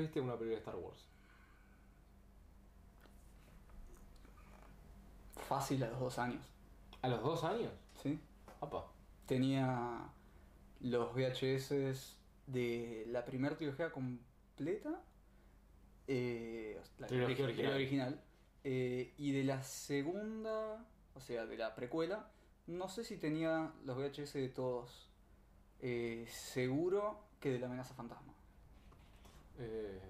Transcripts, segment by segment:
viste una película de Star Wars? Fácil a los dos años, ¿A los dos años? ¿sí? Apa. Tenía los VHS de la primera trilogía completa. eh, la Trilogía origi- original. la original, eh, y de la segunda, o sea, de la precuela, no sé si tenía los VHS de todos. Eh, seguro que de la amenaza fantasma. Eh,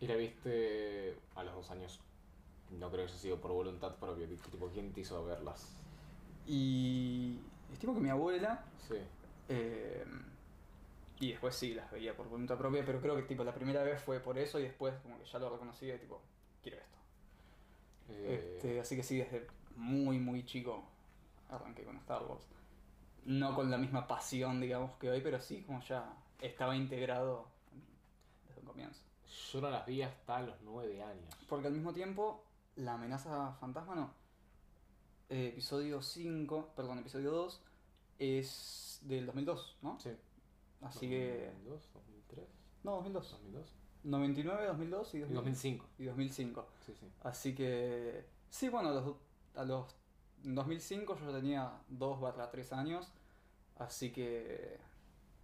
¿Y la viste a los dos años? No creo que haya sido por voluntad propia. Tipo, ¿quién te hizo verlas? Y estimo que mi abuela Sí. Eh, y después sí, las veía por voluntad propia, pero creo que tipo la primera vez fue por eso y después como que ya lo reconocía y tipo, quiero esto. Eh, Este, así que sí, desde muy muy chico arranqué con Star Wars. No con la misma pasión, digamos, que hoy, pero sí como ya estaba integrado comienzo. Yo no las vi hasta los nueve años. Porque al mismo tiempo, la amenaza fantasma no. Eh, episodio 5, perdón, episodio 2 es del 2002, ¿no? Sí. Así que... 2002, 2003, No, 2002. 2002. 99, 2002 y, Y 2000 2005. y 2005. Sí, sí. Así que, sí, bueno, a los, a los 2005 yo ya tenía 2 barra 3 años, así que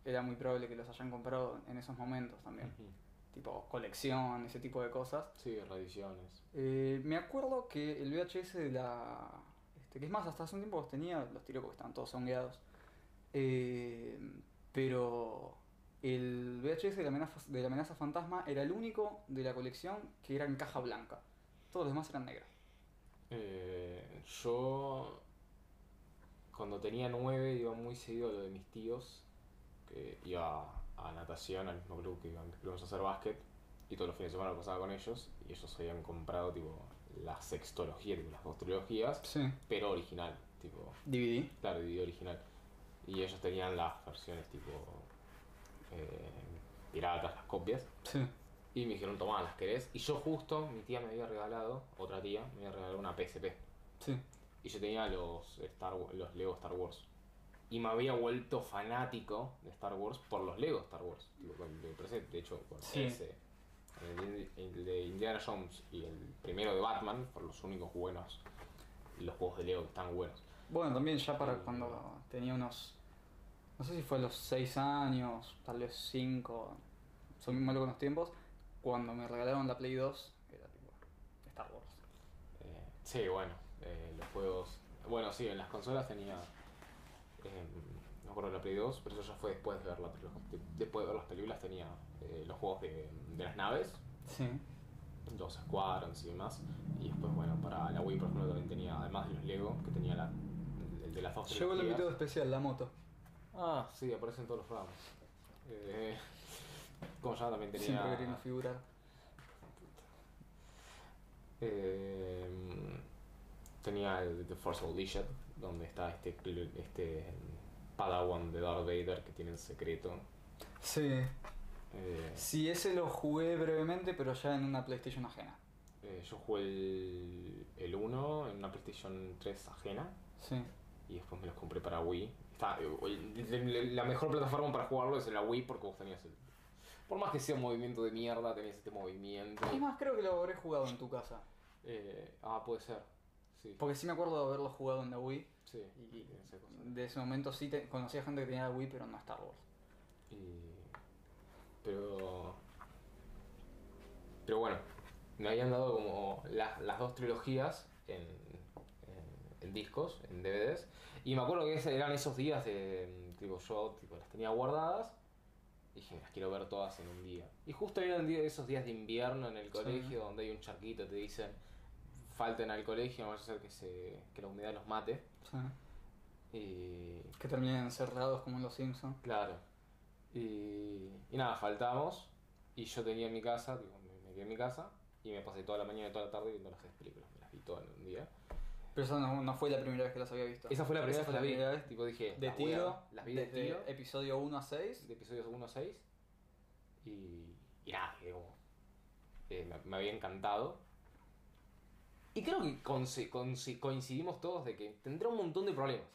era muy probable que los hayan comprado en esos momentos también. Ujú. Tipo colección, ese tipo de cosas. Sí, reediciones. Eh, me acuerdo que el VHS de la... Este, que es más, hasta hace un tiempo los tenía, los tiré porque estaban todos songueados. Eh, pero el VHS de la, amenaza, de la amenaza fantasma era el único de la colección que era en caja blanca. Todos los demás eran negros. Eh, yo, cuando tenía nueve, iba muy seguido a lo de mis tíos, que iba a natación, al mismo club que íbamos a hacer básquet, y todos los fines de semana lo pasaba con ellos, y ellos habían comprado tipo la sextología, tipo las dos trilogías, Sí. pero original, tipo, DVD. claro, DVD original. Y ellos tenían las versiones tipo eh, piratas, las copias. Sí. Y me dijeron, tomá, ¿las querés? Y yo justo, mi tía me había regalado, otra tía, me había regalado una PSP. Sí. Y yo tenía los, Star, los Lego Star Wars. Y me había vuelto fanático de Star Wars por los Lego Star Wars. Tipo, con- de, hecho, con Sí. ese, el, el de Indiana Jones y el primero de Batman, fueron los únicos buenos. Los juegos de Lego que están buenos. Bueno, también ya para cuando tenía unos... No sé si fue a los 6 años, tal vez 5. Soy muy malo con los tiempos. Cuando me regalaron la Play 2, era tipo Star Wars. Eh, sí, bueno, eh, los juegos. Bueno, sí, en las consolas tenía. Eh, no me acuerdo de la Play 2, pero eso ya fue después de ver, la, de- después de ver las películas. Tenía eh, los juegos de, de las naves, Sí. los Squadrons y demás. Y después, bueno, para la Wii, por ejemplo, también tenía, además de los Lego, que tenía la, el de las dos Llegó el invitado especial, la moto. Ah, sí, aparece en todos los programas. Eh, como ya también tenía. Siempre quería figurar. Eh, tenía el The Force Unleashed, donde está este, este Padawan de Darth Vader que tiene el secreto. Sí. Eh, Sí, ese lo jugué brevemente, pero ya en una PlayStation ajena. eh, yo jugué el, el 1 en una PlayStation 3 ajena Sí. y después me los compré para Wii. Está, eh, la mejor plataforma para jugarlo es la Wii porque vos tenías el. Por más que sea un movimiento de mierda, tenías este movimiento. Es más, creo que lo habré jugado en tu casa. Eh, ah, puede ser. Sí. Porque sí me acuerdo de haberlo jugado en la Wii. Sí. Y tiene esa cosa. de ese momento sí te, conocía gente que tenía la Wii, pero no Star Wars. Y- Pero. Pero bueno, me habían dado como las, las dos trilogías en, en, en discos, en DVDs. Y me acuerdo que ese- eran esos días de. Tipo, yo tipo, las tenía guardadas. Y dije, las quiero ver todas en un día. Y justo eran esos días de invierno en el Sí. colegio donde hay un charquito, te dicen. Falten al colegio, no vaya a ser que, se, que la humedad los mate. Sí. Y, Que terminan encerrados como en los Simpsons. Claro. Y, y nada, faltamos. Y yo tenía en mi casa, digo, me, me quedé en mi casa. Y me pasé toda la mañana y toda la tarde viendo las seis películas. Me las vi todas en un día. Pero esa no, no fue la primera vez que las había visto. Esa fue la primera vez que la vi. vez Tipo, dije, de las voy a- tiro. las vi de tiro. episodio 1 a 6. De episodios 1 a 6. Y, y nada, que como, eh, me, me había encantado. Y creo que coincidimos todos de que tendrá un montón de problemas.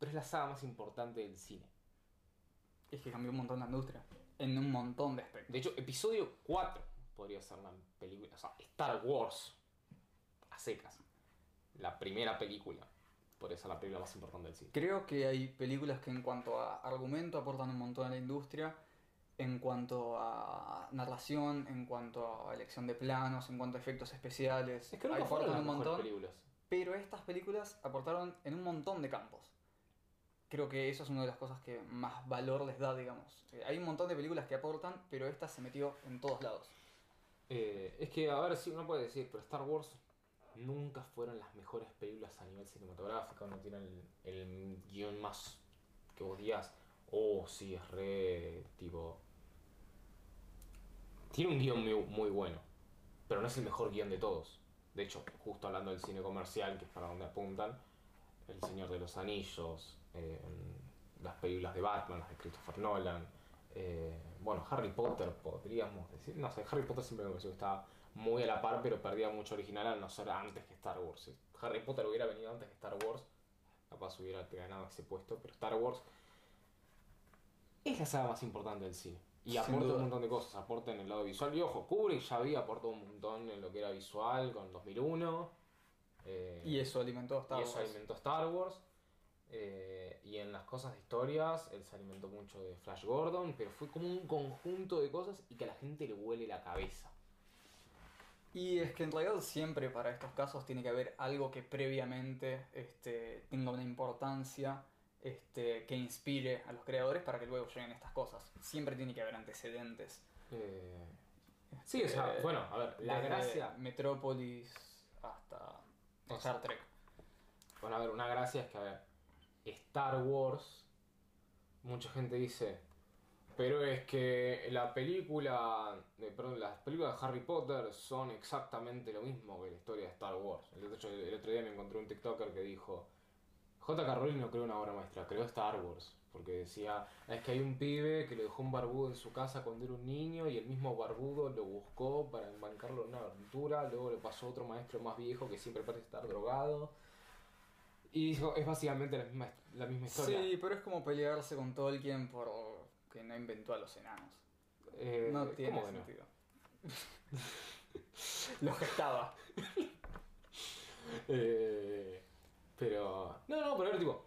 Pero es la saga más importante del cine. Es que cambió un montón la industria. En un montón de aspectos. De hecho, episodio 4 podría ser una película. O sea, Star Wars. A secas. La primera película. Podría ser la película más importante del cine. Creo que hay películas que en cuanto a argumento aportan un montón a la industria, en cuanto a narración, en cuanto a elección de planos, en cuanto a efectos especiales, Es que nunca fueron un montón. películas. Pero estas películas aportaron en un montón de campos. Creo que eso es una de las cosas que más valor les da, digamos. Eh, Hay un montón de películas que aportan, pero esta se metió en todos lados. Eh, es que, a ver, sí, uno puede decir, pero Star Wars nunca fueron las mejores películas a nivel cinematográfico, no tienen el, el guion más que vos digas, oh, sí, es re, tipo... Tiene un guion muy, muy bueno, pero no es el mejor guion de todos. De hecho, justo hablando del cine comercial, que es para donde apuntan, El Señor de los Anillos, eh, las películas de Batman, las de Christopher Nolan, eh, bueno, Harry Potter podríamos decir, no sé, Harry Potter siempre me pareció que estaba muy a la par, pero perdía mucho original al no ser antes que Star Wars. Si Harry Potter hubiera venido antes que Star Wars, capaz hubiera ganado ese puesto, pero Star Wars es la saga más importante del cine. Y aporta un montón de cosas, aporta en el lado visual. Y ojo, Kubrick ya había aportado un montón en lo que era visual con 2001. eh, Y eso alimentó a Star y eso Wars. alimentó Star Wars. eh, y en las cosas de historias, él se alimentó mucho de Flash Gordon, pero fue como un conjunto de cosas y que a la gente le huele la cabeza. Y es que en realidad siempre para estos casos tiene que haber algo que previamente este, tenga una importancia, este, que inspire a los creadores para que luego lleguen estas cosas. Siempre tiene que haber antecedentes. Eh, sí, o sea, Eh, bueno, a ver, la gracia. Metrópolis hasta O Star sea, Trek. Bueno, a ver, una gracia es que, a ver, Star Wars, mucha gente dice, pero es que la película, de, perdón, las películas de Harry Potter son exactamente lo mismo que la historia de Star Wars. El otro, el otro día me encontré un TikToker que dijo, J.K. Rowling no creó una obra maestra, creó Star Wars. Porque decía, es que hay un pibe que le dejó un barbudo en su casa cuando era un niño y el mismo barbudo lo buscó para embancarlo en una aventura, luego le pasó otro maestro más viejo que siempre parece estar drogado. Y dijo, es básicamente la misma, la misma historia. Sí, pero es como pelearse con Tolkien por que no inventó a los enanos. Eh, No tiene ¿cómo que no? sentido. Lo gestaba. Eh, pero. No, no, pero a ver, tipo.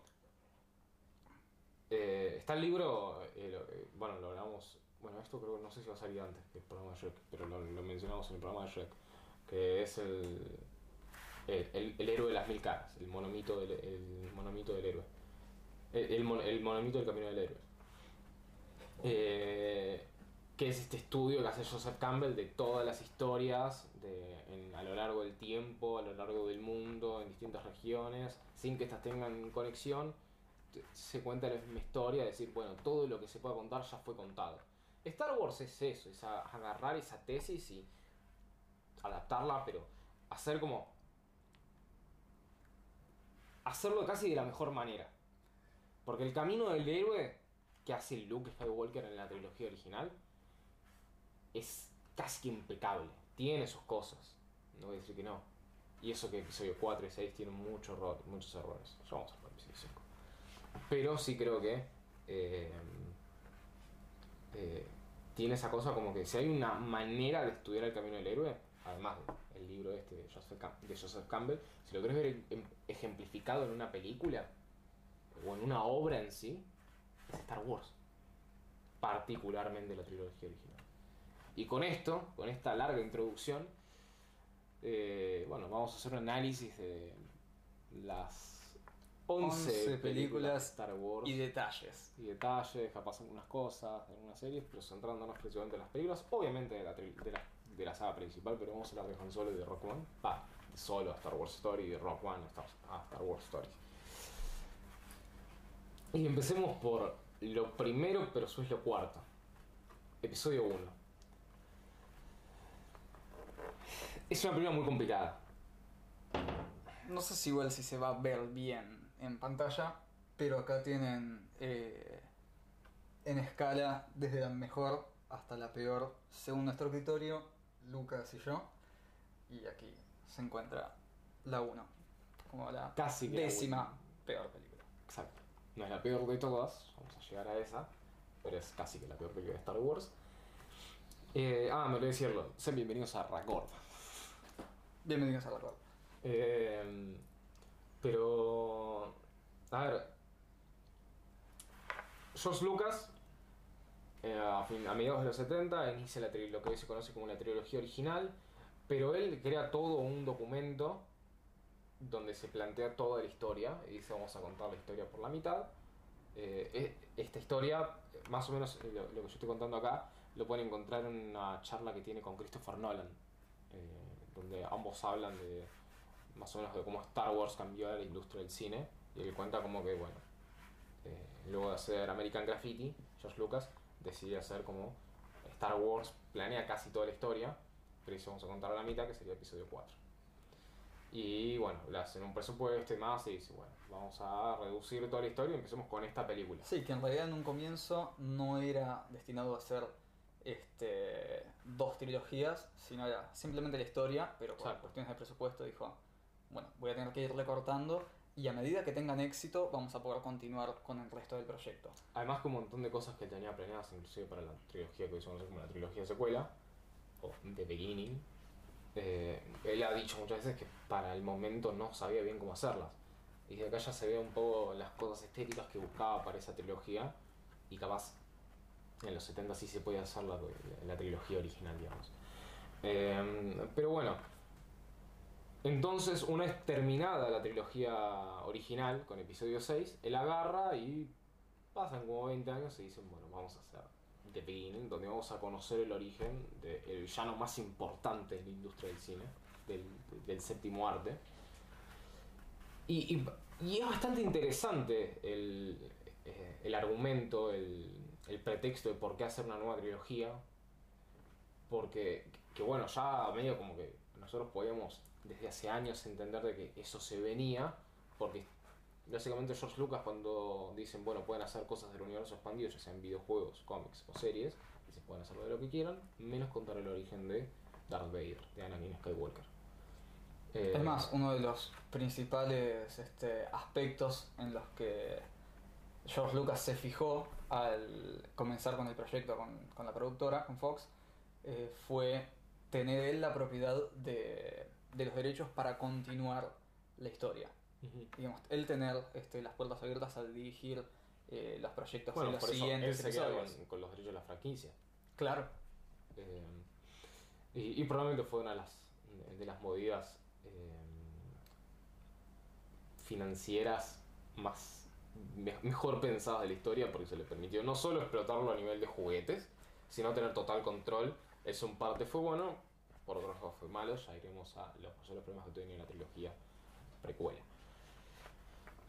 eh, está el libro. eh, eh, bueno, lo hablamos. Bueno, esto creo que no sé si va a salir antes que el programa de Shrek, pero lo, mencionamos en el programa de Shrek. Que es el. El, el- el héroe de las mil caras, el monomito del, el monomito del héroe. El, el, mon- el monomito del camino del héroe. Eh, que es este estudio que hace Joseph Campbell de todas las historias de, a lo largo del tiempo, a lo largo del mundo, en distintas regiones, sin que estas tengan conexión. Se cuenta la misma historia, decir, bueno, todo lo que se pueda contar ya fue contado. Star Wars es eso, es agarrar esa tesis y adaptarla, pero hacer como. hacerlo casi de la mejor manera. Porque el camino del héroe que hace Luke Skywalker en la trilogía original es casi impecable. Tiene sus cosas. No voy a decir que no. Y eso que episodio 4 y 6 tienen mucho error- muchos errores. Ya vamos a hablar episodio 5. Pero sí creo que eh, eh, tiene esa cosa como que si hay una manera de estudiar el camino del héroe, además del libro este de Joseph, de Joseph Campbell, si lo querés ver em- ejemplificado en una película o en una obra en sí, es Star Wars. Particularmente la trilogía original. Y con esto, con esta larga introducción, eh, bueno, vamos a hacer un análisis de las 11, 11 películas películas de Star Wars Y detalles. y detalles, capaz algunas cosas, de algunas series, pero centrándonos principalmente en las películas, obviamente de la, de la, de la saga principal, pero vamos a hablar de Han Solo y de Rock One, va, de Solo a Star Wars Story y de Rock One a Star, a Star Wars Story. Y empecemos por lo primero, pero eso es lo cuarto. Episodio 1. Es una película muy complicada. No sé si igual si se va a ver bien en pantalla, pero acá tienen eh, en escala desde la mejor hasta la peor, según nuestro criterio, Lucas y yo. Y aquí se encuentra la 1, como la Casi que la décima peor película. Exacto. No es la peor de todas, vamos a llegar a esa. pero es casi que la peor película de Star Wars. Eh, ah, me olvidé decirlo. Sean bienvenidos a Racord. Bienvenidos a la cual. Eh, pero. A ver. George Lucas, eh, a, fin- a mediados de los 70, inicia la lo que hoy se conoce como la trilogía original, pero él crea todo un documento donde se plantea toda la historia y dice: Vamos a contar la historia por la mitad. Eh, e- esta historia, más o menos eh, lo, lo que yo estoy contando acá, lo pueden encontrar en una charla que tiene con Christopher Nolan, eh, donde ambos hablan de más o menos de cómo Star Wars cambió la industria del cine y él cuenta como que, bueno, eh, luego de hacer American Graffiti, George Lucas decide hacer como Star Wars, planea casi toda la historia, pero dice vamos a contar la mitad que sería episodio 4. Y bueno, le hacen un presupuesto y más y dice, bueno, vamos a reducir toda la historia y empecemos con esta película. Sí, que en realidad en un comienzo no era destinado a ser este, dos trilogías, sino era simplemente la historia, pero por cuestiones de presupuesto dijo, bueno, voy a tener que irle cortando y a medida que tengan éxito vamos a poder continuar con el resto del proyecto. Además que un montón de cosas que tenía planeadas inclusive para la trilogía que conoce como la trilogía secuela, o The Beginning. Eh, él ha dicho muchas veces que para el momento no sabía bien cómo hacerlas. Y de acá ya se ve un poco las cosas estéticas que buscaba para esa trilogía y capaz en los 70 sí se puede hacer la, la trilogía original, digamos. Eh, pero bueno, entonces una vez terminada la trilogía original con episodio 6, él agarra y pasan como 20 años y dicen, bueno, vamos a hacer The Beginning, donde vamos a conocer el origen del villano más importante de la industria del cine, del, del séptimo arte. Y, y- y es bastante interesante el, eh, el argumento, el, el pretexto de por qué hacer una nueva trilogía. Porque, que bueno, ya medio como que nosotros podíamos desde hace años entender de que eso se venía, porque básicamente George Lucas cuando dicen, bueno, pueden hacer cosas del universo expandido, ya sean videojuegos, cómics o series, se pueden hacer de lo que quieran, menos contar el origen de Darth Vader, de Anakin Skywalker. Eh, Es más, uno de los principales este, aspectos en los que George Lucas se fijó al comenzar con el proyecto con, con la productora, con Fox, eh, fue tener él la propiedad de, de los derechos para continuar la historia. Digamos, él tener este, las puertas abiertas al dirigir eh, los proyectos Bueno, de los por eso él siguientes queda episodios. con, con los derechos de la franquicia. Claro, Eh, y, y probablemente fue una de las, de las movidas financieras más mejor pensadas de la historia porque se le permitió no solo explotarlo a nivel de juguetes, sino tener total control. Eso en parte fue bueno, por otro lado fue malo, ya iremos a los problemas que tenía la trilogía precuela.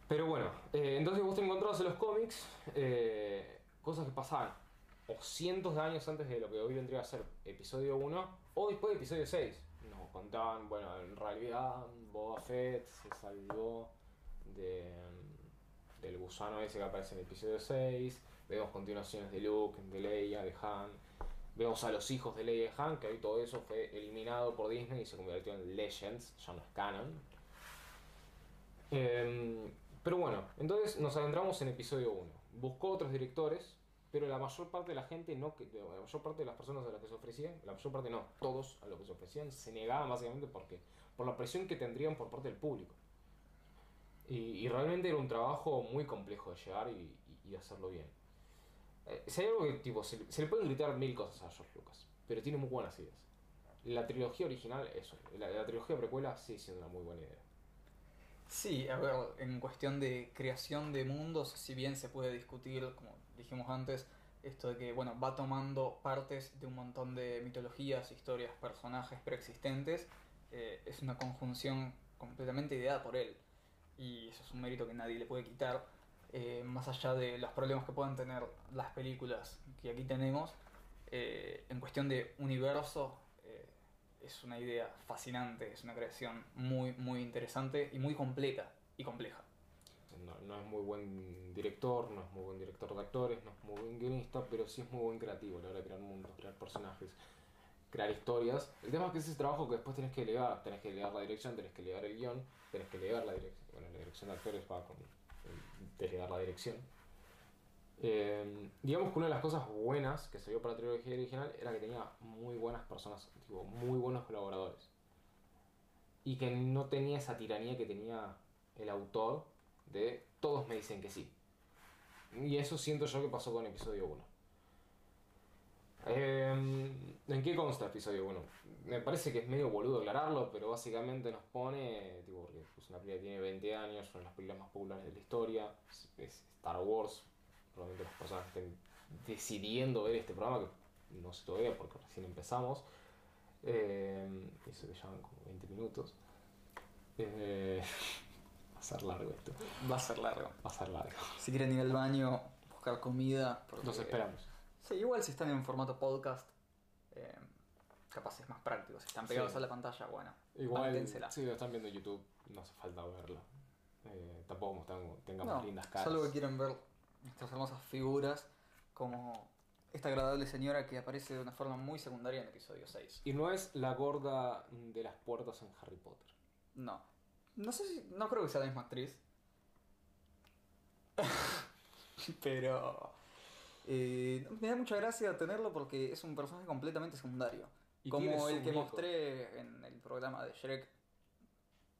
Pero bueno, eh, entonces vos te encontrabas en los cómics eh, cosas que pasaban o cientos de años antes de lo que hoy vendría a ser episodio 1 o después de episodio 6. Nos contaban, bueno, en realidad Boba Fett se salvó de, del gusano ese que aparece en el episodio 6. Vemos continuaciones de Luke, de Leia, de Han. Vemos a los hijos de Leia y Han, que hoy todo eso fue eliminado por Disney y se convirtió en Legends, ya no es canon. Em, pero bueno, entonces nos adentramos en episodio 1. Buscó otros directores, pero la mayor parte de la gente no, la mayor parte de las personas a las que se ofrecían, la mayor parte no, todos a lo que se ofrecían se negaban básicamente porque por la presión que tendrían por parte del público. Y, y realmente era un trabajo muy complejo de llegar y, y- y hacerlo bien. Eh, si hay algo que tipo, se, se le pueden gritar mil cosas a George Lucas, pero tiene muy buenas ideas. La trilogía original, eso, la, la trilogía precuela sigue siendo una muy buena idea. Sí, a ver, en cuestión de creación de mundos, si bien se puede discutir, como dijimos antes, esto de que, bueno, va tomando partes de un montón de mitologías, historias, personajes preexistentes, eh, es una conjunción completamente ideada por él. Y eso es un mérito que nadie le puede quitar, eh, más allá de los problemas que puedan tener las películas que aquí tenemos. eh, en cuestión de universo, eh, es una idea fascinante, es una creación muy, muy interesante y muy completa y compleja. No, no es muy buen director, no es muy buen director de actores, no es muy buen guionista, pero sí es muy buen creativo a la hora de crear mundos, crear personajes, crear historias. El tema es que ese es trabajo que después tenés que delegar, tenés que delegar la dirección, tenés que delegar el guion, tenés que delegar la dirección, bueno, la dirección de actores va con el delegar la dirección. Eh, digamos que una de las cosas buenas que vio para la trilogía original era que tenía muy buenas personas, tipo, muy buenos colaboradores. Y que no tenía esa tiranía que tenía el autor de todos me dicen que sí. Y eso siento yo que pasó con episodio 1. Eh, ¿En qué consta episodio 1? Me parece que es medio boludo aclararlo, pero básicamente nos pone, tipo, porque es una película que tiene 20 años, una de las películas más populares de la historia, es, Star Wars, probablemente las personas estén decidiendo ver este programa, que no sé todavía porque recién empezamos, eh, eso que llevan como 20 minutos. Eh, va a ser largo esto, Va a ser largo. va a ser largo. Si quieren ir al baño, buscar comida. porque- Nos esperamos. Sí, igual si están en formato podcast, eh, capaz es más práctico. Si están pegados Sí. a la pantalla, bueno, Igual, si lo están viendo en YouTube, no hace falta verlo. Eh, tampoco tengamos, tengamos No, lindas caras. salvo que quieran ver nuestras hermosas figuras, como esta agradable señora que aparece de una forma muy secundaria en episodio 6. Y no es la gorda de las puertas en Harry Potter. No. No sé si. No creo que sea la misma actriz. Pero. Eh, me da mucha gracia tenerlo porque es un personaje completamente secundario. Y Como el que mostré en el programa de Shrek.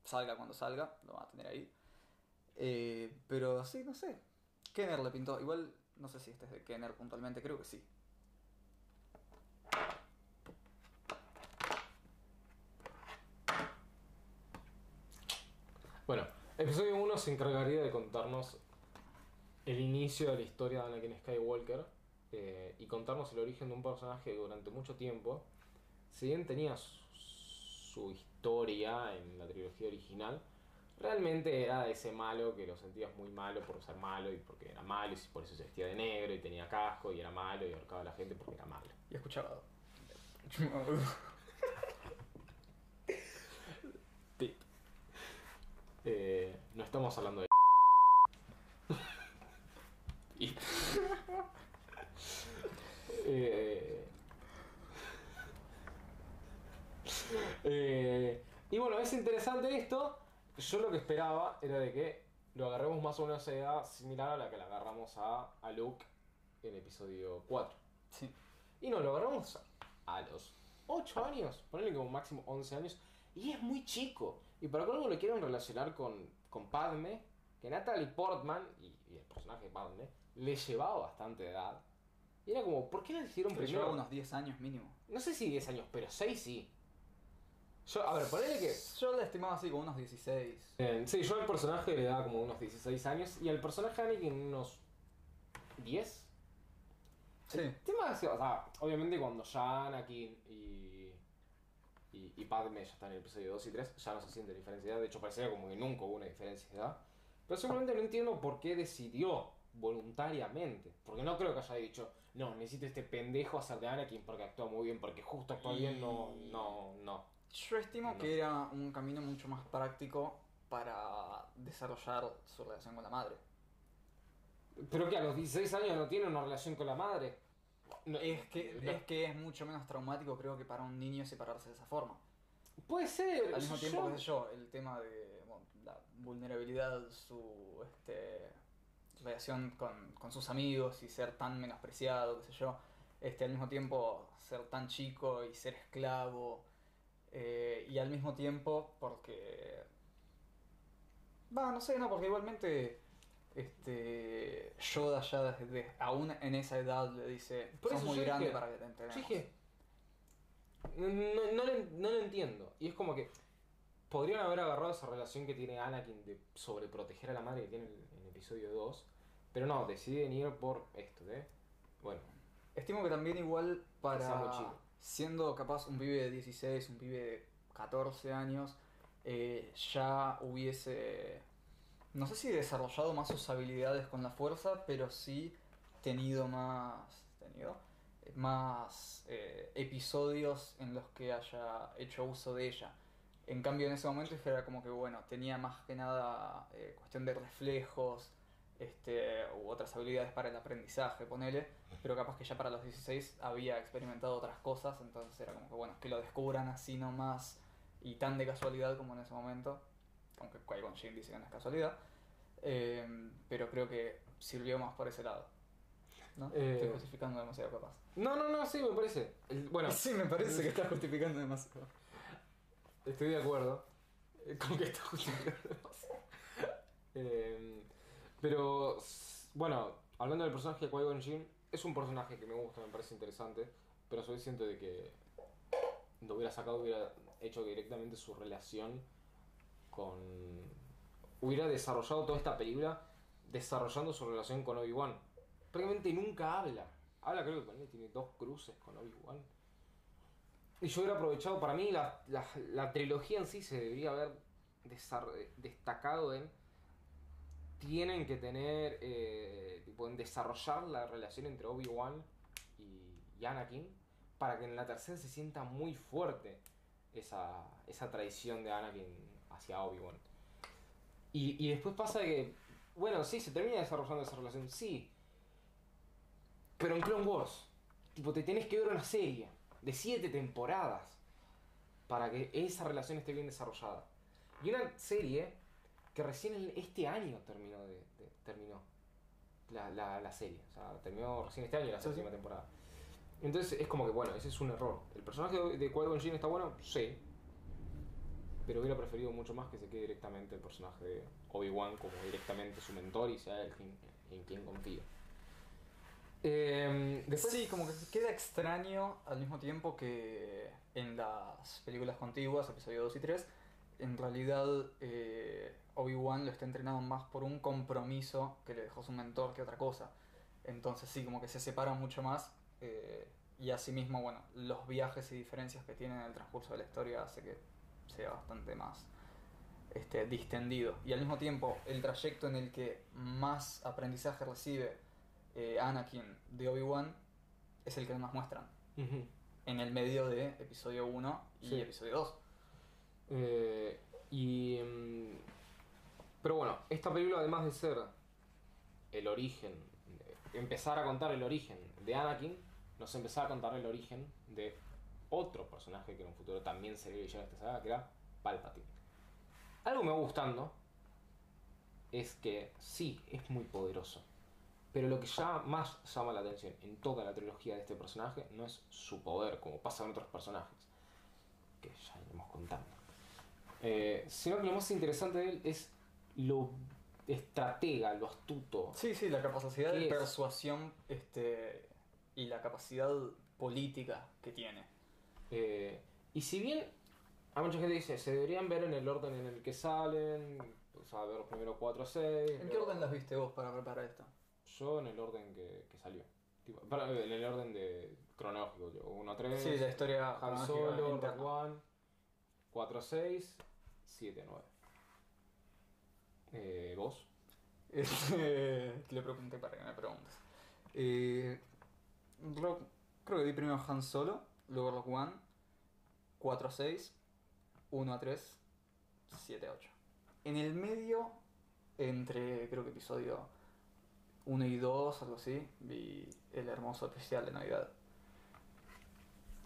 Salga cuando salga, lo van a tener ahí. Eh, pero sí, no sé. Kenner le pintó. Igual, no sé si este es de Kenner puntualmente, creo que sí. Bueno, episodio 1 se encargaría de contarnos el inicio de la historia de Anakin Skywalker eh, y contarnos el origen de un personaje que durante mucho tiempo, si bien tenía su, su historia en la trilogía original, realmente era ese malo que lo sentías muy malo por ser malo y porque era malo y por eso se vestía de negro y tenía casco y era malo y ahorcaba a la gente porque era malo. Y escuchaba. Eh, no estamos hablando de. Eh, eh, y bueno, es interesante esto. Yo lo que esperaba era de que lo agarremos más o menos a edad similar a la que le agarramos a, a Luke en episodio 4. Sí. Y no, lo agarramos a los 8 años, ponerle como máximo 11 años, y es muy chico. Y para colmo lo quieren relacionar con, con Padme, que Natalie Portman, y, y el personaje de Padme, le llevaba bastante edad. Y era como, ¿por qué le hicieron Pero primero? lleva unos 10 años mínimo. No sé si 10 años, pero 6 sí. Yo, a ver, ponele que... Yo la estimaba así como unos 16. Eh, sí, yo al personaje le daba como unos 16 años, y al personaje de Anakin unos 10. Sí. El tema es que, o sea, obviamente cuando ya Anakin y, y, y Padme ya están en el episodio 2 y 3, ya no se siente diferencia de edad. De hecho, parecería como que nunca hubo una diferencia de edad. Pero simplemente no entiendo por qué decidió voluntariamente. Porque no creo que haya dicho, no, necesito este pendejo hacer de Anakin porque actúa muy bien, porque justo actúa bien, no, no, no. Yo estimo No. que era un camino mucho más práctico para desarrollar su relación con la madre. Pero que a los 16 años no tiene una relación con la madre. No, Es que, no. es que es mucho menos traumático, creo que para un niño separarse de esa forma. Puede ser. Al mismo yo- tiempo, qué sé yo, el tema de bueno, la vulnerabilidad, su este, relación con, con sus amigos y ser tan menospreciado, qué sé yo. Este, al mismo tiempo, ser tan chico y ser esclavo. eh, y al mismo tiempo, porque. Va, no sé, no, porque igualmente. Este. Yoda ya desde. aún en esa edad le dice. Por Sos muy grande dije- para que te dije, no, no, lo, no lo entiendo. Y es como que podrían haber agarrado esa relación que tiene Anakin de sobreproteger a la madre que tiene en el episodio 2. Pero no, deciden ir por esto, ¿eh? Bueno, Estimo que también igual para siendo capaz un pibe de 16, un pibe de 14 años, eh, ya hubiese, no sé si desarrollado más sus habilidades con la fuerza, pero sí tenido más, tenido, eh, más eh, episodios en los que haya hecho uso de ella. En cambio en ese momento era como que bueno, tenía más que nada eh, cuestión de reflejos, este, u otras habilidades para el aprendizaje, ponele, pero capaz que ya para los 16 había experimentado otras cosas, entonces era como que bueno, que lo descubran así nomás y tan de casualidad como en ese momento, aunque Qui-Gon dice que no es casualidad, eh, pero creo que sirvió más por ese lado. ¿no? Eh. Estoy justificando demasiado capaz. No, no, no, sí, me parece. El- bueno, Sí, me parece que estás justificando demasiado. estoy de acuerdo con que está justificando. Eh, pero, bueno, hablando del personaje de Qui-Gon Jinn, es un personaje que me gusta, me parece interesante, pero a su vez siento de que lo hubiera sacado, hubiera hecho directamente su relación con... Hubiera desarrollado toda esta película desarrollando su relación con Obi-Wan. Prácticamente nunca habla. Habla creo que con él tiene dos cruces con Obi-Wan. Y yo hubiera aprovechado, para mí la, la, la trilogía en sí se debería haber destacado en... Tienen que tener, eh, desarrollar la relación entre Obi-Wan y, y Anakin para que en la tercera se sienta muy fuerte esa, esa traición de Anakin hacia Obi-Wan. Y, y después pasa que, bueno, sí, se termina desarrollando esa relación, sí. Pero en Clone Wars, tipo, te tenés que ver una serie de siete temporadas para que esa relación esté bien desarrollada. Y una serie que recién el- este año terminó de, de- terminó la, la, la serie. O sea, terminó recién este año la Sí, sí. séptima temporada. Entonces es como que, bueno, ese es un error. ¿El personaje de, Qui-Gon Jinn está bueno? Sí. Pero hubiera preferido mucho más que se quede directamente el personaje de Obi-Wan como directamente su mentor y sea él quien, en quien confía. Eh, después, Sí, como que queda extraño al mismo tiempo que en las películas contiguas, episodio 2 y 3, en realidad eh, Obi-Wan lo está entrenando más por un compromiso que le dejó su mentor que otra cosa. Entonces sí, como que se separa mucho más eh, y asimismo, bueno, los viajes y diferencias que tienen en el transcurso de la historia hace que sea bastante más este, distendido. Y al mismo tiempo, el trayecto en el que más aprendizaje recibe eh, Anakin de Obi-Wan es el que nos muestran en el medio de episodio 1 y Sí. episodio 2. Eh, y. pero bueno, esta película, además de ser el origen, empezar a contar el origen de Anakin, nos empezaba a contar el origen de otro personaje que en un futuro también sería villano de esta saga, que era Palpatine. Algo me va gustando es que sí, es muy poderoso. Pero lo que ya más llama la atención en toda la trilogía de este personaje no es su poder, como pasa con otros personajes, que ya iremos contando. Eh, sino que lo más interesante de él es lo estratega, lo astuto. Sí, sí, la capacidad ¿Qué de es? persuasión este, y la capacidad política que tiene. Eh, y si bien hay mucha gente que dice, se deberían ver en el orden en el que salen, o sea, ver los primeros 4 o 6. ¿En qué orden las viste vos para preparar esto? Yo en el orden que, que salió. Tipo, para- en el orden de cronológico, 1 a 3. Sí, la historia Han Solo. Rogue One, 4 a 6, 7 a 9. Eh, ¿Vos? Este, le pregunté para que me preguntes. Eh, Rock- creo que vi primero Han Solo, luego Rock One, 4 a 6, 1 a 3, 7 a 8. En el medio, entre creo que episodio 1 y 2, algo así, vi el hermoso especial de Navidad.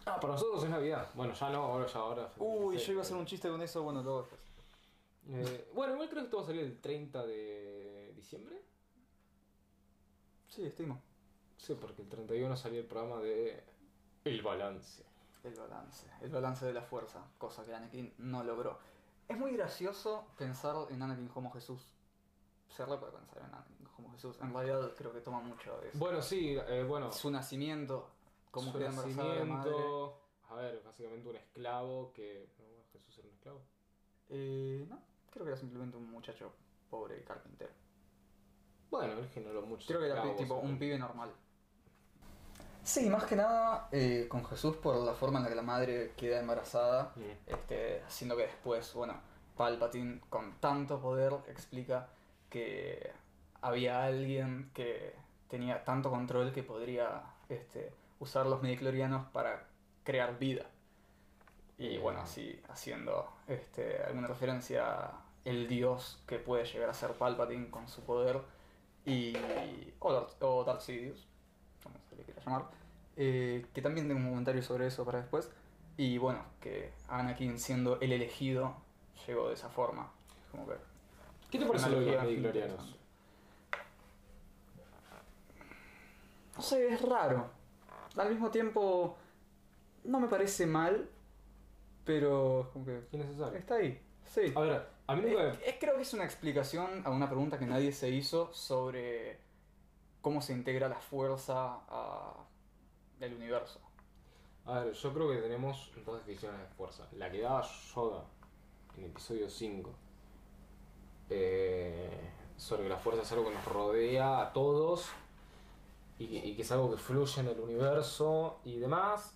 Ah, para nosotros es Navidad. Bueno, ya no, ahora ya ahora. Uy, yo iba a hacer un chiste con eso, bueno, luego después. Eh, bueno, igual creo que esto va a salir el 30 de diciembre. Sí, estimo. Sí, porque el 31 salió el programa de El Balance. El balance, el balance de la fuerza, cosa que Anakin no logró. Es muy gracioso pensar en Anakin como Jesús. Se re puede pensar en Anakin como Jesús. En realidad creo que toma mucho de eso. Bueno, sí, eh, bueno. Su nacimiento, cómo su nacimiento. A ver, básicamente un esclavo que. no, bueno, Jesús era un esclavo. Eh, no, creo que era simplemente un muchacho pobre y carpintero. Bueno, él generó muchos Creo que era tipo un pibe normal. Sí, más que nada eh, con Jesús por la forma en la que la madre queda embarazada. Mm. este, haciendo que después, bueno, Palpatine con tanto poder explica que había alguien que tenía tanto control que podría este, usar los midichlorianos para crear vida. Y bueno, así haciendo este, alguna referencia a el dios que puede llegar a ser Palpatine con su poder y o Darth, o Darth Sidious, como se le quiera llamar, eh, que también tengo un comentario sobre eso para después. Y bueno, que Anakin siendo el elegido llegó de esa forma. Como que ¿Qué te parece lo de los midichlorianos? No sé, es raro. Al mismo tiempo, no me parece mal, pero es como que Innecesario. está ahí. Sí. A ver, a mí nunca... Eh, creo que es una explicación a una pregunta que nadie se hizo sobre cómo se integra la fuerza a el universo. A ver, yo creo que tenemos dos definiciones de fuerza. La que daba Yoda en episodio 5. eh, sobre que la fuerza es algo que nos rodea a todos y que, y que es algo que fluye en el universo y demás.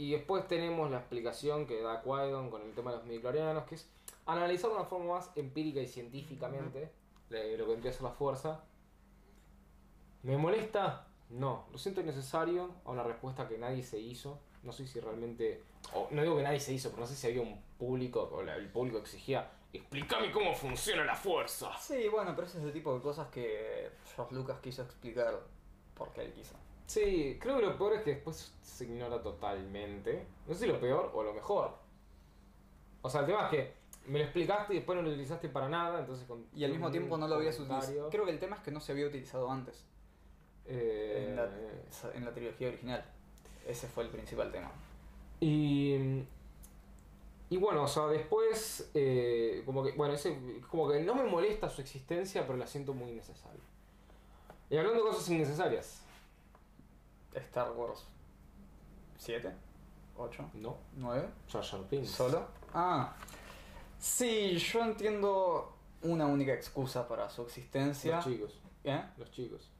Y después tenemos la explicación que da Qui-Gon con el tema de los midichlorianos, que es analizar de una forma más empírica y científicamente lo que vendría a ser la fuerza. ¿Me molesta? No, lo siento innecesario a una respuesta que nadie se hizo. No sé si realmente. no digo que nadie se hizo, pero no sé si había un público, o el público exigía. Explícame cómo funciona la fuerza. Sí, bueno, pero ese es el tipo de cosas que George Lucas quiso explicar porque él quiso. Sí, creo que lo peor es que después se ignora totalmente. No sé si lo peor o lo mejor. O sea, el tema es que me lo explicaste y después no lo utilizaste para nada, entonces con Y al mismo tiempo no lo habías utilizado. Creo que el tema es que no se había utilizado antes eh, en, la, en la trilogía original. Ese fue el principal tema. Y. Y bueno, o sea, después. eh, como que. Bueno, ese, como que no me molesta su existencia, pero la siento muy innecesaria. Y hablando de cosas innecesarias. Star Wars 7, 8, No. 9, Jar Jar Binks. solo. Ah, sí, yo entiendo una única excusa para su existencia. Los chicos. ¿Eh? Los chicos.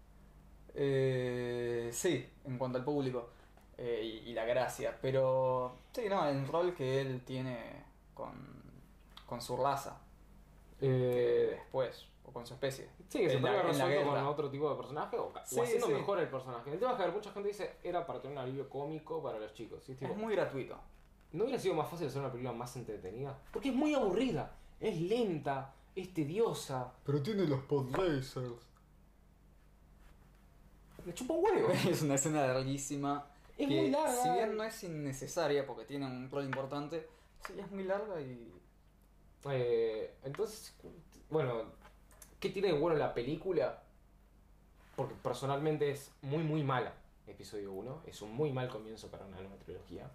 Eh, sí, en cuanto al público eh, y, y la gracia, pero sí, no, el rol que él tiene con, con su raza Eh, después, o con su especie. sí, que se puede haber resuelto con otro tipo de personaje o, Sí, haciendo sí. mejor el personaje. El tema es que mucha gente dice era para tener un alivio cómico para los chicos. ¿sí? Tipo, Es muy gratuito. ¿No hubiera sido más fácil hacer una película más entretenida? Porque es muy aburrida, es lenta, es tediosa. Pero tiene los podracers. Me chupa un huevo. es una escena larguísima. Es que, muy larga. Si bien no es innecesaria porque tiene un rol importante, sí es muy larga y. Eh, entonces, bueno, ¿qué tiene de bueno la película? Porque personalmente es muy, muy mala. Episodio 1 es un muy mal comienzo para una nueva trilogía.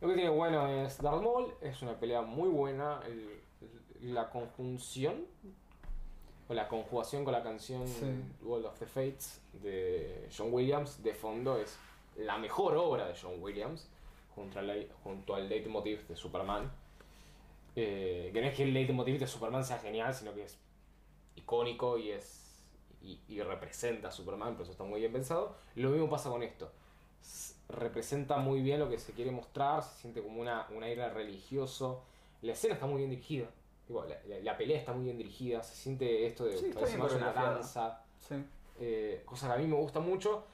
Lo que tiene bueno es Darth Maul, es una pelea muy buena. el- la conjunción o la conjugación con la canción Sí. World of the Fates de John Williams de fondo es la mejor obra de John Williams junto al, junto al leitmotiv de Superman. Eh, que no es que el leitmotiv de Superman sea genial, sino que es icónico y es y, y representa a Superman, por eso está muy bien pensado. Lo mismo pasa con esto. Representa muy bien lo que se quiere mostrar, se siente como una, un aire religioso. La escena está muy bien dirigida. La, la- la pelea está muy bien dirigida, se siente esto de Sí, parece más una danza, Sí. eh, cosa que a mí me gusta mucho,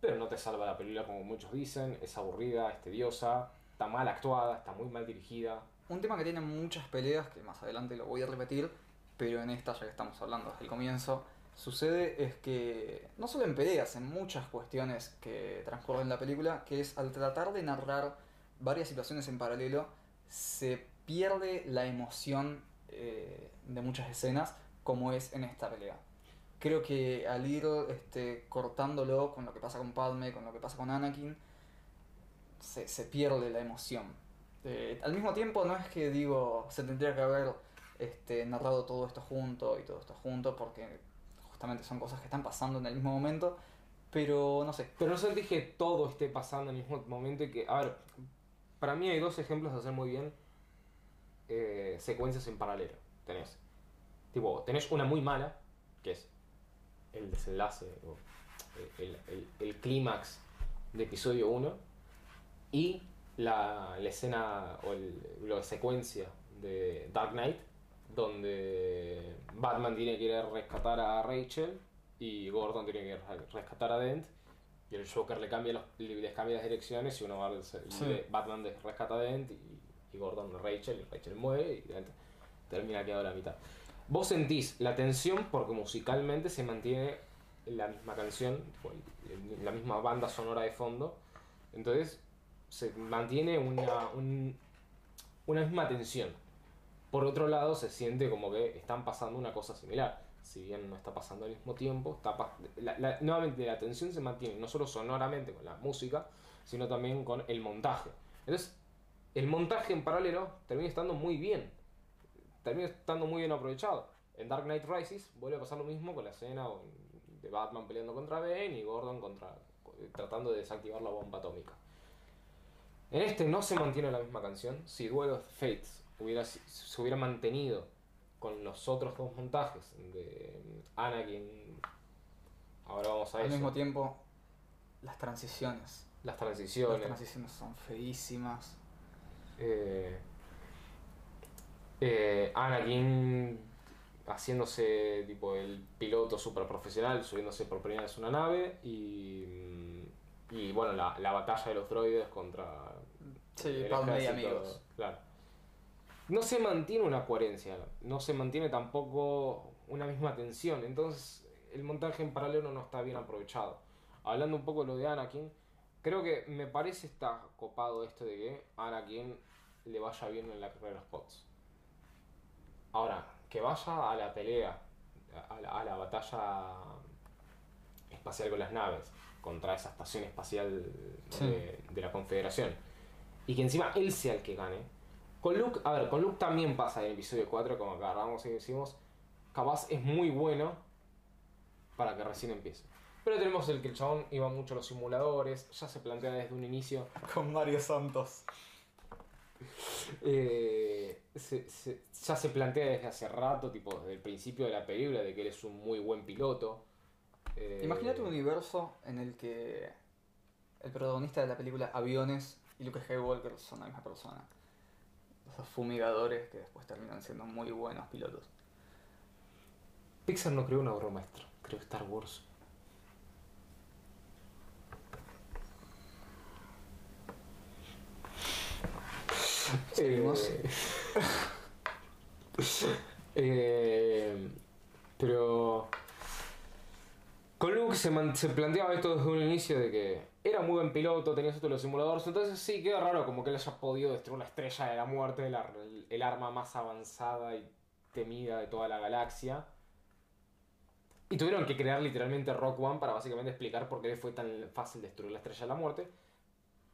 pero no te salva la película como muchos dicen, es aburrida, es tediosa, está mal actuada, está muy mal dirigida. Un tema que tiene muchas peleas, que más adelante lo voy a repetir, pero en esta, ya que estamos hablando desde el comienzo, sucede es que, no solo en peleas, en muchas cuestiones que transcurren en la película, que es al tratar de narrar varias situaciones en paralelo, se pierde la emoción eh, de muchas escenas, como es en esta pelea. Creo que al ir este, cortándolo con lo que pasa con Padme, con lo que pasa con Anakin, se, se pierde la emoción. Eh, al mismo tiempo, no es que digo, se tendría que haber este, narrado todo esto junto y todo esto junto, porque justamente son cosas que están pasando en el mismo momento, pero no sé. Pero no sentís que todo esté pasando en el mismo momento y que, a ver, para mí hay dos ejemplos de hacer muy bien eh, secuencias en paralelo. Tenés, tipo, tenés una muy mala, que es el desenlace, o el, el- el clímax de episodio 1, y la, la escena o el- la secuencia de Dark Knight, donde Batman tiene que ir a rescatar a Rachel y Gordon tiene que ir a rescatar a Dent. Y el Joker le cambia los, le- les cambia las direcciones y uno va, Sí. Batman rescata a Dent y, y Gordon a Rachel, y Rachel muere y Dent termina quedado a la mitad. Vos sentís la tensión porque musicalmente se mantiene la misma canción, la misma banda sonora de fondo. Entonces se mantiene una, un- una misma tensión. Por otro lado, se siente como que están pasando una cosa similar. si bien no está pasando al mismo tiempo, nuevamente la tensión se mantiene no solo sonoramente con la música, sino también con el montaje. Entonces, el montaje en paralelo termina estando muy bien, termina estando muy bien aprovechado. En Dark Knight Rises vuelve a pasar lo mismo con la escena de Batman peleando contra Bane y Gordon contra, tratando de desactivar la bomba atómica. En este no se mantiene la misma canción. Si Duel of Fates hubiera, se hubiera mantenido con los otros dos montajes de Anakin, ahora vamos a Al eso, mismo tiempo, las transiciones. las Las transiciones, transiciones son feísimas. eh, eh, Anakin haciéndose tipo el piloto super profesional, subiéndose por primera vez una nave y, y bueno, la, la batalla de los droides contra Sí, el y ejército, amigos. Claro. No se mantiene una coherencia, no se mantiene tampoco una misma tensión, entonces el montaje en paralelo no está bien aprovechado. Hablando un poco de lo de Anakin, creo que me parece está copado esto de que Anakin le vaya bien en la carrera de los pods. Ahora, que vaya a la pelea, a la, a la batalla espacial con las naves, contra esa estación espacial Sí. de, de la Confederación, y que encima él sea el que gane. Con Luke, a ver, con Luke también pasa en el episodio 4, como agarramos y decimos, capaz es muy bueno para que recién empiece. Pero tenemos el que el chabón iba mucho a los simuladores, ya se plantea desde un inicio Con Mario Santos. eh, se- se- ya se plantea desde hace rato, tipo desde el principio de la película, de que él es un muy buen piloto. Eh, Imagínate un universo en el que el protagonista de la película Aviones y Luke Skywalker son la misma persona. Esos fumigadores que después terminan siendo muy buenos pilotos. Pixar no creó una obra maestra, creó Star Wars. Seguimos. Eh, eh, pero con se, se planteaba esto desde un inicio de que era muy buen piloto, tenía esto de los simuladores, entonces sí, queda raro como que él haya podido destruir la estrella de la muerte, el, arma más avanzada y temida de toda la galaxia. Y tuvieron que crear literalmente Rock One para básicamente explicar por qué le fue tan fácil destruir la estrella de la muerte.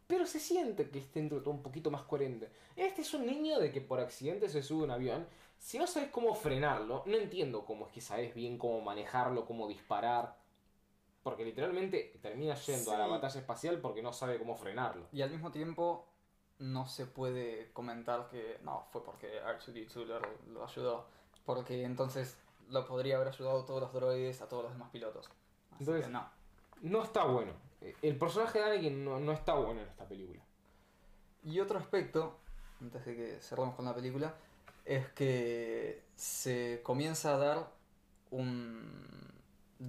Pero se siente que es dentro de todo un poquito más coherente. Este es un niño de que por accidente se sube un avión. Si no sabes cómo frenarlo, no entiendo cómo es que sabes bien cómo manejarlo, cómo disparar. Porque literalmente termina yendo a la batalla espacial porque no sabe cómo frenarlo. Y al mismo tiempo no se puede comentar que no, fue porque R2D2 lo, lo ayudó. Porque entonces lo podría haber ayudado a todos los droides, a todos los demás pilotos. Así Entonces- que no. No está bueno. El personaje de Anakin no, no está bueno en esta película. Y otro aspecto, antes de que cerremos con la película, es que se comienza a dar un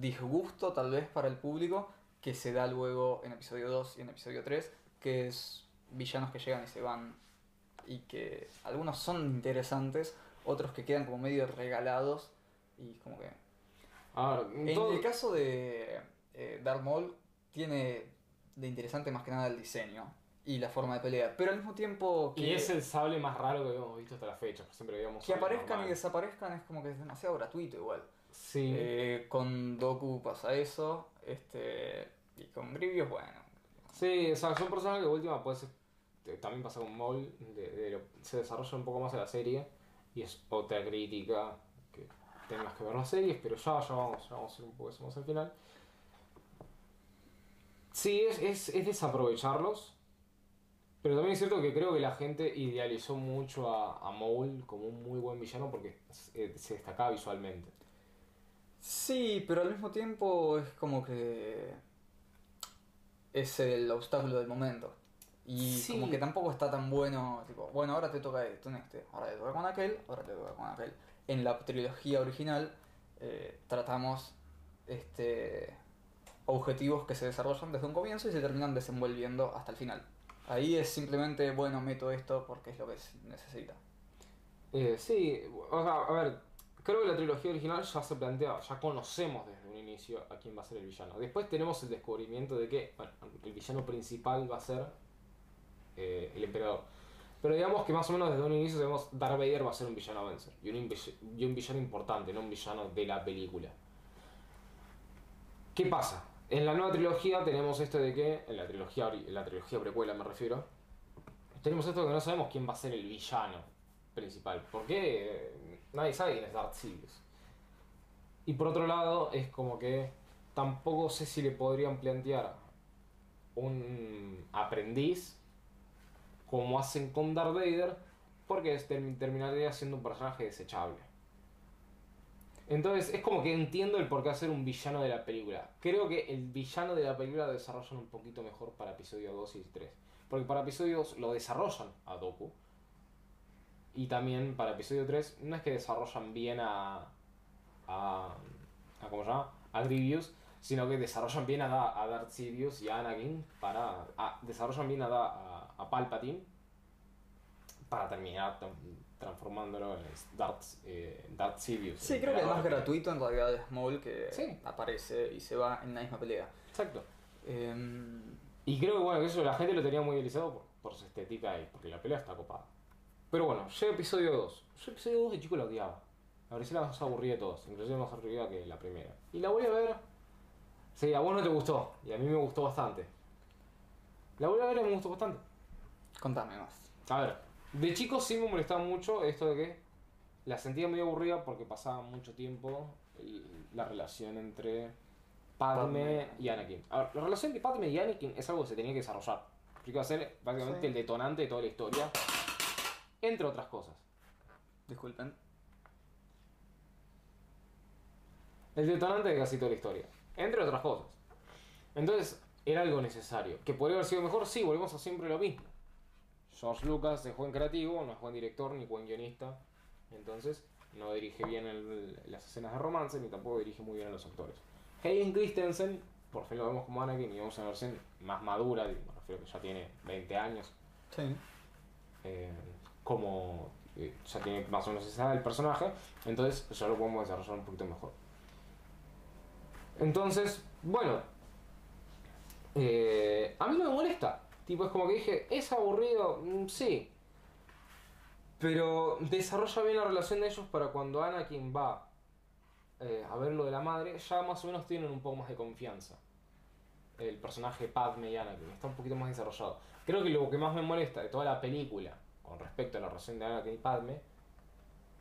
disgusto tal vez para el público que se da luego en episodio 2 y en episodio 3, que es villanos que llegan y se van y que algunos son interesantes, otros que quedan como medio regalados y como que... En el caso de eh, Darth Maul tiene de interesante más que nada el diseño y la forma de pelea, pero al mismo tiempo que, Y es el sable más raro que habíamos visto hasta la fecha. Siempre veíamos que aparezcan y desaparezcan es como que es demasiado gratuito igual. Sí. Eh, con Doku pasa eso, este y con Grievous bueno. Sí, o sea, son personas que última puede ser- eh, también pasa con Maul, de, de lo- se desarrolla un poco más en la serie y es otra crítica que tengas que ver las series, pero ya, ya vamos, ya vamos a ir un poco eso más al final. Sí, es, es, es desaprovecharlos, pero también es cierto que creo que la gente idealizó mucho a, a Maul como un muy buen villano porque eh, se destacaba visualmente. Sí, pero al mismo tiempo es como que es el obstáculo del momento. Y Sí. como que tampoco está tan bueno, tipo, bueno, ahora te toca esto en este, ahora te toca con aquel, ahora te toca con aquel. En la trilogía original eh, tratamos este objetivos que se desarrollan desde un comienzo y se terminan desenvolviendo hasta el final. Ahí es simplemente, bueno, meto esto porque es lo que se necesita. Eh, sí, o sea, a ver, creo que la trilogía original ya se plantea, ya conocemos desde un inicio a quién va a ser el villano. Después tenemos el descubrimiento de que el villano principal va a ser eh, el emperador. Pero digamos que más o menos desde un inicio sabemos Darth Vader va a ser un villano a vencer. Y un, y un villano importante, no un villano de la película. ¿Qué pasa? En la nueva trilogía tenemos esto de que, en la trilogía, en la trilogía precuela me refiero, tenemos esto de que no sabemos quién va a ser el villano principal. Porque nadie sabe quién es Darth Sidious. Y por otro lado, es como que tampoco sé si le podrían plantear un aprendiz como hacen con Darth Vader, porque terminaría siendo un personaje desechable. Entonces es como que entiendo el por qué hacer un villano de la película. Creo que el villano de la película lo desarrollan un poquito mejor para episodio 2 y 3. Porque para episodio 2 lo desarrollan a Doku. Y también para episodio 3 no es que desarrollan bien a... a, a ¿Cómo se llama? A Grievous. Sino que desarrollan bien a, a Darth Sidious y a Anakin para... a- desarrollan bien a, a, a Palpatine para terminar tra- transformándolo en Darth, eh, Darth Sidious. Sí, creo que el más gratuito en realidad es Maul que Sí. aparece y se va en la misma pelea. Exacto. Em, Y creo que bueno, que eso la gente lo tenía muy idealizado por, por su estética y porque la pelea está copada. Pero bueno, llega episodio 2. Yo episodio 2 de chico la odiaba. Me parecía la más aburrida de todos, inclusive más aburrida que la primera. Y la voy a ver. Sí, a vos no te gustó, y a mí me gustó bastante. La voy a ver y me gustó bastante. contame más. A ver, de chico sí me molestaba mucho esto de que la sentía medio aburrida porque pasaba mucho tiempo la relación entre Padme Padme. y Anakin. A ver, la relación entre Padme y Anakin es algo que se tenía que desarrollar. Porque iba a ser básicamente Sí. el detonante de toda la historia, entre otras cosas. Disculpen. El detonante de casi toda la historia, entre otras cosas. Entonces, era algo necesario. ¿Que podría haber sido mejor? Sí, volvemos a siempre lo mismo. George Lucas es buen creativo, no es buen director ni buen guionista. Entonces, no dirige bien el- las escenas de romance ni tampoco dirige muy bien a los actores. Hayden Christensen, por fin lo vemos como Anakin y vemos una versión más madura, me refiero que ya tiene 20 años, Sí. eh, como eh, ya tiene más o menos esa edad el personaje, entonces ya lo podemos desarrollar un poquito mejor. Entonces, bueno, eh, a mí no me molesta. Tipo, es como que dije, ¿es aburrido? Mm, sí. Pero desarrolla bien la relación de ellos para cuando Anakin va eh, a ver lo de la madre, ya más o menos tienen un poco más de confianza. El personaje Padme y Anakin está un poquito más desarrollado. Creo que lo que más me molesta de toda la película con respecto a la relación de Anakin y Padme,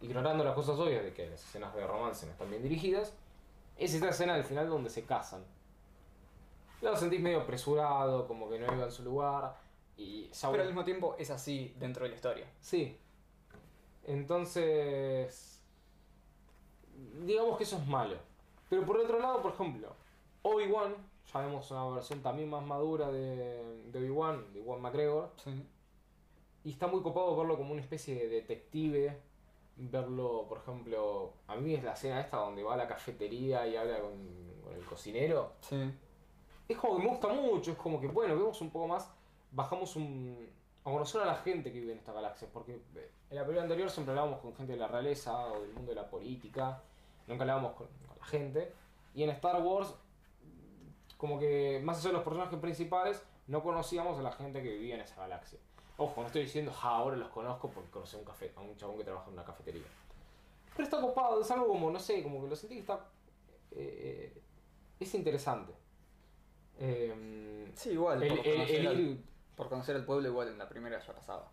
ignorando las cosas obvias de que las escenas de romance no están bien dirigidas, es esta escena del final donde se casan. Lo sentís medio apresurado, como que no iba en su lugar, y Pero al mismo tiempo es así dentro de la historia. Sí. Entonces. Digamos que eso es malo. Pero por otro lado, por ejemplo, Obi-Wan, ya vemos una versión también más madura de, de Obi-Wan, de Obi-Wan McGregor, Sí. Y está muy copado verlo como una especie de detective. Verlo, por ejemplo, a mí es la escena esta donde va a la cafetería y habla con, con el cocinero Sí. es como que me gusta mucho, es como que, bueno, vemos un poco más, bajamos un, a conocer a la gente que vive en esta galaxia, porque eh, en la película anterior siempre hablábamos con gente de la realeza o del mundo de la política, nunca hablábamos con, con la gente, y en Star Wars, como que más allá de los personajes principales, no conocíamos a la gente que vivía en esa galaxia. Ojo, no estoy diciendo, ja, ahora los conozco porque conocí a un, café, a un chabón que trabaja en una cafetería. Pero está copado, es algo como, no sé, como que lo sentí que está... eh, es interesante. Eh, Sí, igual. el, por, conocer el al, por conocer al pueblo, igual en la primera ya pasaba.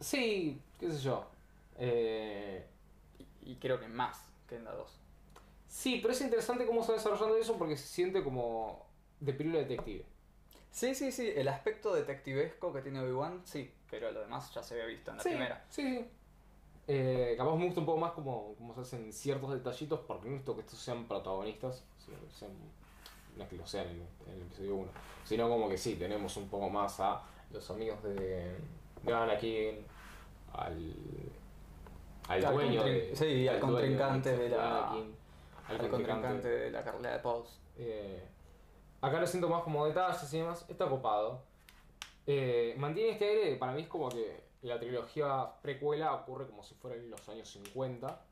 Sí, qué sé yo. Eh, Y, y creo que más que en la 2. sí, pero es interesante cómo se va desarrollando eso porque se siente como de película detective. Sí, sí, sí. El aspecto detectivesco que tiene Obi-Wan, sí. Pero lo demás ya se había visto en la sí, primera. Sí, sí. Eh, capaz me gusta un poco más como, como se hacen ciertos detallitos porque no necesito que estos sean protagonistas, sino que sean- no es que lo sean en, en el episodio 1, sino como que sí, tenemos un poco más a los amigos de, de Anakin, al, al Al dueño de, sí, al contrincante de la- Anakin, al Al contrincante de la carrera de Pause. eh, acá lo siento más como detalles y demás. Está copado. Eh, mantiene este aire, que para mí es como que la trilogía precuela ocurre como si fuera en los años 50,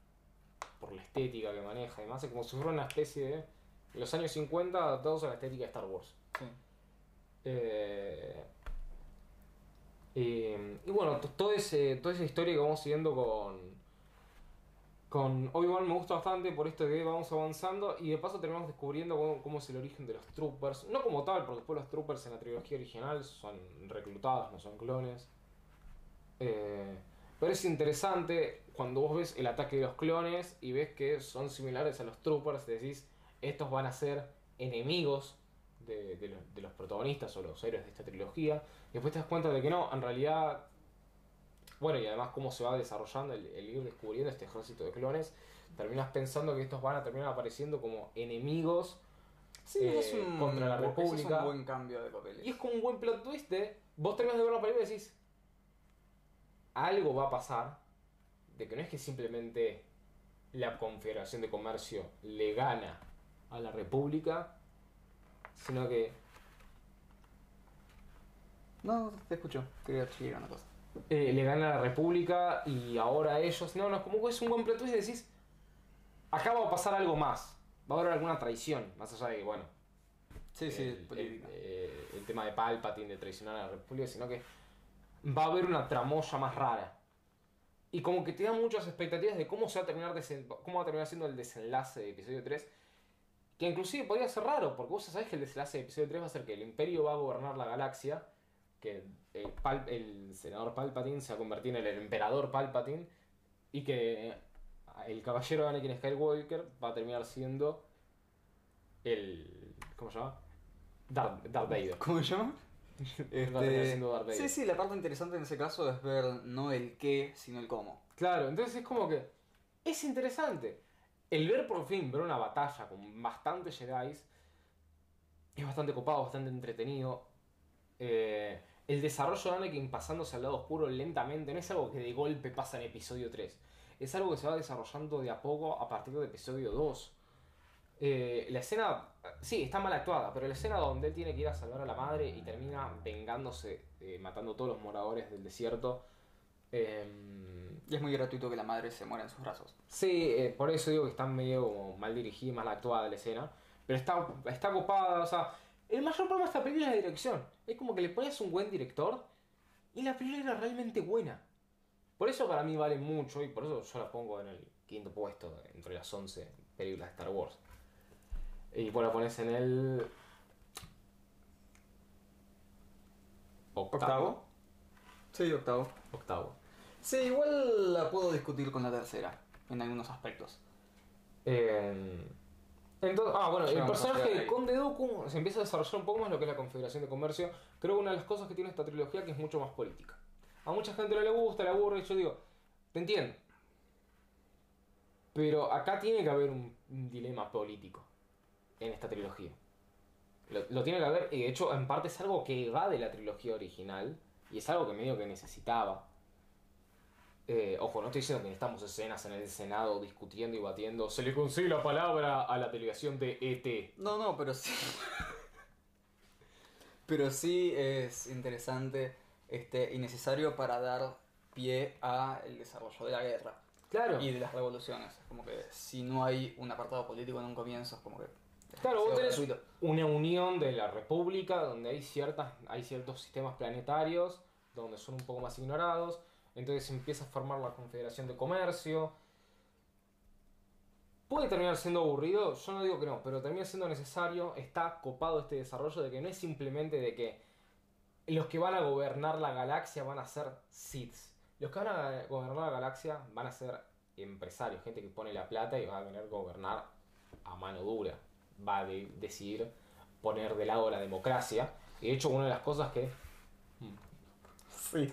por la estética que maneja y demás. Es como si fuera una especie de los años 50 adaptados a la estética de Star Wars. Sí. Eh, Eh, y bueno, t- todo ese, toda esa historia que vamos siguiendo con, con Obi-Wan me gusta bastante por esto que vamos avanzando y de paso terminamos descubriendo cómo, es el origen de los troopers. No como tal, porque después los troopers en la trilogía original son reclutados, no son clones. Eh, pero es interesante cuando vos ves el ataque de los clones y ves que son similares a los troopers, decís, estos van a ser enemigos de, de los protagonistas o los héroes de esta trilogía. Y después te das cuenta de que no, en realidad bueno, y además cómo se va desarrollando el, el ir descubriendo este ejército de clones, terminas pensando que estos van a terminar apareciendo como enemigos. Sí, eh, es un, contra la República. Es un buen cambio de papeles. Y es como un buen plot twist de, vos terminas de ver la película y decís, algo va a pasar, de que no es que simplemente la Confederación de Comercio le gana a la República, sino que No, te escucho. Quería chiquir una cosa. Eh, le gana a la República y ahora ellos. No, no, es como que es un buen plot twist y decís. Acá va a pasar algo más. Va a haber alguna traición. Más allá de que, bueno. Sí, sí, el, el- eh, el tema de Palpatine de traicionar a la República, sino que va a haber una tramoya más rara. Y como que te da muchas expectativas de cómo se va a terminar desen- cómo va a terminar siendo el desenlace de episodio 3. Que inclusive podría ser raro, porque vos sabés que el desenlace de episodio 3 va a ser que el imperio va a gobernar la galaxia, que el, Pal- el senador Palpatine se va a convertir en el emperador Palpatine, y que el caballero Anakin Skywalker va a terminar siendo el... ¿cómo se llama? Darth, Darth Vader. ¿Cómo se llama? Va a terminar Este, siendo Darth Vader. sí, sí, la parte interesante en ese caso es ver no el qué, sino el cómo. Claro, entonces es como que es interesante. El ver por fin, ver una batalla con bastantes Jedi es bastante copado, bastante entretenido. Eh, el desarrollo de Anakin pasándose al lado oscuro lentamente no es algo que de golpe pasa en episodio 3. Es algo que se va desarrollando de a poco a partir de episodio 2. Eh, la escena, sí, está mal actuada, pero la escena donde él tiene que ir a salvar a la madre y termina vengándose, eh, matando a todos los moradores del desierto. Y es muy gratuito que la madre se muera en sus brazos. Sí, eh, por eso digo que está medio mal dirigida y mal actuada la escena. Pero está, está copada, o sea. El mayor problema de esta película es la dirección. Es como que le pones un buen director y la película era realmente buena. Por eso para mí vale mucho y por eso yo la pongo en el quinto puesto entre las 11 películas de Star Wars. Y vos la pones en el. Octavo. Sí, octavo. Octavo. Sí, igual la puedo discutir con la tercera, en algunos aspectos. Eh, entonces, ah, bueno, el personaje de ahí. Conde Dooku se empieza a desarrollar un poco más lo que es la Confederación de Comercio. Creo que una de las cosas que tiene esta trilogía que es mucho más política. A mucha gente no le gusta, le aburre, y yo digo, te entiendo. Pero acá tiene que haber un, un dilema político en esta trilogía. Lo, lo tiene que haber, y de hecho, en parte es algo que va de la trilogía original, y es algo que medio que necesitaba. Eh, ojo, no estoy diciendo que necesitamos escenas en el Senado discutiendo y batiendo. Se le consigue la palabra a la delegación de ET. No, no, pero sí. pero sí es interesante este, y necesario para dar pie a el desarrollo de la guerra Claro, y de las revoluciones. Como que si no hay un apartado político en un comienzo, es como que. claro, vos tenés gratuito. una unión de la República donde hay, ciertas, hay ciertos sistemas planetarios donde son un poco más ignorados. Entonces empieza a formar la Confederación de Comercio. Puede terminar siendo aburrido, yo no digo que no, pero termina siendo necesario. Está copado este desarrollo de que no es simplemente de que los que van a gobernar la galaxia van a ser Siths. Los que van a gobernar la galaxia van a ser empresarios, gente que pone la plata y va a venir a gobernar a mano dura. Va a de- decidir poner de lado la democracia. Y de hecho, una de las cosas que. Sí.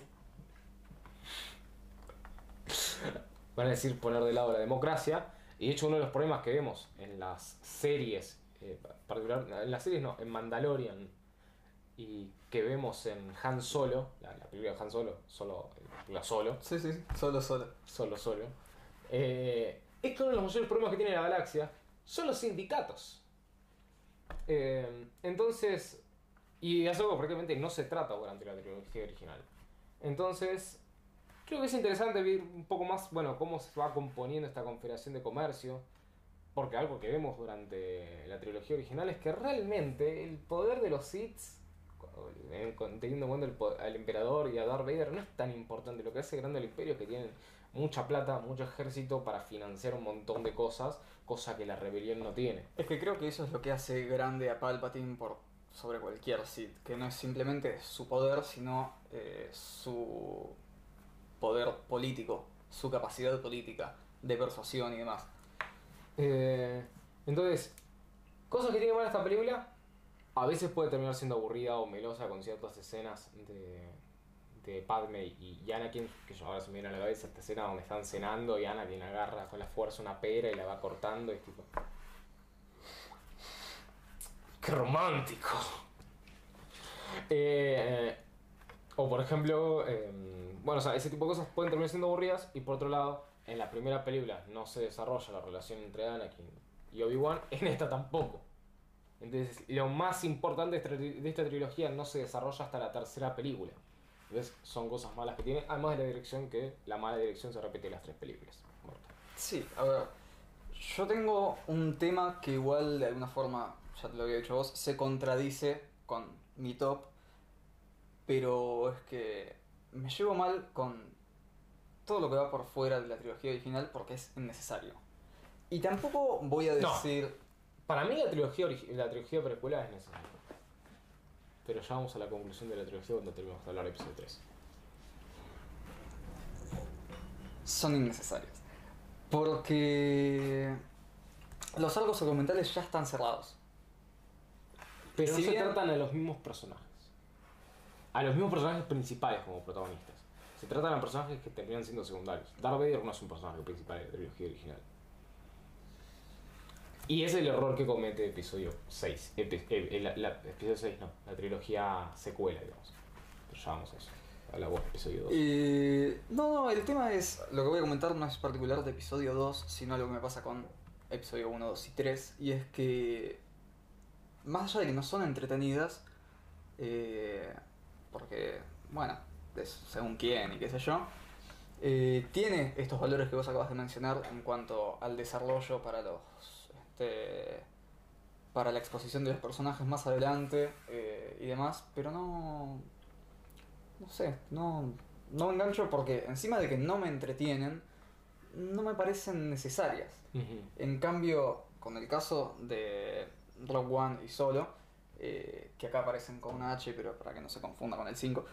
Van a decir poner de lado la democracia. Y de hecho uno de los problemas que vemos en las series, eh, particular, en las series no, en Mandalorian y que vemos en Han Solo, la, la película de Han Solo, solo, la película Solo, Sí, sí, sí. Solo, solo. solo, solo, eh, es que uno de los mayores problemas que tiene la galaxia son los sindicatos. Eh, entonces, y es algo que prácticamente no se trata durante la trilogía original. Entonces, creo que es interesante ver un poco más, bueno, cómo se va componiendo esta confederación de comercio. Porque algo que vemos durante la trilogía original es que realmente el poder de los Sith, eh, teniendo en cuenta el al emperador y a Darth Vader, no es tan importante. Lo que hace grande al imperio es que tienen mucha plata, mucho ejército para financiar un montón de cosas, cosa que la rebelión no tiene. Es que creo que eso es lo que hace grande a Palpatine por sobre cualquier Sith, que no es simplemente su poder, sino eh, su poder político, su capacidad política de persuasión y demás. Eh, entonces, cosas que tiene mal esta película, a veces puede terminar siendo aburrida o melosa con ciertas escenas de, de Padme y, y Anakin, que yo ahora se me viene a la cabeza esta escena donde están cenando y Anakin agarra con la fuerza una pera y la va cortando y es tipo... ¡Qué romántico! Eh, o por ejemplo, eh, bueno, o sea, ese tipo de cosas pueden terminar siendo aburridas y por otro lado, en la primera película no se desarrolla la relación entre Anakin y Obi-Wan, en esta tampoco. Entonces, lo más importante de esta, trilogía no se desarrolla hasta la tercera película. Entonces, son cosas malas que tiene, además de la dirección, que la mala dirección se repite en las tres películas. Sí, a ver, yo tengo un tema que igual de alguna forma, ya te lo había dicho vos, se contradice con mi top, pero es que me llevo mal con todo lo que va por fuera de la trilogía original porque es innecesario. Y tampoco voy a No. decir... Para mí la trilogía, la trilogía precuela es necesaria. Pero ya vamos a la conclusión de la trilogía cuando terminemos de hablar de episodio 3. son innecesarias. Porque los arcos argumentales ya están cerrados. Pero Si no se bien- tratan a los mismos personajes. A los mismos personajes principales como protagonistas. Se tratan a personajes que terminan siendo secundarios. Darth Vader no es un personaje principal de la trilogía original. Y es el error que comete episodio 6. Epi- eh, la- la- episodio 6 no, la trilogía secuela, digamos. Pero a eso. A la voz episodio 2. Eh, no, no, el tema es, lo que voy a comentar no es particular de episodio 2, sino algo que me pasa con episodio 1, 2 y 3, y es que, más allá de que no son entretenidas, eh, porque, bueno, es según quién y qué sé yo, eh, tiene estos valores que vos acabas de mencionar en cuanto al desarrollo para los... Este, para la exposición de los personajes más adelante eh, y demás, pero no, no sé, no, no me engancho porque encima de que no me entretienen, no me parecen necesarias. En cambio, con el caso de Rogue One y Solo, eh, que acá aparecen con una H, pero para que no se confunda con el 5,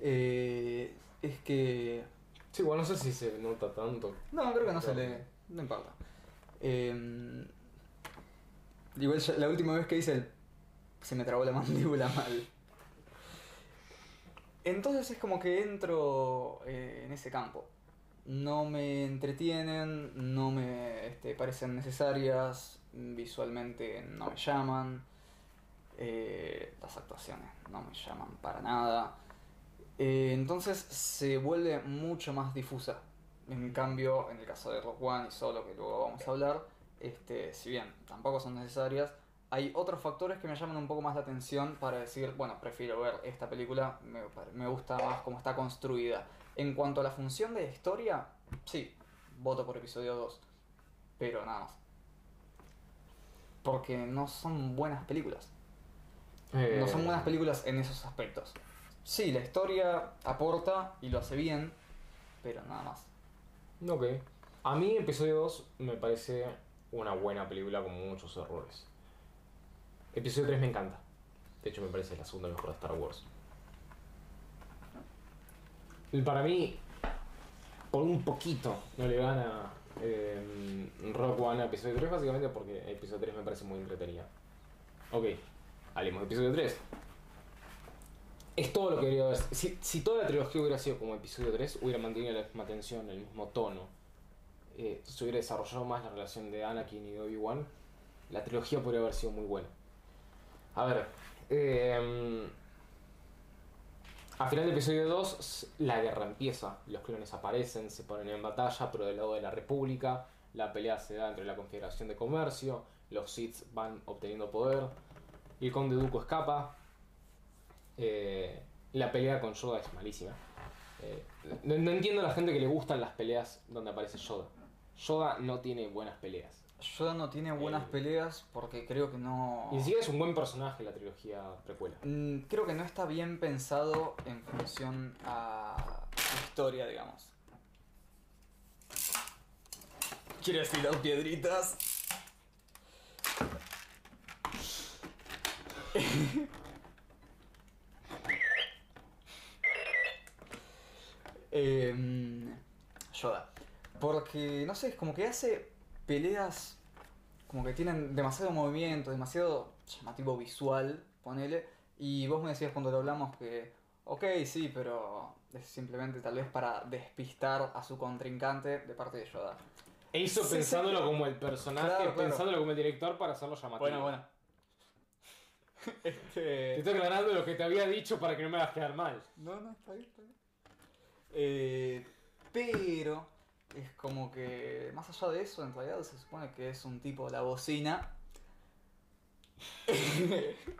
eh, es que... Sí, igual no sé si se nota tanto. No, creo que no se le... No importa. Eh, igual ya- la última vez que hice el... Se me trabó la mandíbula mal. Entonces es como que entro eh, en ese campo. No me entretienen, no me este, parecen necesarias, visualmente no me llaman, eh, las actuaciones no me llaman para nada. Eh, entonces se vuelve mucho más difusa. En cambio, en el caso de Rock One y Solo, que luego vamos a hablar, este, si bien tampoco son necesarias, hay otros factores que me llaman un poco más la atención para decir, bueno, prefiero ver esta película, me, me gusta más cómo está construida. En cuanto a la función de historia, sí, voto por episodio 2, pero nada más. Porque no son buenas películas. Eh, No son buenas películas en esos aspectos. Sí, la historia aporta y lo hace bien, pero nada más. Ok. A mí episodio 2 me parece una buena película con muchos errores. Episodio 3 me encanta. De hecho me parece la segunda mejor de Star Wars. Y para mí, por un poquito, no le gana eh, Rock One a episodio 3, básicamente porque episodio 3 me parece muy entretenida. Ok, hablemos de episodio 3. Es todo lo que debería haber. Si, si toda la trilogía hubiera sido como episodio 3, hubiera mantenido la misma tensión, el mismo tono, eh, se hubiera desarrollado más la relación de Anakin y de Obi-Wan, la trilogía podría haber sido muy buena. A ver, eh, a final del episodio 2, s- la guerra empieza. Los clones aparecen, se ponen en batalla, pero del lado de la República. La pelea se da entre la Confederación de Comercio. Los Sith van obteniendo poder. El Conde Dooku escapa. Eh, la pelea con Yoda es malísima. Eh, no, no entiendo a la gente que le gustan las peleas donde aparece Yoda. Yoda no tiene buenas peleas. Yoda no tiene buenas Eh. peleas porque creo que no. Y ni siquiera es un buen personaje la trilogía precuela. Mm, Creo que no está bien pensado en función a su historia, digamos. ¿Quieres tirar piedritas? Em, Yoda. Porque, no sé, es como que hace peleas como que tienen demasiado movimiento, demasiado llamativo visual, ponele. Y vos me decías cuando lo hablamos que, ok, sí, pero es simplemente tal vez para despistar a su contrincante de parte de Yoda. E hizo Sí, sí. pensándolo como el personaje, Claro, claro. pensándolo como el director para hacerlo llamativo. Bueno, bueno. Te Este... estoy aclarando lo que te había dicho para que no me hagas quedar mal. No, no, está bien, está bien. Eh, pero es como que, más allá de eso, en realidad se supone que es un tipo de la bocina.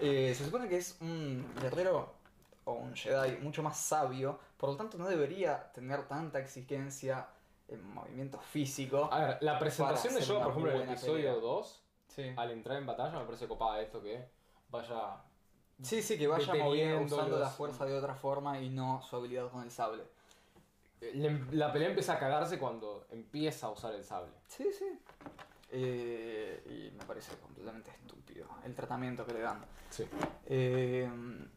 Eh, se supone que es un guerrero o un Jedi mucho más sabio, por lo tanto no debería tener tanta exigencia en movimiento físico. A ver, la presentación de una por ejemplo, en el episodio pelea. 2, Sí. al entrar en batalla, me parece copada esto que vaya. Sí, sí, que vaya moviendo, usando la fuerza de otra forma y no su habilidad con el sable. Le- La pelea empieza a cagarse cuando empieza a usar el sable. Sí, sí. Eh, y me parece completamente estúpido el tratamiento que le dan. Sí. Eh,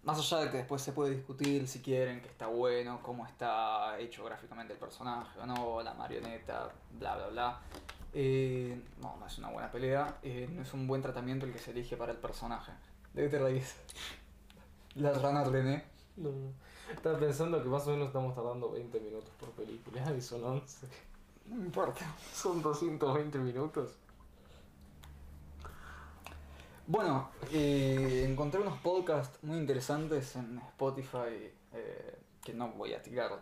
más allá de que después se puede discutir si quieren que está bueno, cómo está hecho gráficamente el personaje o no, la marioneta, bla, bla, bla. Eh, no, no es una buena pelea, eh, no es un buen tratamiento el que se elige para el personaje. ¿De qué te reís? La rana René. No, no. Estaba pensando que más o menos estamos tardando 20 minutos por película y son 11. No importa. Son 220 minutos. Bueno, eh, encontré unos podcasts muy interesantes en Spotify eh, que no voy a tirar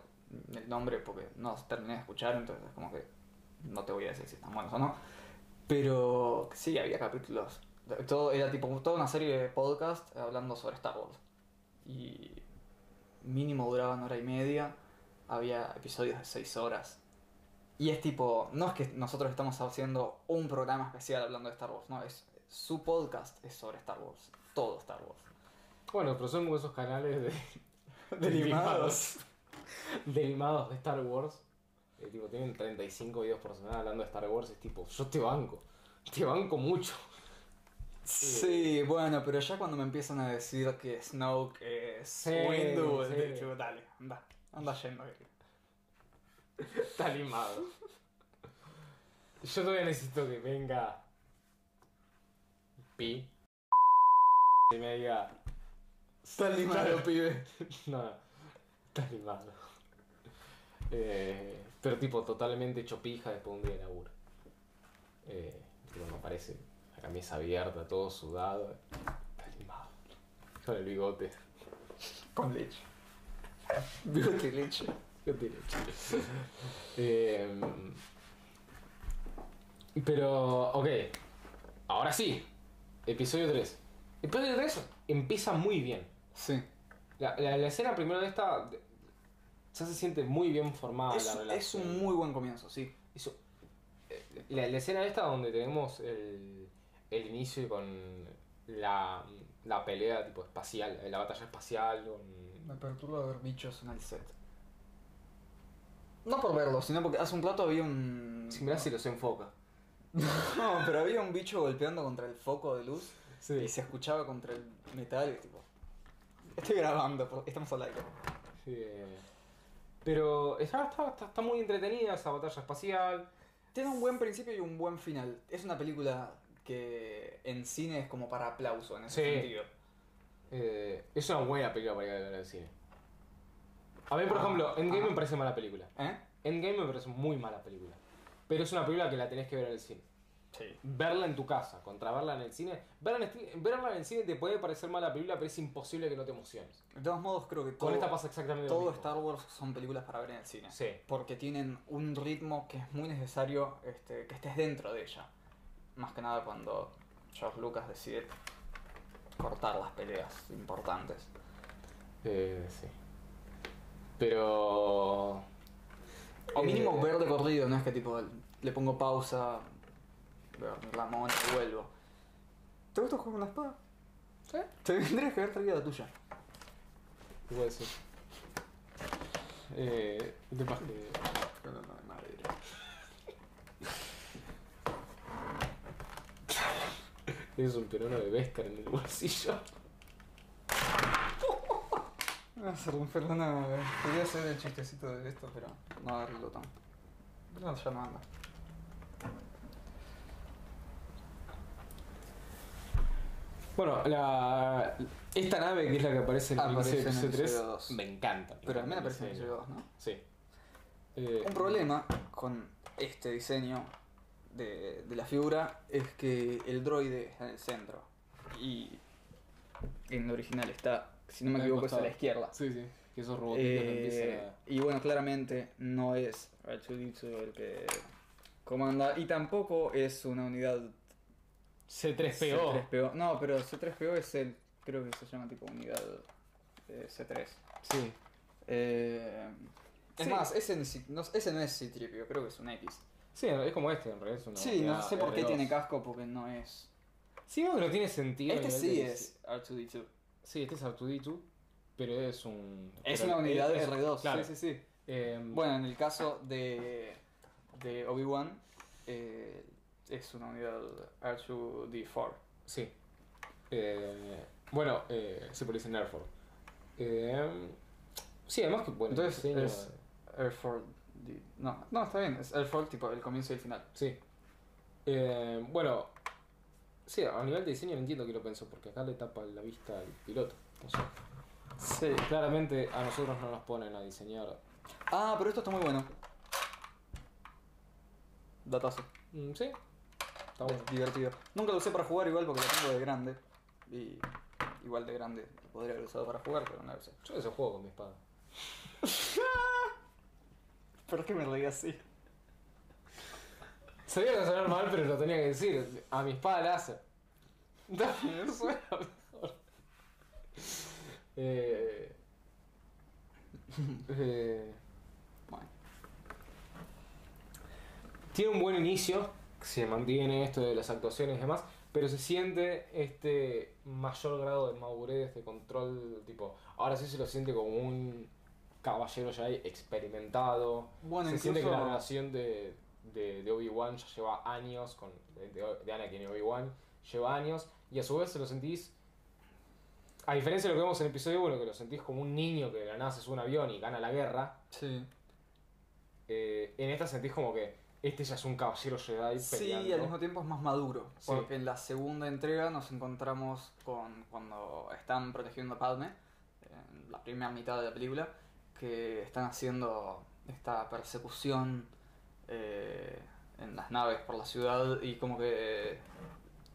el nombre porque no terminé de escuchar, entonces es como que no te voy a decir si están buenos o no. Pero sí, había capítulos. Todo, era tipo toda una serie de podcasts hablando sobre Star Wars. Y mínimo duraban hora y media. Había episodios de seis horas. Y es tipo, no es que nosotros estamos haciendo un programa especial hablando de Star Wars, no, es su podcast es sobre Star Wars, todo Star Wars. Bueno, pero son esos canales de, Delimados. delimados de Star Wars. Eh, tipo, tienen 35 videos por semana hablando de Star Wars. Es tipo, yo te banco. Te banco mucho. Sí, bueno, pero ya cuando me empiezan a decir que Snoke es Sí, Windu, sí. de hecho, dale, anda, anda yendo. Está limado. Yo todavía necesito que venga Pi y me diga. Está limado, pibe. No, no, está limado. Eh, pero tipo totalmente hecho pija después de un día de laburo. Eh, tipo, me aparece la camisa abierta, todo sudado. Está limado. Con el bigote. Con leche. Bigote leche. Qué derecho. Eh, pero, ok. Ahora sí. Episodio 3. Episodio 3 empieza muy bien. Sí. La, la- la escena primero de esta de- ya se siente muy bien formada Es, la relación. es un muy buen comienzo, sí. Eso- eh, la, la escena esta donde tenemos el, el inicio con la, la pelea tipo espacial, la batalla espacial con... Me perturba ver bichos en el set. No por verlo, sino porque hace un rato había un... Si mirás si los enfoca. No, pero había un bicho golpeando contra el foco de luz Sí. y se escuchaba contra el metal y tipo... Estoy grabando, estamos al aire. Sí, eh, Pero está, está, está- está muy entretenida esa batalla espacial. Tiene un buen principio y un buen final. Es una película que en cine es como para aplauso en ese Sí. sentido. Eh, es una buena película para ir a ver al cine. A mí, por Ah, ejemplo, Endgame ajá. me parece mala película. ¿Eh? Endgame me parece muy mala película. Pero es una película que la tenés que ver en el cine. Sí. Verla en tu casa, contra verla en el cine. Verla en, verla en el cine te puede parecer mala película, pero es imposible que no te emociones. De todos modos, creo que Con todo, esta pasa exactamente lo todo mismo. Star Wars son películas para ver en el cine. Sí. Porque tienen un ritmo que es muy necesario este, que estés dentro de ella. Más que nada cuando George Lucas decide cortar las peleas importantes. Eh, sí. Pero... O mínimo Eh, ver de corrido, no es que tipo le pongo pausa, veo la mona y vuelvo. ¿Te gusta jugar con la espada? ¿Sí? Te tendrías que haber traído la tuya. ¿Qué puede ser? Eh, el tema es que. No, no, no, de madera. Tienes un perono de Beskar en el bolsillo. Ah, nave. Quería hacer el chistecito de esto, pero no agarrarlo tan. No, ya no anda. Bueno, la, esta nave que es la que aparece en el Aparece en el C3 C2. me encanta. Pero también el aparece en el diseño. C2, ¿no? Sí. Eh, Un problema con este diseño de, de la figura es que el droide está en el centro. Y en el original está, si no me equivoco, es a la izquierda. Sí, sí. Que esos robotitos Eh, a. y bueno, claramente no es R2D2 el que comanda. Y tampoco es una unidad C3PO. C3PO. No, pero C3PO es el. Creo que se llama tipo unidad eh, C3. Sí. Eh, es Sí. más, ese, no, ese no es C-Tripio, creo que es un X. Sí, es como este, en realidad es una. sí, no sé por qué R2. tiene casco, porque no es. Sí, no, no tiene sentido. Este sí es R2D2. Sí, este es R2D2, pero es un. Es pero una unidad es- R2, Claro. sí, sí, sí. Eh, Bueno, en el caso de, de Obi-Wan, eh, es una unidad R2D4. Sí. Eh, bueno, eh, se parece en Airford. Eh, sí, además que bueno, Entonces diseño- es Air Force. No, no, está bien, es Air Force tipo el comienzo y el final. Sí. Eh, bueno, sí, a nivel de diseño no entiendo que lo pensó, porque acá le tapa la vista al piloto. No sé. Sí. Claramente a nosotros no nos ponen a diseñar. Ah, pero esto está muy bueno. Datazo. Mm, sí, está bueno. Divertido. Nunca lo usé para jugar igual porque lo tengo de grande. Y igual de grande lo podría haber usado para jugar, pero no lo usé. Yo ese juego con mi espada. ¿Por qué me reí así? Sabía que iba a sonar mal, pero lo tenía que decir. A mi espada láser. No, suena mejor. Eh, eh, Bueno. tiene un buen inicio, se mantiene esto de las actuaciones y demás, pero se siente este mayor grado de madurez, de control, tipo, ahora sí se lo siente como un caballero ya experimentado. Bueno, se incluso... siente que la relación de, de, de Obi-Wan ya lleva años, con, de, de Anakin y Obi-Wan, lleva años, y a su vez se lo sentís, a diferencia de lo que vemos en el episodio 1, que lo sentís como un niño que de la nada se sube a un avión y gana la guerra, Sí. eh, en esta sentís como que este ya es un caballero Jedi Sí, peleando. y al mismo tiempo es más maduro. Sí. Porque en la segunda entrega nos encontramos con cuando están protegiendo a Padme, en la primera mitad de la película, que están haciendo esta persecución eh, en las naves por la ciudad y como que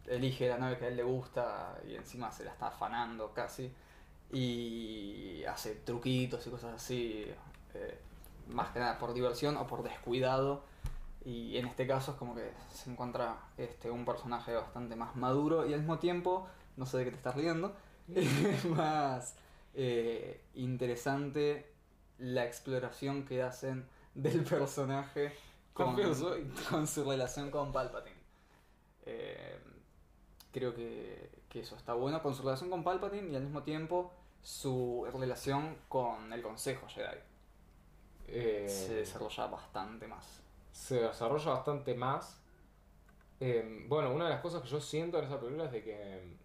elige la nave que a él le gusta y encima se la está afanando casi y hace truquitos y cosas así, eh, más que nada por diversión o por descuidado. Y en este caso es como que se encuentra este, un personaje bastante más maduro y al mismo tiempo, no sé de qué te estás riendo, es más eh, interesante la exploración que hacen del personaje con, con su relación con Palpatine. Eh, creo que, que eso está bueno con su relación con Palpatine y al mismo tiempo su relación con el Consejo Jedi. Eh, Se desarrolla bastante más. se desarrolla bastante más. Eh, bueno, una de las cosas que yo siento en esa película es de que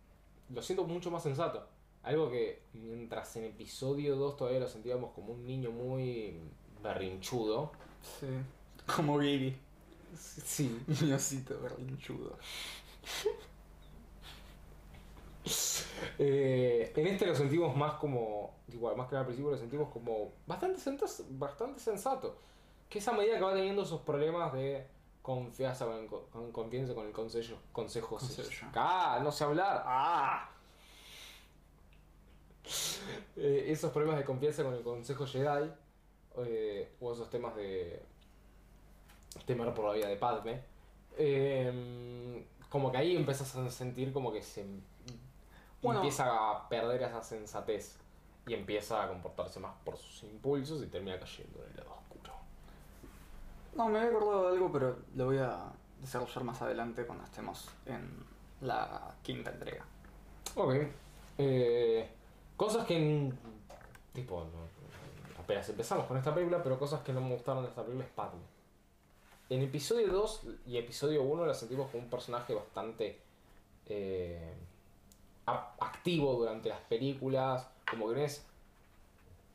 mm, lo siento mucho más sensato. Algo que mientras en episodio 2 todavía lo sentíamos como un niño muy berrinchudo. Sí. Como Gigi. Sí. Mi osito berrinchudo. Eh, en este lo sentimos más como, igual, más que al principio lo sentimos como bastante, sentas- bastante sensato. Que esa medida que va teniendo esos problemas de confianza con, el co- con confianza con el consejo, consejo, Consejo. Ah, no sé hablar. ¡Ah! Eh, esos problemas de confianza con el Consejo Jedi, eh, o esos temas de temer por la vida de Padme, eh, como que ahí empezás a sentir como que se Bueno. empieza a perder esa sensatez y empieza a comportarse más por sus impulsos y termina cayendo en el lado oscuro. No, me había acordado de algo, pero lo voy a desarrollar más adelante cuando estemos en la quinta entrega. Ok. Eh, cosas que. Tipo, no- apenas empezamos con esta película, pero cosas que no me gustaron de esta película es Padme. En episodio 2 y episodio 1 la sentimos como un personaje bastante eh, activo durante las películas. Como que no es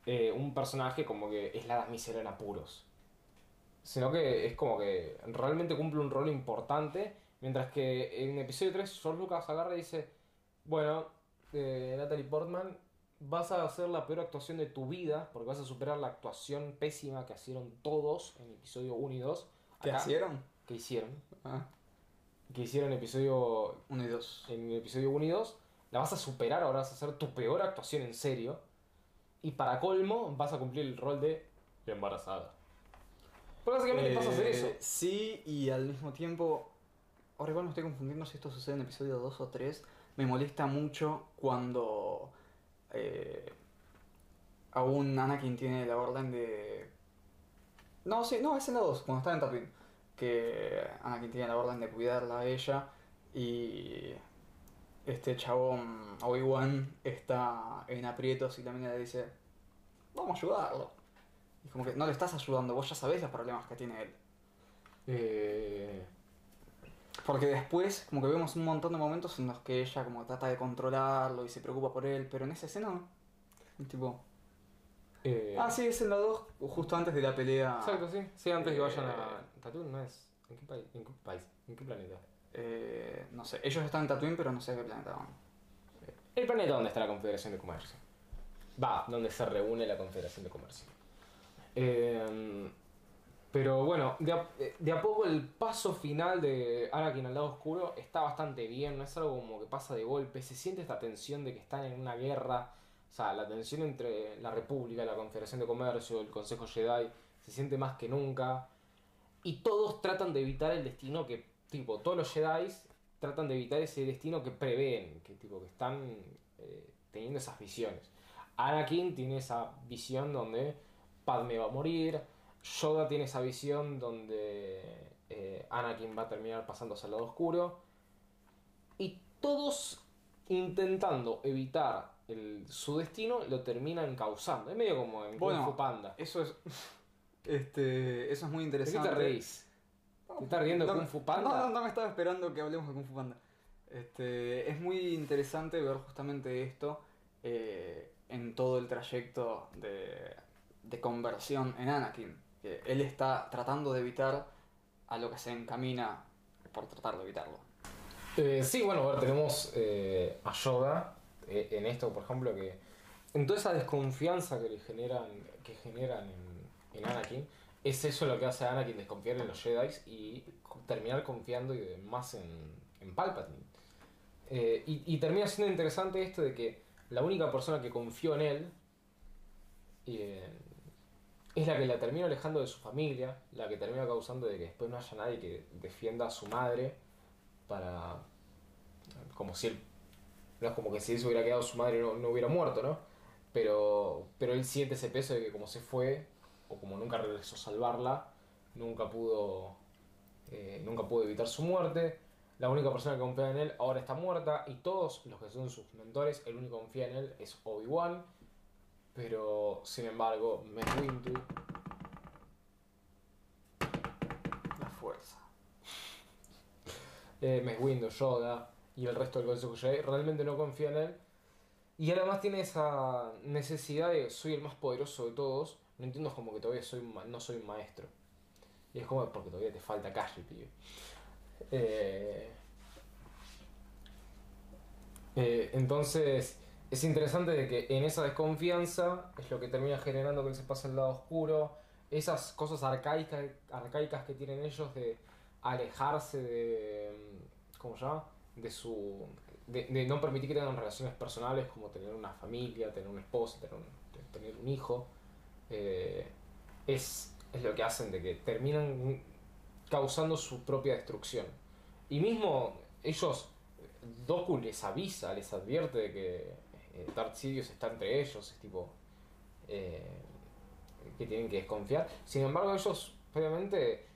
eh, un personaje como que es la damisela en apuros. Sino que es como que realmente cumple un rol importante. Mientras que en episodio 3 George Lucas agarra y dice, bueno, eh, Natalie Portman, vas a hacer la peor actuación de tu vida porque vas a superar la actuación pésima que hicieron todos en episodio 1 y 2. ¿Qué Acá- hicieron? Que hicieron. Ah, Que hicieron en episodio, uno y dos. en el episodio 1 y 2. La vas a superar, ahora vas a hacer tu peor actuación en serio. Y para colmo, vas a cumplir el rol de embarazada. Pero básicamente vas a hacer Eh, eso. Sí, y al mismo tiempo. Ahora igual me estoy confundiendo si esto sucede en episodio 2 o 3. Me molesta mucho cuando. eh, aún Anakin tiene la orden de. No, sí, no, es en la 2, cuando está en Tatooine. Que Anakin tiene la orden de cuidarla a ella. Y. Este chabón, Obi-Wan, está en aprietos y la mina le dice: Vamos a ayudarlo. Y como que no le estás ayudando, vos ya sabés los problemas que tiene él. Eh, Porque después, como que vemos un montón de momentos en los que ella como trata de controlarlo y se preocupa por él, pero en esa escena no. Tipo. Eh, Ah, sí, es en la 2, justo antes de la pelea. Exacto, sí. Sí, antes que vayan a Eh, Tatooine, ¿no es? ¿En qué país? ¿En qué país? ¿En qué planeta? Eh, no sé, ellos están en Tatooine, pero no sé a qué planeta van. El planeta donde está la Confederación de Comercio. Va, donde se reúne la Confederación de Comercio. Eh, pero bueno, de a, de a poco el paso final de Anakin al lado oscuro está bastante bien, no es algo como que pasa de golpe, se siente esta tensión de que están en una guerra, sea, la tensión entre la República, la Confederación de Comercio, el Consejo Jedi, se siente más que nunca, y todos tratan de evitar el destino que, tipo, todos los Jedi tratan de evitar ese destino que prevén, que tipo, que están eh, teniendo esas visiones. Anakin tiene esa visión donde Padme va a morir, Yoda tiene esa visión donde eh, Anakin va a terminar pasándose al lado oscuro. Y todos intentando evitar el- su destino lo terminan causando. Es medio como en Bueno, Kung Fu Panda. Eso es. Este, eso es muy ¿De qué interesante. te reís? ¿Te estás riendo de No, Kung Fu Panda? No, no, no me estaba esperando que hablemos de Kung Fu Panda. Este, es muy interesante ver justamente esto eh, en todo el trayecto de, de conversión en Anakin. Que él está tratando de evitar a lo que se encamina por tratar de evitarlo. Eh, sí, bueno, a ver, tenemos eh, a Yoda en esto, por ejemplo, que en toda esa desconfianza que le generan, que generan en, Anakin, es eso lo que hace a Anakin desconfiar en los Jedi y terminar confiando más en, en Palpatine. Eh, y, y termina siendo interesante esto de que la única persona que confió en él eh, es la que la termina alejando de su familia, la que termina causando de que después no haya nadie que defienda a su madre para como si él no es como que si se hubiera quedado su madre no, no hubiera muerto no pero pero él siente ese peso de que como se fue o como nunca regresó a salvarla nunca pudo eh, nunca pudo evitar su muerte. La única persona que confía en él ahora está muerta y todos los que son sus mentores el único que confía en él es Obi Wan pero sin embargo Mace Windu La fuerza. eh, Mace Windu, Yoda y el resto del Consejo Jedi realmente no confía en él. Y además tiene esa necesidad de soy el más poderoso de todos. No entiendo es como que todavía soy no soy un maestro. Y es como porque todavía te falta calle, pibe. Eh, eh, entonces es interesante de que en esa desconfianza es lo que termina generando que él se pase al lado oscuro. Esas cosas arcaicas, arcaicas que tienen ellos de alejarse de. ¿Cómo se llama? De su. De, de no permitir que tengan relaciones personales como tener una familia, tener un esposo, tener un, tener un hijo. eh, es, es lo que hacen de que terminan causando su propia destrucción. Y mismo ellos, Doku les avisa, les advierte de que eh, Darth está entre ellos, es tipo. eh, que tienen que desconfiar. Sin embargo, ellos previamente,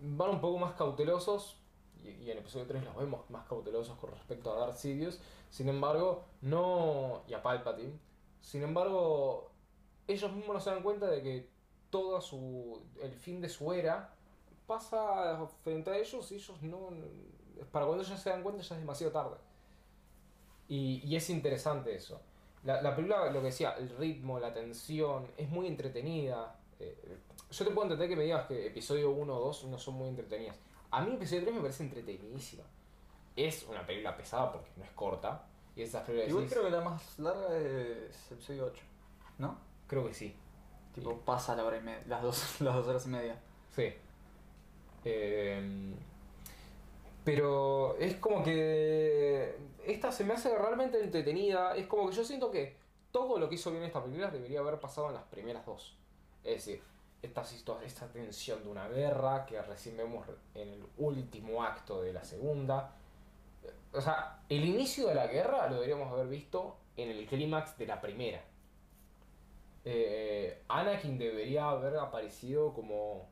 van un poco más cautelosos, y, y en episodio 3 los vemos más cautelosos con respecto a Darth Sidious, sin embargo, no... y a Palpatine, sin embargo, ellos mismos no se dan cuenta de que todo su, el fin de su era pasa frente a ellos y ellos no... Para cuando ellos se dan cuenta ya es demasiado tarde. Y, y es interesante eso. La, la película, lo que decía, el ritmo, la tensión, es muy entretenida. Eh, yo te puedo entender que me digas que episodio 1 o 2 no son muy entretenidas. A mí episodio 3 me parece entretenidísima. Es una película pesada porque no es corta. Y esas películas Igual decís- creo que la más larga es episodio 8, ¿no? creo que sí. Tipo, Sí. pasa la hora y media, las dos, las dos horas y media. Sí. Eh, pero es como que esta se me hace realmente entretenida. Es como que yo siento que todo lo que hizo bien esta película debería haber pasado en las primeras dos. Es decir, esta, esta tensión de una guerra que recién vemos en el último acto de la segunda. O sea, el inicio de la guerra lo deberíamos haber visto en el clímax de la primera. Eh, Anakin debería haber aparecido como,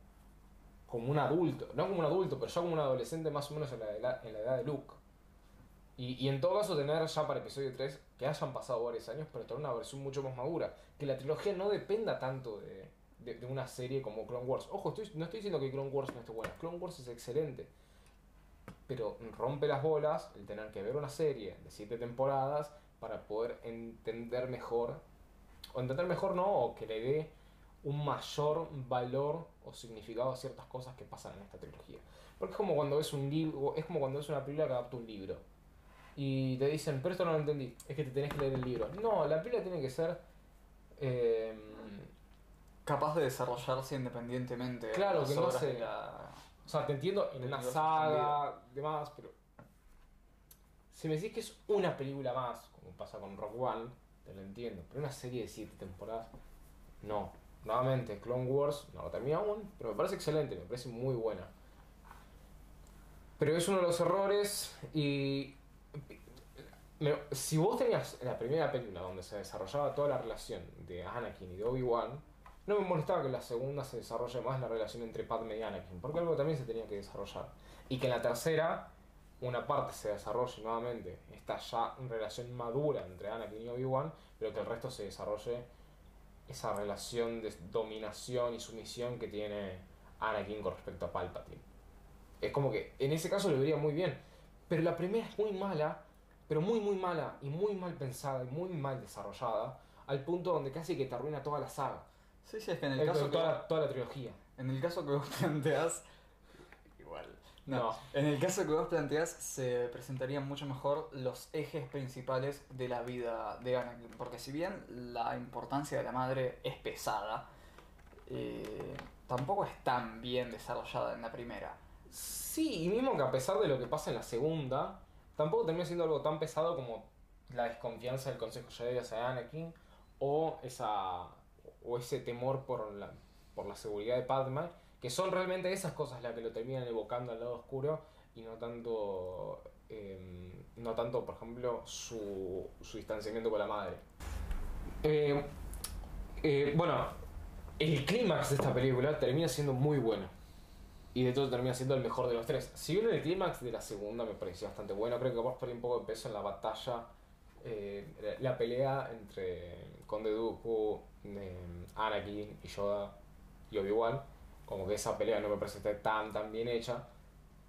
como un adulto, no como un adulto, pero ya como un adolescente más o menos en la, edad- en la edad de Luke. Y, y en todo caso tener ya para episodio 3 que hayan pasado varios años, pero tener una versión mucho más madura. Que la trilogía no dependa tanto de, de- una serie como Clone Wars. Ojo, no estoy diciendo que Clone Wars no esté buena, Clone Wars es excelente. Pero rompe las bolas el tener que ver una serie de 7 temporadas para poder entender mejor o entender mejor no, o que le dé un mayor valor o significado a ciertas cosas que pasan en esta trilogía. Porque es como cuando ves un libro, es como cuando ves una película que adapta un libro. Y te dicen, pero esto no lo entendí, es que te tenés que leer el libro. No, la película tiene que ser... eh, Capaz de desarrollarse independientemente. de Claro, que no la- o sea, te entiendo en una saga, demás, pero... Si me decís que es una película más, como pasa con Rock One, te lo entiendo. Pero una serie de 7 temporadas, no. Nuevamente, Clone Wars no lo termina aún, pero me parece excelente, me parece muy buena. Pero es uno de los errores y... si vos tenías la primera película donde se desarrollaba toda la relación de Anakin y de Obi-Wan, no me molestaba que la segunda se desarrolle más la relación entre Padme y Anakin, porque algo también se tenía que desarrollar. Y que en la tercera una parte se desarrolle nuevamente, esta ya relación madura entre Anakin y Obi-Wan, pero que el resto se desarrolle esa relación de dominación y sumisión que tiene Anakin con respecto a Palpatine. Es como que en ese caso lo vería muy bien, pero la primera es muy mala, pero muy muy mala y muy mal pensada y muy mal desarrollada, al punto donde casi que te arruina toda la saga, Sí, sí, es que en el caso que, toda, la, toda la trilogía. en el caso que vos planteás. Igual. No, No. En el caso que vos planteás, se presentarían mucho mejor los ejes principales de la vida de Anakin. Porque si bien la importancia de la madre es pesada, eh, tampoco es tan bien desarrollada en la primera. Sí, y mismo que a pesar de lo que pasa en la segunda, tampoco termina siendo algo tan pesado como la desconfianza del Consejo Jedi hacia Anakin o esa o ese temor por la, por la seguridad de Padme, que son realmente esas cosas las que lo terminan evocando al lado oscuro y no tanto eh, no tanto, por ejemplo, su, su distanciamiento con la madre. Eh, eh, bueno, el clímax de esta película termina siendo muy bueno. Y de todo termina siendo el mejor de los tres. Si bien el clímax de la segunda me pareció bastante bueno, creo que capaz perdí un poco de peso en la batalla. Eh, la pelea entre Conde Dooku, eh, Anakin y Yoda y Obi-Wan. Como que esa pelea no me parece tan tan bien hecha.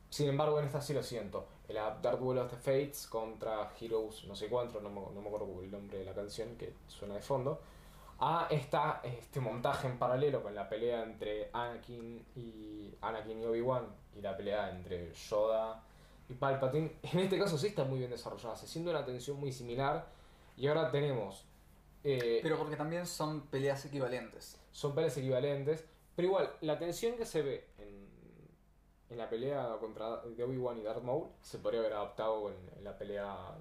Sin embargo, en esta sí lo siento. El Dark Duel of the Fates contra Heroes, no sé cuánto, no me, no me acuerdo el nombre de la canción que suena de fondo. A esta, este montaje en paralelo con la pelea entre Anakin y Anakin y Obi-Wan y la pelea entre Yoda y Palpatine. En este caso sí está muy bien desarrollada, se siente una tensión muy similar. Y ahora tenemos. eh, Pero porque también son peleas equivalentes. son peleas equivalentes. Pero igual, la tensión que se ve en, en la pelea contra de Obi-Wan y Darth Maul se podría haber adaptado en, en la pelea.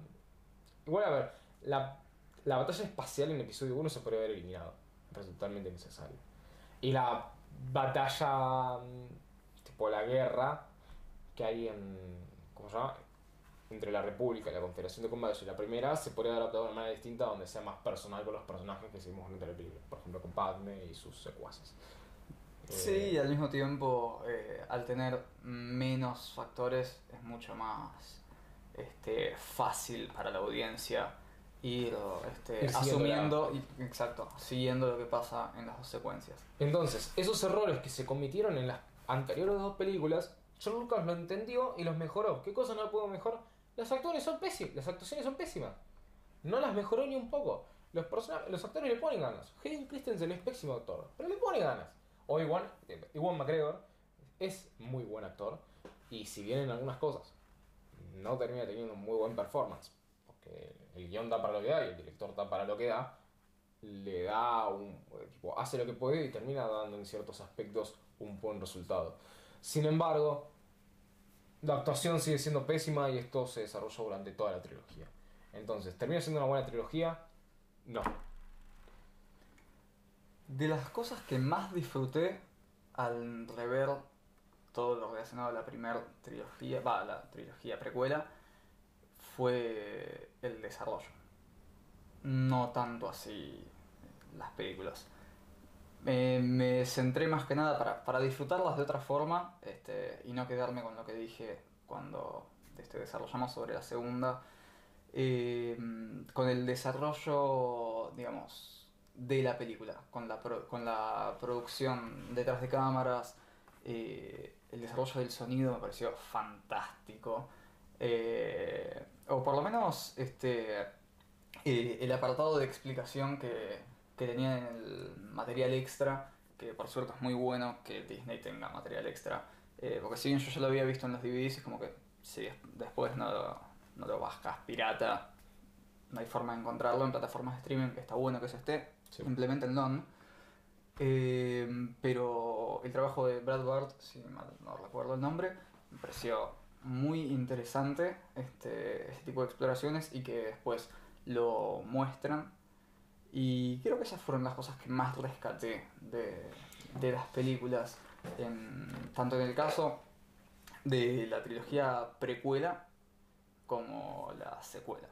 Igual, a ver, la, la batalla espacial en episodio 1 se podría haber eliminado. Es totalmente innecesario. Y la batalla, mm, tipo la guerra que hay en. Entre la República y la Confederación de Combates y la primera se podría haber adaptado de una manera distinta donde sea más personal con los personajes que seguimos en la película. Por ejemplo, con Padme y sus secuaces. Sí, y al mismo tiempo, eh, al tener menos factores, es mucho más este, fácil para la audiencia ir este, asumiendo, y, exacto, siguiendo lo que pasa en las dos secuencias. Entonces, esos errores que se cometieron en las anteriores dos películas, George Lucas lo entendió y los mejoró. ¿Qué cosa no puedo mejorar? Los actores son pésimos, las actuaciones son pésimas. No las mejoró ni un poco. Los, los actores le ponen ganas. Hayden Christensen es pésimo actor, pero le pone ganas. O Iwan, Iwan McGregor es muy buen actor y si bien en algunas cosas no termina teniendo un muy buen performance, porque el guion da para lo que da y el director da para lo que da, le da un. Tipo, hace lo que puede y termina dando en ciertos aspectos un buen resultado. Sin embargo, la actuación sigue siendo pésima y esto se desarrolló durante toda la trilogía. Entonces, ¿termina siendo una buena trilogía? No. De las cosas que más disfruté al rever todo lo relacionado a la primera trilogía, va, la trilogía precuela, fue el desarrollo. No tanto así las películas. Me, me centré más que nada para, para disfrutarlas de otra forma este, y no quedarme con lo que dije cuando este, desarrollamos sobre la segunda. Eh, con el desarrollo, digamos, de la película, con la, con la producción detrás de cámaras, eh, el desarrollo del sonido me pareció fantástico. Eh, o por lo menos este, eh, el apartado de explicación que, que tenía en el material extra, que por suerte es muy bueno que Disney tenga material extra, eh, porque si bien yo ya lo había visto en los DVDs, es como que si des- después no lo, no lo bajas pirata, no hay forma de encontrarlo en plataformas de streaming, que está bueno que eso esté, Sí. implementenlo. Eh, pero el trabajo de Brad Bird, si mal no recuerdo el nombre, me pareció muy interesante este, este tipo de exploraciones y que después lo muestran. Y creo que esas fueron las cosas que más rescaté de, de las películas, en- tanto en el caso de la trilogía precuela como la secuela.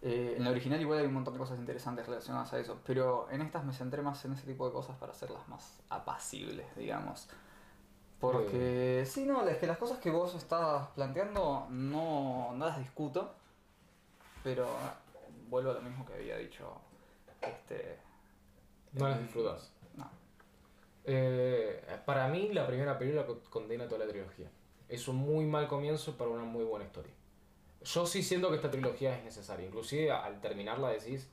Eh, en la original igual hay un montón de cosas interesantes relacionadas a eso, pero en estas me centré más en ese tipo de cosas para hacerlas más apacibles, digamos. Porque, sí, no, es que las cosas que vos estabas planteando no, no las discuto, pero vuelvo a lo mismo que había dicho. Este, No las eh, disfrutas. No. Eh, para mí, la primera película co- condena toda la trilogía. Es un muy mal comienzo para una muy buena historia. Yo sí siento que esta trilogía es necesaria. Inclusive al terminarla decís,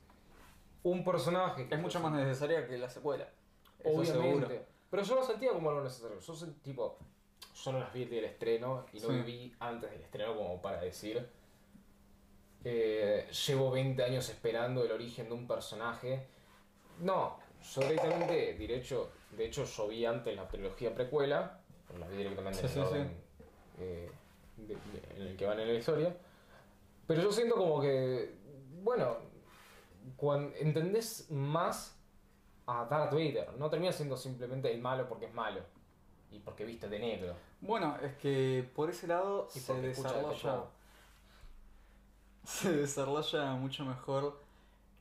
un personaje... que Es mucho más necesaria que la secuela. Eso Obviamente. seguro. Pero yo lo sentía como algo necesario. Yo tipo, yo no las vi del estreno y no Sí. viví antes del estreno como para decir. Eh, llevo 20 años esperando el origen de un personaje. No, yo directamente, de hecho, de hecho yo vi antes la trilogía precuela, la vi directamente Sí, en, sí, sí. eh, de- de- en el que van en la historia. Pero yo siento como que, bueno, cuando entendés más a Darth Vader, no termina siendo simplemente el malo porque es malo y porque viste de negro. Bueno, es que por ese lado Y se desarrolla. Se desarrolla mucho mejor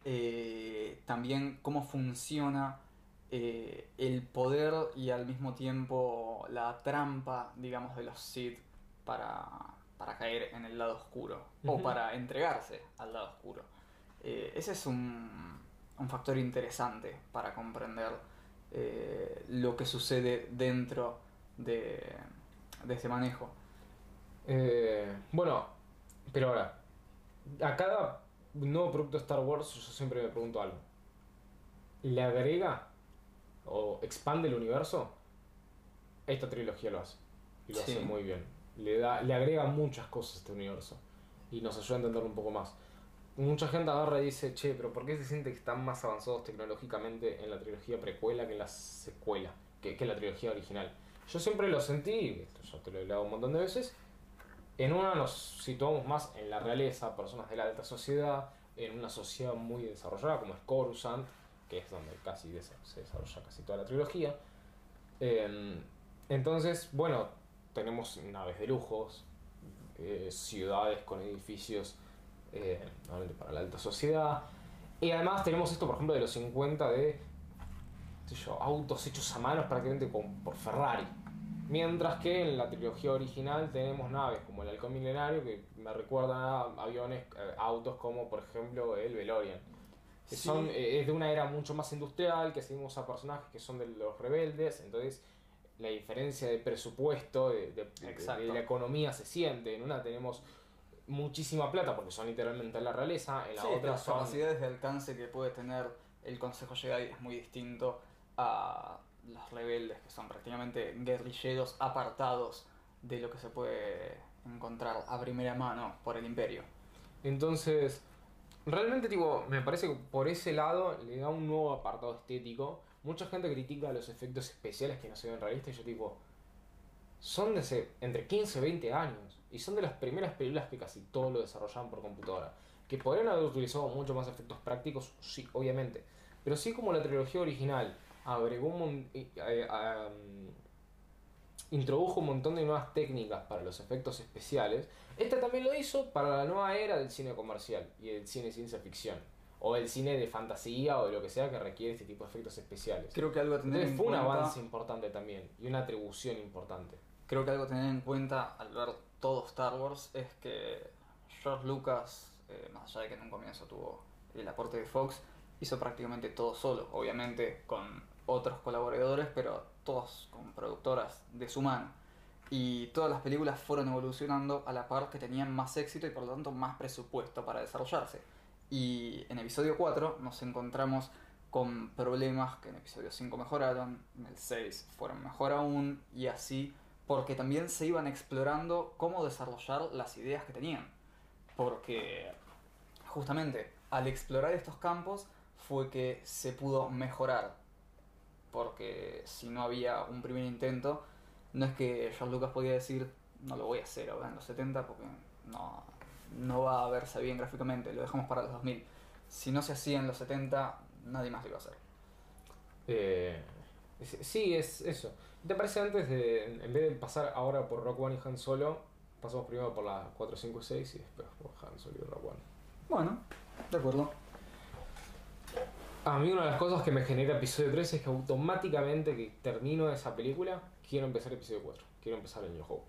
eh, también cómo funciona eh, el poder y al mismo tiempo la trampa, digamos, de los Sith para, para caer en el lado oscuro o para entregarse al lado oscuro. Eh, ese es un, un factor interesante para comprender lo que sucede dentro de, de este manejo. Bueno, pero ahora, a cada nuevo producto de Star Wars yo siempre me pregunto algo. ¿Le agrega o expande el universo? Esta trilogía lo hace. Y lo Sí. hace muy bien. Le, da, le agrega muchas cosas a este universo. Y nos ayuda a entenderlo un poco más. Mucha gente agarra y dice, che, pero ¿por qué se siente que están más avanzados tecnológicamente en la trilogía precuela que en la secuela? Que, que en la trilogía original. Yo siempre lo sentí, esto ya te lo he hablado un montón de veces, en una nos situamos más en la realeza, personas de la alta sociedad, en una sociedad muy desarrollada como es Coruscant, que es donde casi se desarrolla casi toda la trilogía. Eh, entonces, bueno, tenemos naves de lujos, eh, ciudades con edificios eh, para la alta sociedad. Y además tenemos esto, por ejemplo, de los 50 de autos hechos a mano prácticamente por Ferrari. Mientras que en la trilogía original tenemos naves como el Halcón Milenario que me recuerdan a aviones, eh, autos como por ejemplo el DeLorean. Sí. son, eh, es de una era mucho más industrial, que seguimos a personajes que son de los rebeldes, entonces la diferencia de presupuesto, de, de- la economía se siente. En una tenemos muchísima plata porque son literalmente la realeza, en la Sí, otra las son... capacidades de alcance que puede tener el Consejo Jedi es muy distinto a los rebeldes, que son prácticamente guerrilleros apartados de lo que se puede encontrar a primera mano por el Imperio. Entonces, realmente, tipo, me parece que por ese lado le da un nuevo apartado estético. Mucha gente critica los efectos especiales que no se ven realistas y yo, tipo, son de hace entre 15 y 20 años. Y son de las primeras películas que casi todo lo desarrollaban por computadora. Que podrían haber utilizado mucho más efectos prácticos, sí, obviamente. Pero sí como la trilogía original agregó un y- eh, am, introdujo un montón de nuevas técnicas para los efectos especiales, esta también lo hizo para la nueva era del cine comercial y del cine ciencia ficción. O el cine de fantasía o de lo que sea que requiere este tipo de efectos especiales. Creo que algo a tener Entonces en fue un avance importante también y una atribución importante. creo que algo a tener en cuenta al ver todo Star Wars es que George Lucas, eh, más allá de que en un comienzo tuvo el aporte de Fox, hizo prácticamente todo solo, obviamente con otros colaboradores, pero todos con productoras de su mano. Y todas las películas fueron evolucionando a la par que tenían más éxito y por lo tanto más presupuesto para desarrollarse. Y en episodio 4 nos encontramos con problemas que en episodio 5 mejoraron, en el 6 fueron mejor aún, y así, porque también se iban explorando cómo desarrollar las ideas que tenían. Porque justamente al explorar estos campos fue que se pudo mejorar. Porque si no había un primer intento, no es que George Lucas podía decir, no lo voy a hacer ahora en los 70 porque no, no va a verse bien gráficamente, lo dejamos para los 2000. Si no se hacía en los 70, nadie más lo iba a hacer. Eh, sí, es eso. ¿Te parece antes de, en vez de pasar ahora por Rock One y Han Solo, pasamos primero por la 4, 5 y 6 y después por Han Solo y Rock One? Bueno, de acuerdo. A mí una de las cosas que me genera episodio 3 es que automáticamente que termino esa película, quiero empezar episodio 4. Quiero empezar el New Hope.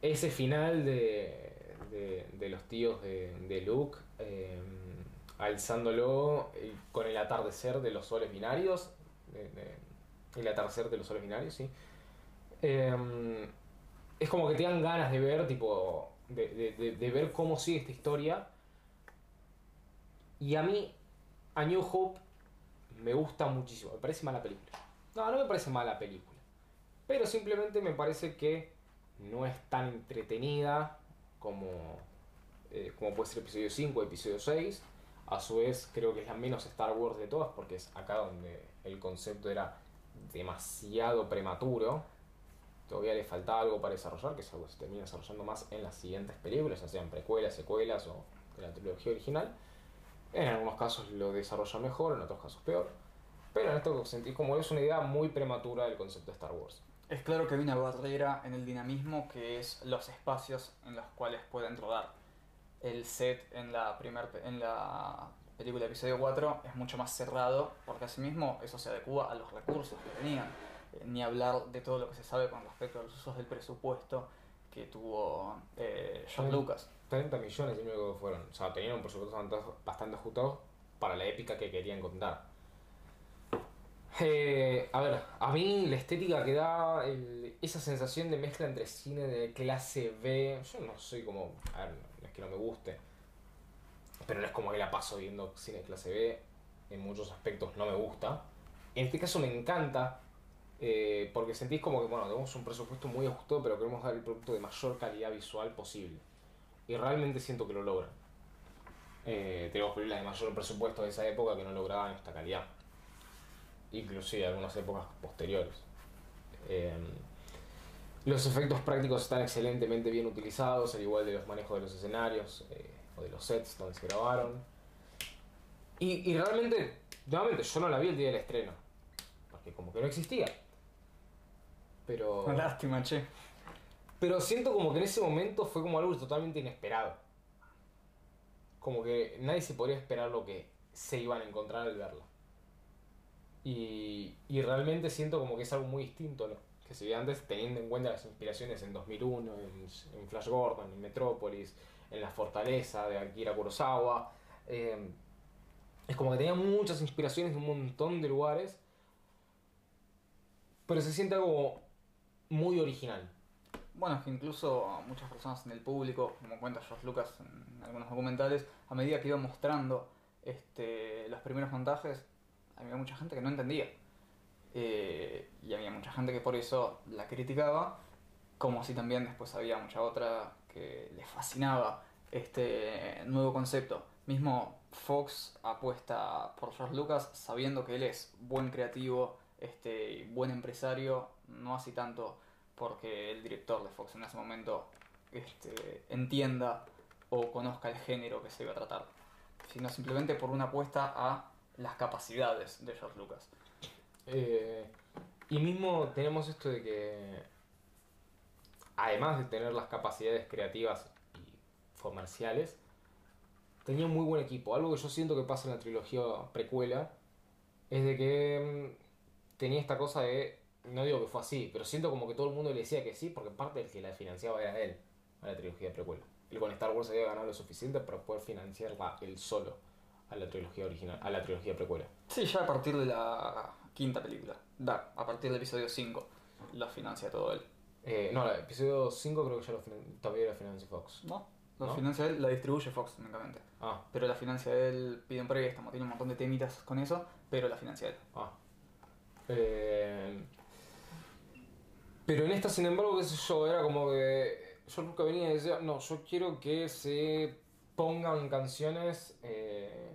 Ese final de, de, de los tíos de, de Luke, eh, alzándolo eh, con el atardecer de los soles binarios. el atardecer de los soles binarios, sí. Eh, es como que te dan ganas de ver, tipo, de ver cómo sigue esta historia. Y a mí, a New Hope me gusta muchísimo. Me parece mala película. No, no me parece mala película. Pero simplemente me parece que no es tan entretenida como, eh, como puede ser episodio 5 o episodio 6. A su vez, creo que es la menos Star Wars de todas, porque es acá donde el concepto era demasiado prematuro. Todavía le faltaba algo para desarrollar, que es algo que se termina desarrollando más en las siguientes películas, ya sean precuelas, secuelas o de la trilogía original. En algunos casos lo desarrolla mejor, en otros casos peor. Pero en esto sentí como es una idea muy prematura del concepto de Star Wars. Es claro que hay una barrera en el dinamismo que es los espacios en los cuales pueden rodar. El set en la, primer, en la película episodio 4 es mucho más cerrado porque asimismo eso se adecua a los recursos que tenían. Eh, ni hablar de todo lo que se sabe con respecto a los usos del presupuesto que tuvo eh, George. Lucas. 30 millones medio que fueron. O sea, tenían un presupuesto bastante- ajustado para la épica que querían contar. Eh, a ver, a mí la estética que da esa sensación de mezcla entre cine de clase B, yo no soy como, a ver, no es que no me guste, pero no es como que la paso viendo cine de clase B, en muchos aspectos no me gusta. En este caso me encanta, eh, porque sentís como que, bueno, tenemos un presupuesto muy ajustado, pero queremos dar el producto de mayor calidad visual posible. Y realmente siento que lo logran. Eh, tenemos películas de mayor presupuesto de esa época que no lograban esta calidad. Inclusive algunas épocas posteriores. Eh, los efectos prácticos están excelentemente bien utilizados, al igual de los manejos de los escenarios eh, o de los sets donde se grabaron. Y, y realmente, nuevamente, yo no la vi el día del estreno. Porque como que no existía. Pero... Lástima, che. Pero siento como que en ese momento fue como algo totalmente inesperado. Como que nadie se podría esperar lo que se iban a encontrar al verla. Y, realmente siento como que es algo muy distinto lo que se veía antes, teniendo en cuenta las inspiraciones en 2001, en, en Flash Gordon, en Metrópolis, en La Fortaleza de Akira Kurosawa. Eh, es como que tenía muchas inspiraciones de un montón de lugares, pero se siente algo muy original. Bueno, es que incluso muchas personas en el público, como cuenta George Lucas en algunos documentales, a medida que iba mostrando este, los primeros montajes, había mucha gente que no entendía. Eh, y había mucha gente que por eso la criticaba, como así también después había mucha otra que le fascinaba este nuevo concepto. Mismo Fox apuesta por George Lucas sabiendo que él es buen creativo, este, buen empresario, no así tanto porque el director de Fox en ese momento este, entienda o conozca el género que se iba a tratar, sino simplemente por una apuesta a las capacidades de George Lucas. Eh, y mismo tenemos esto de que, además de tener las capacidades creativas y comerciales, tenía un muy buen equipo. Algo que yo siento que pasa en la trilogía precuela es de que mm, tenía esta cosa de, no digo que fue así, pero siento como que todo el mundo le decía que sí, porque parte del que la financiaba era él, a la trilogía precuela. Él con Star Wars había ganado lo suficiente para poder financiarla él solo a la trilogía original, a la trilogía precuela. Sí, ya a partir de la quinta película, da, a partir del episodio 5, la financia todo él. Eh, no, el episodio 5 creo que ya lo todavía era financia Fox. ¿No? La ¿No? financia él, la distribuye Fox técnicamente. Ah, Pero la financia él pide un préstamo, tiene un montón de temitas con eso, pero la financia él. ah. Eh, pero en esta, sin embargo, qué sé yo, era como que yo nunca venía y decía, no, yo quiero que se pongan canciones eh,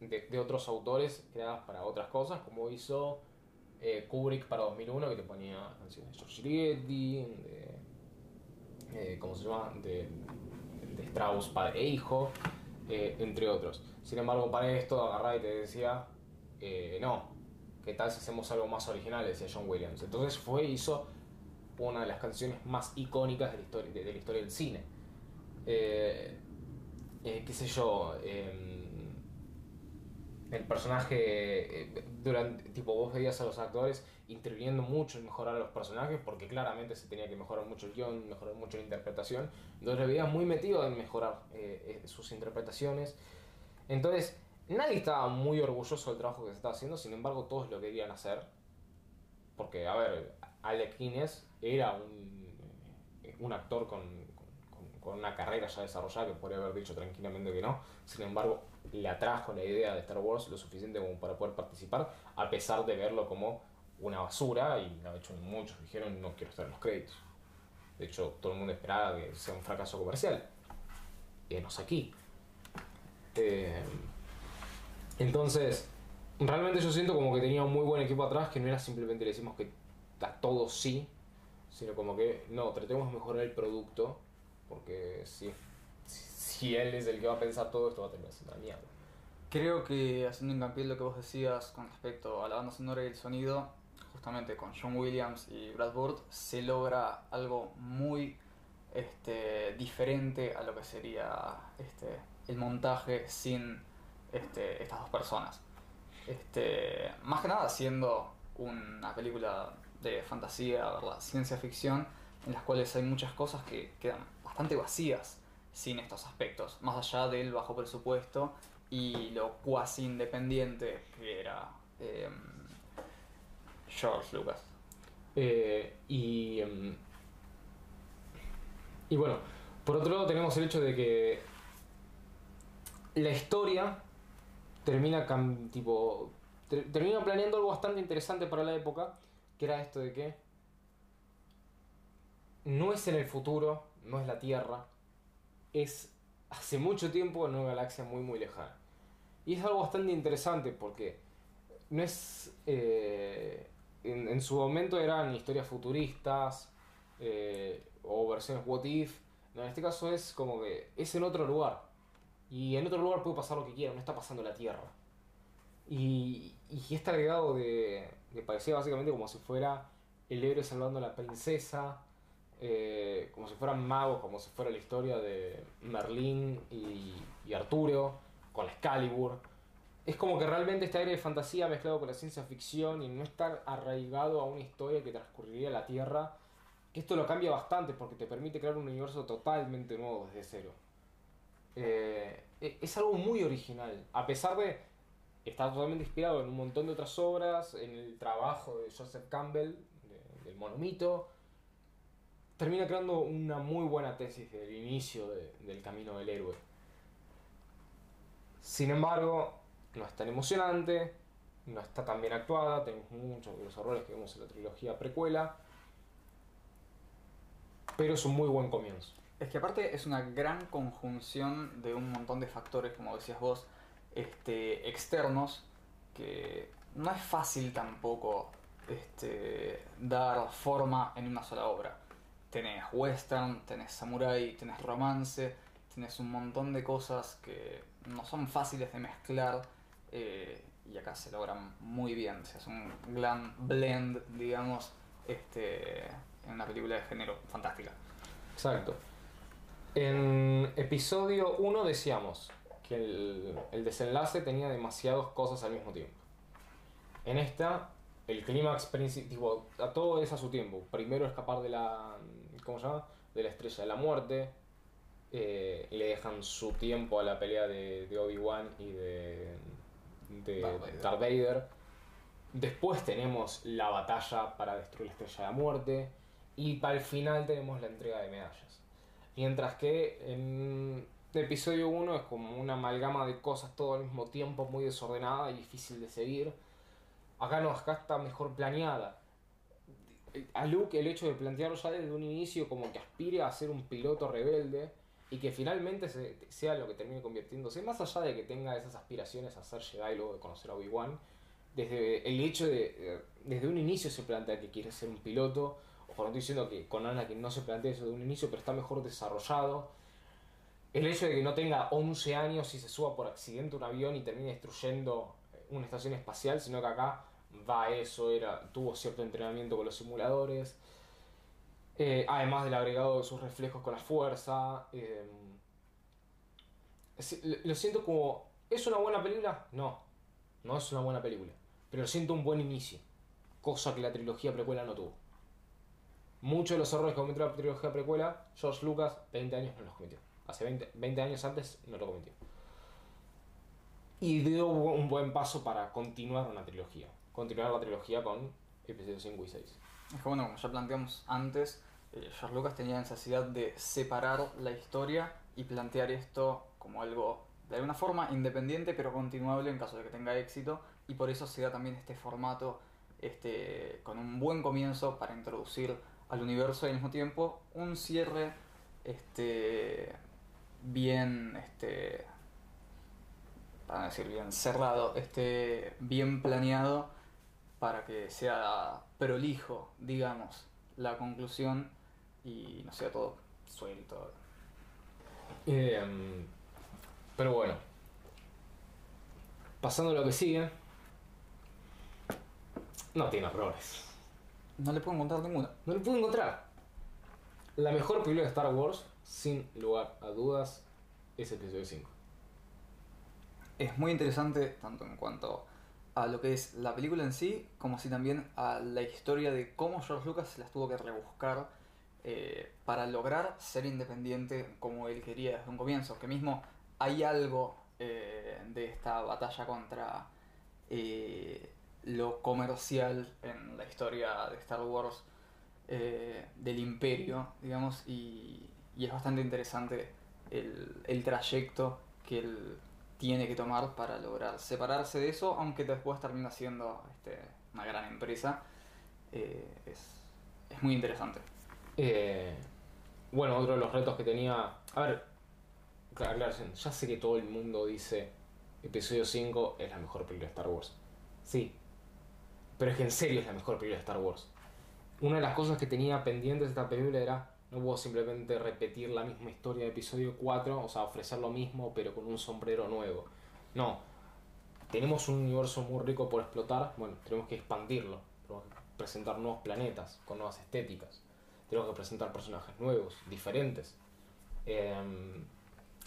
de, otros autores creadas para otras cosas, como hizo eh, Kubrick para 2001, que te ponía canciones de George Ligeti, de, eh, ¿cómo se llama? De, de Strauss, padre e hijo, eh, entre otros. Sin embargo, para esto agarraba y te decía, no, ¿qué tal si hacemos algo más original? Decía John Williams. Entonces fue hizo una de las canciones más icónicas de la historia, del cine. Eh, eh, qué sé yo, em, el personaje, eh, durante, tipo, vos veías a los actores interviniendo mucho en mejorar a los personajes porque claramente se tenía que mejorar mucho el guion, mejorar mucho la interpretación. Entonces le veías muy metido en mejorar sus interpretaciones. Entonces, nadie estaba muy orgulloso del trabajo que se estaba haciendo, sin embargo, todos lo querían hacer. Porque, a ver, Alec Guinness era un, eh, un actor con, con- una carrera ya desarrollada que podría haber dicho tranquilamente que no. Sin embargo, le atrajo la idea de Star Wars lo suficiente como para poder participar, a pesar de verlo como una basura. Y de hecho, muchos dijeron: No quiero estar en los créditos. De hecho, todo el mundo esperaba que sea un fracaso comercial. Y no aquí. Eh, entonces, realmente yo siento como que tenía un muy buen equipo atrás, que no era simplemente le decimos que a todos sí, sino como que no, tratemos de mejorar el producto, porque si, si él es el que va a pensar todo esto, va a terminar siendo una mierda. Creo que haciendo hincapié en lo que vos decías con respecto a la banda sonora y el sonido, justamente con John Williams y Brad Bird, se logra algo muy este, diferente a lo que sería este, el montaje sin este, estas dos personas. Este, más que nada siendo una película de fantasía, ¿verdad? ciencia ficción, en las cuales hay muchas cosas que quedan bastante vacías sin estos aspectos, más allá del bajo presupuesto y lo cuasi independiente que era em, George Lucas. Eh, y, em, y bueno, por otro lado tenemos el hecho de que la historia termina tipo ter- termina planeando algo bastante interesante para la época, que era esto de que no es en el futuro, no es la Tierra, es hace mucho tiempo en una galaxia muy muy lejana. Y es algo bastante interesante porque no es... eh, en, su momento eran historias futuristas eh, o versiones what if. No, en este caso es como que es en otro lugar. Y en otro lugar puede pasar lo que quiera, no está pasando la Tierra. Y, y este agregado de, de parecía básicamente como si fuera el héroe salvando a la princesa, eh, como si fueran magos, como si fuera la historia de Merlín y, Arturo con la Excalibur. es como que realmente este aire de fantasía mezclado con la ciencia ficción y no estar arraigado a una historia que transcurriría la Tierra, que esto lo cambia bastante porque te permite crear un universo totalmente nuevo desde cero. Eh, e- es algo muy original, a pesar de estar totalmente inspirado en un montón de otras obras, en el trabajo de Joseph Campbell, de- del monomito, termina creando una muy buena tesis del inicio de- del camino del héroe. Sin embargo, no es tan emocionante, no está tan bien actuada, tenemos muchos de los errores que vemos en la trilogía precuela, pero es un muy buen comienzo. Es que aparte es una gran conjunción de un montón de factores, como decías vos, este, externos, que no es fácil tampoco este, dar forma en una sola obra. Tenés western, tenés samurai, tenés romance, tenés un montón de cosas que no son fáciles de mezclar eh, y acá se logran muy bien. Sea, es un gran blend, digamos, este, en una película de género fantástica. Exacto. En episodio 1 decíamos que el, el desenlace tenía demasiadas cosas al mismo tiempo. En esta, el clímax princi- tipo, a todo es a su tiempo. Primero escapar de la. ¿Cómo se llama? De la estrella de la muerte. Eh, le dejan su tiempo a la pelea de, de Obi-Wan y de, de Darth Vader. Darth Vader. Después tenemos la batalla para destruir la estrella de la muerte. Y para el final tenemos la entrega de medallas. Mientras que en episodio 1 es como una amalgama de cosas todo al mismo tiempo, muy desordenada y difícil de seguir. Acá no, acá está mejor planeada. A Luke el hecho de plantearlo ya desde un inicio como que aspire a ser un piloto rebelde y que finalmente se- sea lo que termine convirtiéndose, más allá de que tenga esas aspiraciones a ser Jedi luego de conocer a Obi-Wan, desde el hecho de, eh, desde un inicio se plantea que quiere ser un piloto, ojo, no estoy diciendo que con Anakin no se plantea eso de un inicio, pero está mejor desarrollado. El hecho de que no tenga 11 años y se suba por accidente un avión y termine destruyendo una estación espacial, sino que acá va eso, era, tuvo cierto entrenamiento con los simuladores. Eh, además del agregado de sus reflejos con la fuerza. eh, lo siento como. ¿Es una buena película? No. No es una buena película. Pero siento un buen inicio. Cosa que la trilogía precuela no tuvo. Muchos de los errores que cometió la trilogía precuela, George Lucas, 20 años no los cometió. Hace 20, 20 años antes no lo cometió. Y dio un buen paso para continuar una trilogía. Continuar la trilogía con episodios 5 y 6. Es que bueno, como ya planteamos antes, eh, George Lucas tenía necesidad de separar la historia y plantear esto como algo de alguna forma independiente pero continuable en caso de que tenga éxito y por eso se da también este formato este, con un buen comienzo para introducir al universo y al mismo tiempo un cierre este, bien, este, para no decir bien cerrado, este, bien planeado para que sea prolijo, digamos, la conclusión y no sea todo suelto. Eh, pero bueno. Pasando a lo que sigue. No tiene errores. No le puedo encontrar ninguna. No lo puedo encontrar. La mejor película de Star Wars, sin lugar a dudas, es episodio 5. Es muy interesante tanto en cuanto a lo que es la película en sí, como así también a la historia de cómo George Lucas se las tuvo que rebuscar eh, para lograr ser independiente como él quería desde un comienzo. Que mismo hay algo eh, de esta batalla contra eh, lo comercial en la historia de Star Wars del imperio, digamos, y, y es bastante interesante el, el trayecto que él tiene que tomar para lograr separarse de eso, aunque después termina siendo este, una gran empresa. Eh, es, es muy interesante. Eh, bueno, otro de los retos que tenía. A ver, aclaración. Ya sé que todo el mundo dice episodio 5 es la mejor película de Star Wars. Sí. Pero es que en serio es la mejor película de Star Wars. Una de las cosas que tenía pendientes de esta película era. No puedo simplemente repetir la misma historia de episodio 4, o sea, ofrecer lo mismo, pero con un sombrero nuevo. No. Tenemos un universo muy rico por explotar. Bueno, tenemos que expandirlo. Tenemos que presentar nuevos planetas con nuevas estéticas tenemos que presentar personajes nuevos, diferentes. Em,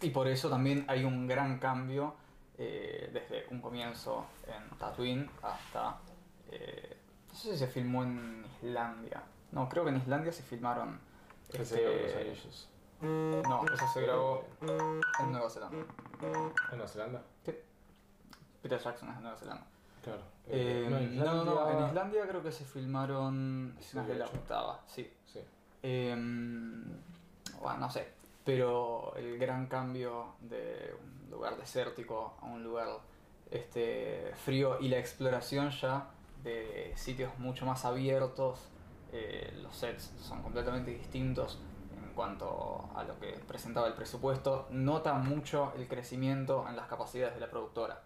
Y por eso también hay un gran cambio eh, desde un comienzo en Tatooine hasta... eh, no sé si se filmó en Islandia. No, creo que en Islandia se filmaron... El este, Señor de los Anillos. no, eso se grabó en Nueva Zelanda. ¿En Nueva Zelanda? Peter Jackson es de Nueva Zelanda. Claro. Eh, en no, no, no, en Islandia- creo que se filmaron escenas de la 18. octava, sí. Sí. Em, bueno, no sé, pero el gran cambio de un lugar desértico a un lugar este, frío y la exploración ya de sitios mucho más abiertos, eh, los sets son completamente distintos en cuanto a lo que presentaba el presupuesto, nota mucho el crecimiento en las capacidades de la productora.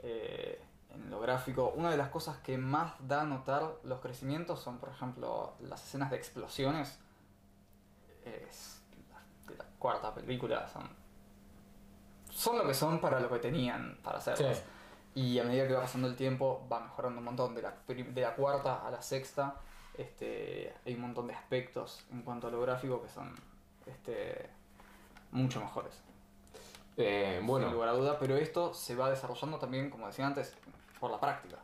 Eh, en lo gráfico, una de las cosas que más da a notar los crecimientos son, por ejemplo, las escenas de explosiones. Es de la cuarta película, son, son lo que son para lo que tenían para hacerlas. Sí. Y a medida que va pasando el tiempo, va mejorando un montón. De la, de la cuarta a la sexta, este, hay un montón de aspectos en cuanto a lo gráfico que son este, mucho mejores. Eh, Sin bueno, lugar a duda, pero esto se va desarrollando también, como decía antes, por la práctica.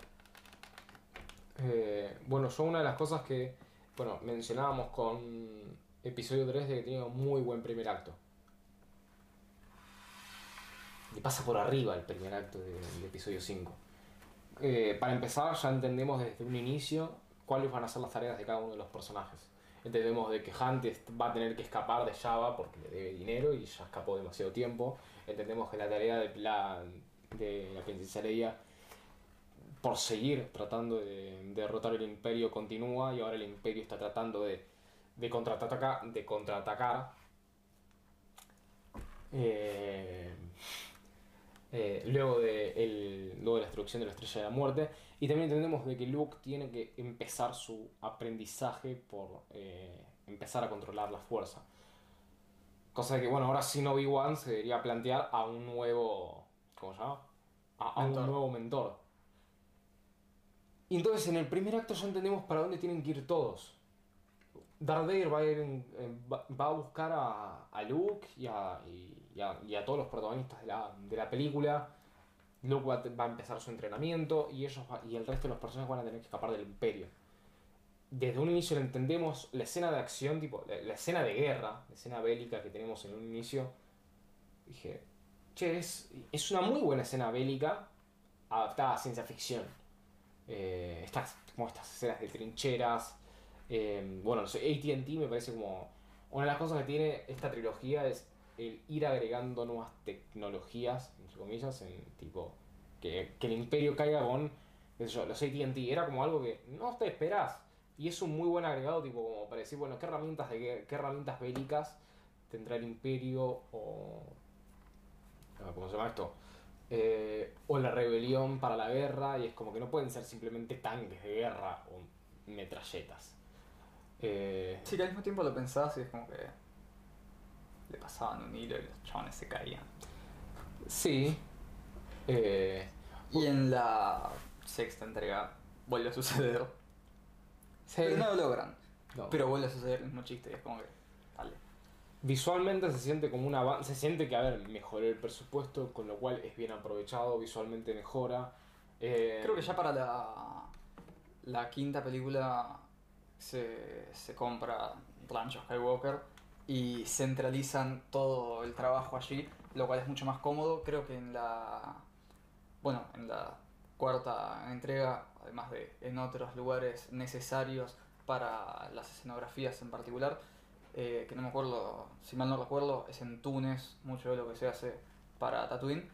eh, bueno, yo una de las cosas que, bueno, mencionábamos con episodio 3 de que tenía un muy buen primer acto. Le pasa por arriba el primer acto de- del episodio 5. Eh, para empezar, ya entendemos desde un inicio cuáles van a ser las tareas de cada uno de los personajes. Entendemos de que Hunt va a tener que escapar de Java porque le debe dinero y ya escapó demasiado tiempo. Entendemos que la tarea de la, de la princesa Leia por seguir tratando de derrotar el imperio continúa y ahora el imperio está tratando de, de contraatacar. De contraatacar. Eh, eh, luego, de el, luego de la destrucción de la Estrella de la Muerte. Y también entendemos de que Luke tiene que empezar su aprendizaje por eh, empezar a controlar la fuerza. Cosa que, bueno, ahora sin Obi-Wan se debería plantear a un nuevo... ¿Cómo se llama? A, a un nuevo mentor. Y entonces en el primer acto ya entendemos para dónde tienen que ir todos. Darth Vader va a, ir en- va, a buscar a, a Luke y a, y, y a- y a todos los protagonistas de la, de la película. Luke va, a empezar su entrenamiento y, ellos va- y el resto de los personajes van a tener que escapar del imperio. Desde un inicio entendemos, la escena de acción, tipo, la, la escena de guerra, la escena bélica que tenemos en un inicio. Dije, che, es, es una muy buena escena bélica adaptada a ciencia ficción. Eh, estas, como estas escenas de trincheras. eh, bueno, ATT me parece como. Una de las cosas que tiene esta trilogía es el ir agregando nuevas tecnologías, entre comillas, en tipo. Que, que el imperio caiga con. qué sé yo, los ATT. Era como algo que no te esperás. Y es un muy buen agregado, tipo, como para decir, bueno, qué herramientas, de, guer- qué herramientas bélicas tendrá el imperio o. ¿Cómo se llama esto? eh, o la rebelión para la guerra, y es como que no pueden ser simplemente tanques de guerra o metralletas. Eh, Sí, que al mismo tiempo lo pensás y es como que le pasaban un hilo y los chavales se caían. sí. Eh, Y en la sexta entrega vuelve a suceder. sí. Pero no lo logran. No. Pero vuelve a suceder el mismo chiste y es como que. Dale. Visualmente se siente como un avance, se siente que, a ver, mejoró el presupuesto, con lo cual es bien aprovechado, visualmente mejora. Eh, Creo que ya para la, la quinta película se, se compra Rancho Skywalker y centralizan todo el trabajo allí, lo cual es mucho más cómodo. Creo que en la bueno, en la cuarta entrega, además de en otros lugares necesarios para las escenografías en particular, eh, que no me acuerdo, si mal no recuerdo, es en Túnez, mucho de lo que se hace para Tatooine.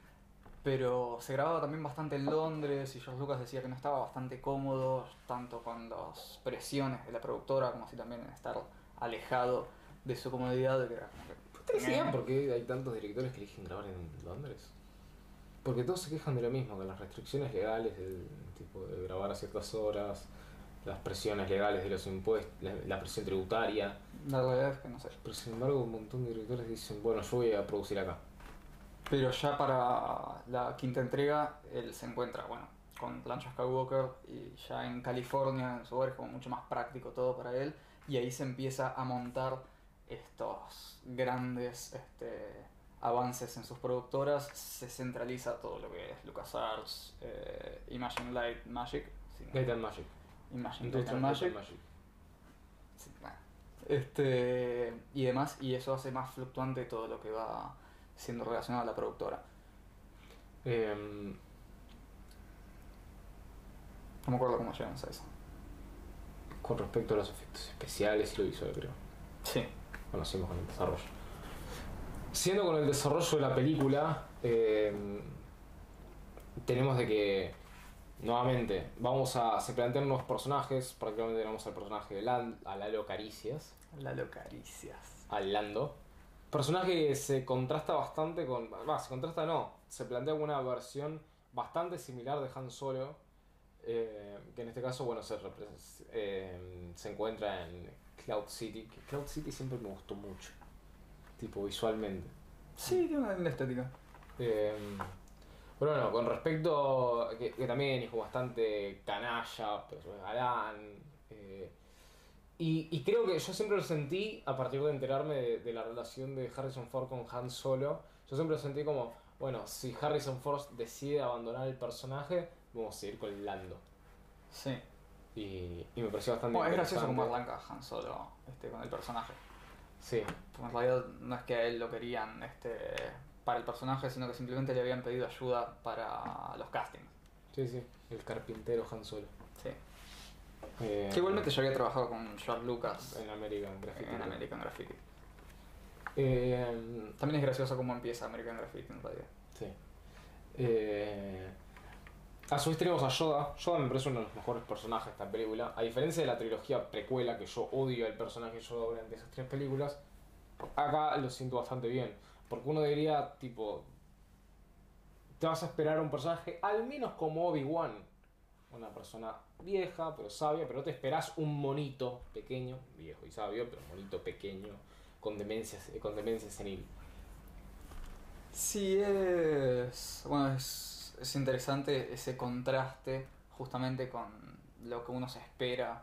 Pero se grababa también bastante en Londres y George Lucas decía que no estaba bastante cómodo, tanto con las presiones de la productora como así también estar alejado de su comodidad. De que era como que, ¿Tenés idea por qué hay tantos directores que eligen grabar en Londres? Porque todos se quejan de lo mismo, que las restricciones legales, del tipo de grabar a ciertas horas, las presiones legales de los impuestos, la, la presión tributaria. La realidad es que no sé. Pero sin embargo, un montón de directores dicen, bueno, yo voy a producir acá. Pero ya para la quinta entrega, él se encuentra, bueno, con Plancha Skywalker y ya en California, en su hogar, es como mucho más práctico todo para él. Y ahí se empieza a montar estos grandes este, avances en sus productoras, se centraliza todo lo que es LucasArts, eh, Imagine Light Magic. sí, ¿no? Light and Magic. Imagine Light and Magic. Sí. Este, y demás, y eso hace más fluctuante todo lo que va siendo relacionado a la productora. Em, No me acuerdo cómo llegamos a eso. con respecto a los efectos especiales y lo visual, creo. Sí. Seguimos con el desarrollo. Siendo con el desarrollo de la película, em, tenemos de que, nuevamente, vamos a. Se plantean nuevos personajes. Prácticamente tenemos al personaje de Land, a Lalo Caricias, La locaricias. al Lando. Personaje que se contrasta bastante con. Va, se contrasta no. Se plantea una versión bastante similar de Han Solo. eh, que en este caso, bueno, se, eh, se encuentra en Cloud City. Que Cloud City siempre me gustó mucho. Tipo visualmente. Sí, tiene una estética. Eh, pero bueno, con respecto. Que, que también como bastante canalla, pero es galán. eh, y, y creo que yo siempre lo sentí, a partir de enterarme de, de la relación de Harrison Ford con Han Solo, yo siempre lo sentí como, bueno, si Harrison Ford decide abandonar el personaje, vamos a seguir con Lando. Sí. Y, y me pareció bastante Bueno, es gracioso como arranca Han Solo este, con el personaje. Sí, Porque en realidad no es que a él lo querían este, para el personaje, sino que simplemente le habían pedido ayuda para los castings. sí, sí, el carpintero Han Solo. Sí. Eh, Que igualmente yo había trabajado con George Lucas En American Graffiti. en American Graffiti. Eh, También es gracioso cómo empieza American Graffiti en realidad. Sí. Eh, a su vez tenemos a Yoda. Yoda me parece uno de los mejores personajes de esta película. A diferencia de la trilogía precuela, que yo odio al personaje Yoda durante esas tres películas, acá lo siento bastante bien. Porque uno diría, tipo, te vas a esperar a un personaje al menos como Obi-Wan. Una persona vieja, pero sabia, pero te esperás un monito pequeño, viejo y sabio, pero monito pequeño, con demencia, con demencia senil. Sí, es. Bueno, es, es interesante ese contraste justamente con lo que uno se espera.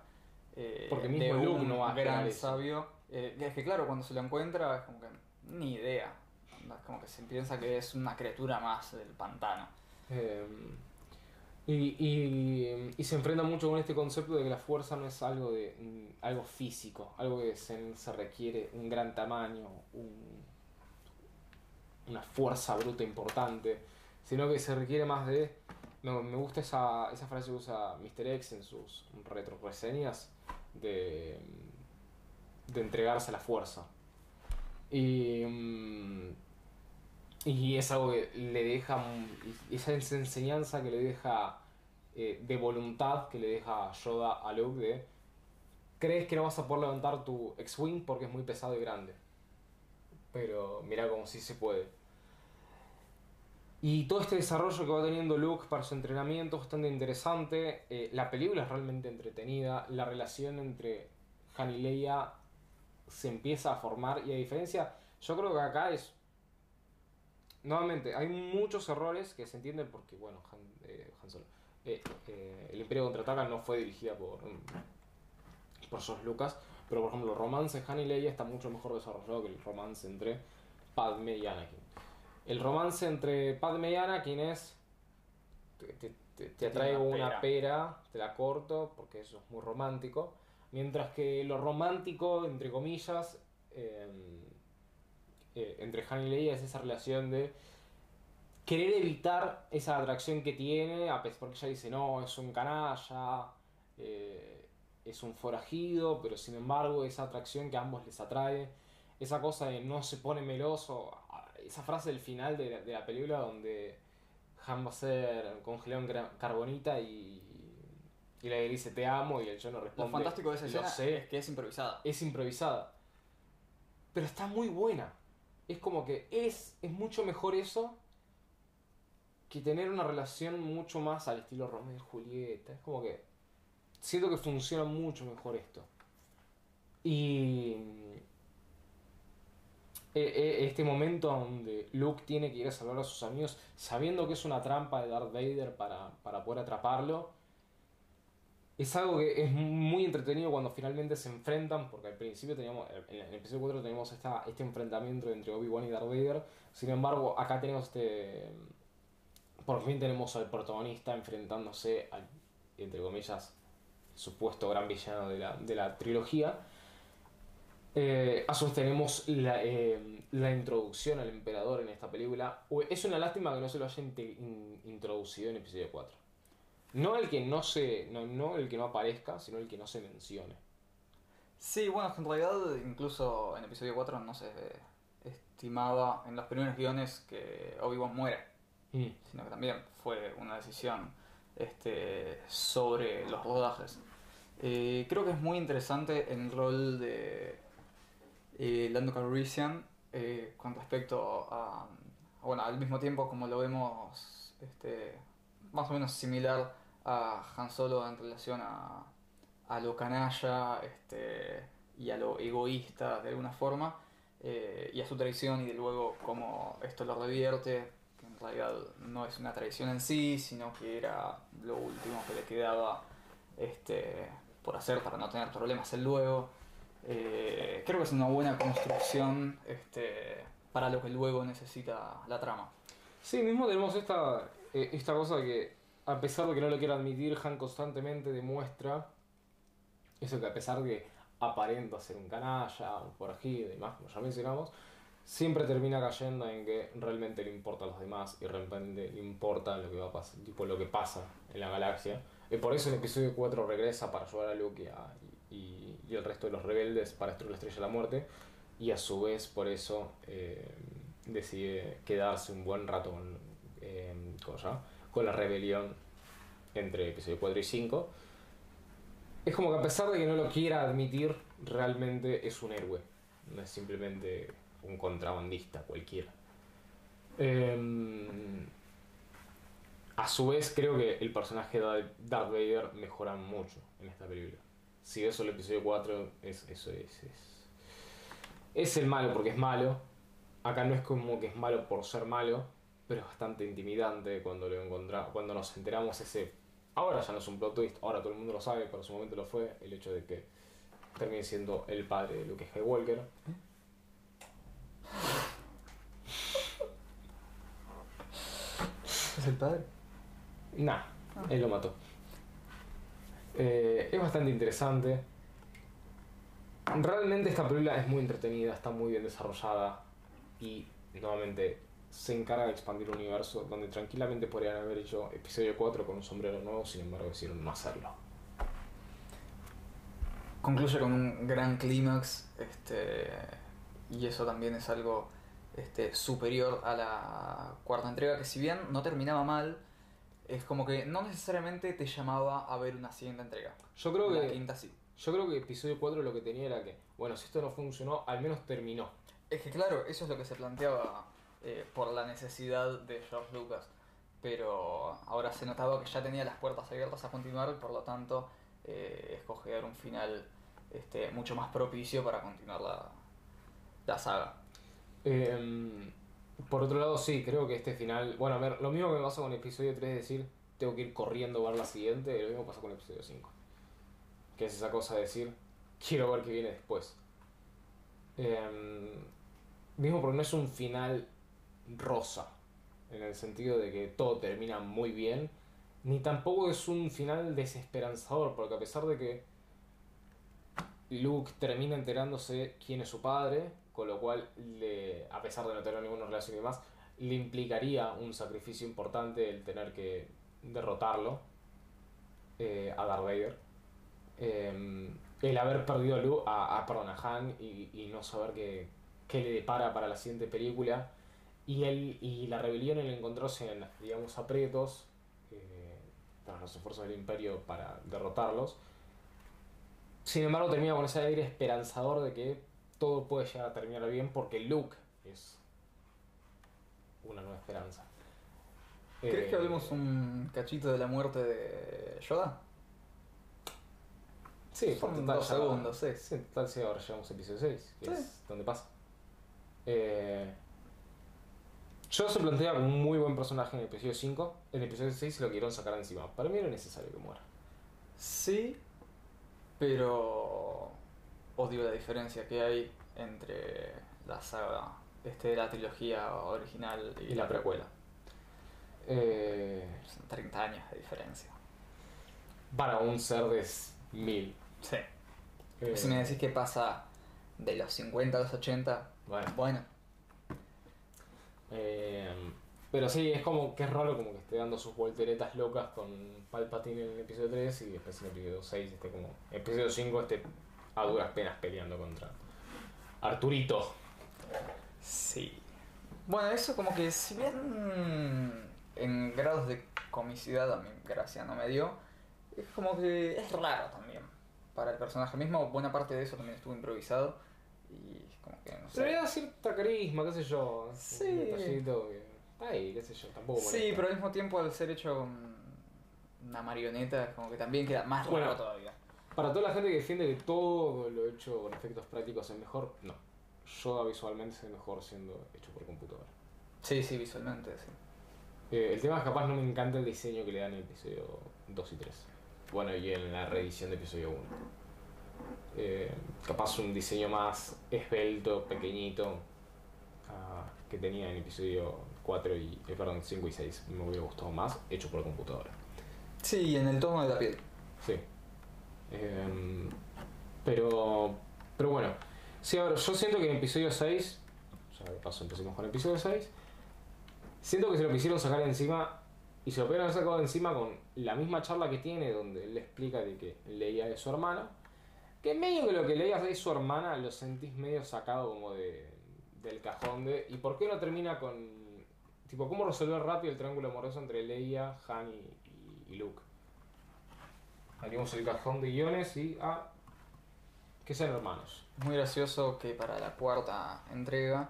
eh, Porque de mismo Luke un no va a esperar gran sabio. Eh, es que, claro, cuando se lo encuentra, es como que ni idea. Es como que se piensa que es una criatura más del pantano. Eh, y, y, y se enfrenta mucho con este concepto de que la fuerza no es algo de mm, algo físico, algo que se, se requiere un gran tamaño, un- una fuerza bruta importante, sino que se requiere más de... Me, me gusta esa, esa frase que usa Mr. X en sus retro de, de entregarse a la fuerza. Y, mm, y es algo que le deja, esa es enseñanza que le deja eh, de voluntad, que le deja Yoda a Luke de, crees que no vas a poder levantar tu X-Wing porque es muy pesado y grande. Pero mira como si se puede. Y todo este desarrollo que va teniendo Luke para su entrenamiento es bastante interesante. Eh, la película es realmente entretenida. La relación entre Han y Leia se empieza a formar. Y a diferencia, yo creo que acá es Nuevamente, hay muchos errores que se entienden porque, bueno, Han, eh, Solo. eh, eh, el Imperio Contraataca no fue dirigida por, mm, por George Lucas, pero por ejemplo, el romance Han y Leia está mucho mejor desarrollado que el romance entre Padme y Anakin. El romance entre Padme y Anakin es. Te, te, te- te traigo una una pera, te la corto, porque eso es muy romántico. Mientras que lo romántico, entre comillas, eh, eh, entre Han y Leia es esa relación de querer evitar esa atracción que tiene, a pesar porque ella dice, no, es un canalla, eh, es un forajido, pero sin embargo esa atracción que a ambos les atrae, esa cosa de no se pone meloso, esa frase del final de la, de la película donde Han va a ser congelado en carbonita y, y le dice te amo y el yo no Lo responde. fantástico de esa "Lo escena sé" es que es improvisada. es improvisada. Pero está muy buena. Es como que es, es mucho mejor eso que tener una relación mucho más al estilo Romeo y Julieta. Es como que siento que funciona mucho mejor esto. Y eh, eh, este momento donde Luke tiene que ir a salvar a sus amigos sabiendo que es una trampa de Darth Vader para, para poder atraparlo. es algo que es muy entretenido cuando finalmente se enfrentan, porque al principio teníamos, en el episodio 4 teníamos esta, este enfrentamiento entre Obi-Wan y Darth Vader, sin embargo acá tenemos este, por fin tenemos al protagonista enfrentándose al, entre comillas, supuesto gran villano de la, de la trilogía. Eh, a su vez tenemos la, eh, la, introducción al emperador en esta película. Es una lástima que no se lo haya in, introducido en episodio 4. No el que no se. No, no, el que no aparezca, sino el que no se mencione. Sí, bueno, en realidad incluso en episodio 4 no se estimaba en los primeros guiones que Obi-Wan muere. Mm. Sino que también fue una decisión este, sobre los rodajes. Eh, creo que es muy interesante el rol de eh, Lando Calrissian eh, con respecto a, bueno, al mismo tiempo como lo vemos este, más o menos similar a Han Solo en relación a, a lo canalla este, y a lo egoísta de alguna forma, eh, y a su traición y de luego cómo esto lo revierte, que en realidad no es una traición en sí, sino que era lo último que le quedaba este, por hacer para no tener problemas el luego. Eh, creo que es una buena construcción este, para lo que luego necesita la trama. Sí, mismo tenemos esta, eh, esta cosa que, a pesar de que no lo quiera admitir, Han constantemente demuestra eso que a pesar de que aparenta ser un canalla, un forajido y demás, como ya mencionamos, siempre termina cayendo en que realmente le importa a los demás y realmente le importa lo que va a pasar, tipo lo que pasa en la galaxia. Y por eso el episodio 4 regresa para ayudar a Luke y, y, el resto de los rebeldes para destruir la estrella de la muerte. Y a su vez por eso eh, decide quedarse un buen rato con, eh, con la rebelión entre episodio 4 y 5. Es como que a pesar de que no lo quiera admitir, realmente es un héroe. No es simplemente un contrabandista cualquiera. Em, a su vez, creo que el personaje de Darth Vader mejora mucho en esta película. Si eso el episodio 4, es, eso es, es. Es el malo porque es malo. Acá no es como que es malo por ser malo, pero es bastante intimidante cuando lo encontramos, cuando nos enteramos ese. Ahora ya no es un plot twist, ahora todo el mundo lo sabe, pero en su momento lo fue, el hecho de que termine siendo el padre de Luke Skywalker. ¿Es el padre? Nah, ah. él lo mató. Eh, es bastante interesante. Realmente esta película es muy entretenida, está muy bien desarrollada y nuevamente se encarga de expandir un universo donde tranquilamente podrían haber hecho episodio 4 con un sombrero nuevo, sin embargo decidieron no hacerlo. Concluye con un gran clímax este, y eso también es algo este, superior a la cuarta entrega que si bien no terminaba mal, es como que no necesariamente te llamaba a ver una siguiente entrega. Yo creo la que quinta sí. Yo creo que episodio 4 lo que tenía era que, bueno, si esto no funcionó, al menos terminó. Es que claro, eso es lo que se planteaba eh, por la necesidad de George Lucas. Pero ahora se notaba que ya tenía las puertas abiertas a continuar, por lo tanto, eh, escoger un final este, mucho más propicio para continuar la, la saga. Em, por otro lado, sí, creo que este final. Bueno, a ver, lo mismo que me pasa con el episodio 3 es decir, tengo que ir corriendo a ver la siguiente, lo mismo pasa con el episodio 5. Que es esa cosa de decir, quiero ver qué viene después. Em, mismo porque no es un final rosa, en el sentido de que todo termina muy bien, ni tampoco es un final desesperanzador, porque a pesar de que Luke termina enterándose quién es su padre, con lo cual, le, a pesar de no tener ninguna relación y demás, le implicaría un sacrificio importante el tener que derrotarlo eh, a Darth Vader. Em, el haber perdido a, Luke, a, a, Han y, no saber qué, qué, le depara para la siguiente película. Y, él, y la rebelión, el encontrarse en, digamos, aprietos eh, para los esfuerzos del imperio para derrotarlos. Sin embargo, termina con ese aire esperanzador de que todo puede llegar a terminar bien porque Luke es una nueva esperanza. ¿Crees que eh, hablemos un cachito de la muerte de Yoda? Sí, por total, dos segundos, sí. Sí, total, sí, ahora llegamos a episodio 6, que es donde pasa. Eh, yo se plantea como un muy buen personaje en el episodio 5. En el episodio 6 se lo quieren sacar encima. Para mí era necesario que muera. Sí, pero odio la diferencia que hay entre la saga, este, la trilogía original y, Y la precuela. Eh, Son 30 años de diferencia. para un ser de s- mil. Sí. Eh, Si me decís que pasa de los 50 a los 80, Bueno. bueno, Eh, pero sí, es como que es raro como que esté dando sus volteretas locas con Palpatine en el episodio 3 y después en el episodio 6 esté como... Episodio 5 esté a duras penas peleando contra Arturito. sí. Bueno, eso como que si bien en grados de comicidad a mí gracia no me dio, es como que es raro también para el personaje mismo. Buena parte de eso también estuvo improvisado y es como que no le sé. da cierta carisma, qué sé yo. Sí. Un detallito que está ahí, qué sé yo, tampoco Sí, molesta. pero al mismo tiempo al ser hecho una marioneta es como que también queda más Bueno. raro todavía. Para toda la gente que defiende que todo lo hecho con efectos prácticos es mejor, no. Yoda visualmente es mejor siendo hecho por computadora. Sí, sí, visualmente, sí. Eh, el tema es que capaz no me encanta el diseño que le dan en el episodio 2 y 3. Bueno, y en la reedición de episodio 1. Eh, capaz un diseño más esbelto, pequeñito, ah, que tenía en episodio 4 y, eh, perdón, 5 y 6. Me hubiera gustado más, hecho por computadora. Sí, en el tono de la piel. Sí. Em, pero, pero bueno. Sí, a ver, yo siento que en episodio 6, ya de paso empecemos con el episodio 6, siento que se lo quisieron sacar encima y se lo pudieron haber sacado encima con la misma charla que tiene donde él le explica de que Leia es su hermana. Que medio que lo que Leia es su hermana lo sentís medio sacado como de, del cajón de... ¿Y por qué no termina con... Tipo, ¿cómo resolver rápido el triángulo amoroso entre Leia, Han y Luke? Abrimos el cajón de guiones y... Ah, que sean hermanos. Muy gracioso que para la cuarta entrega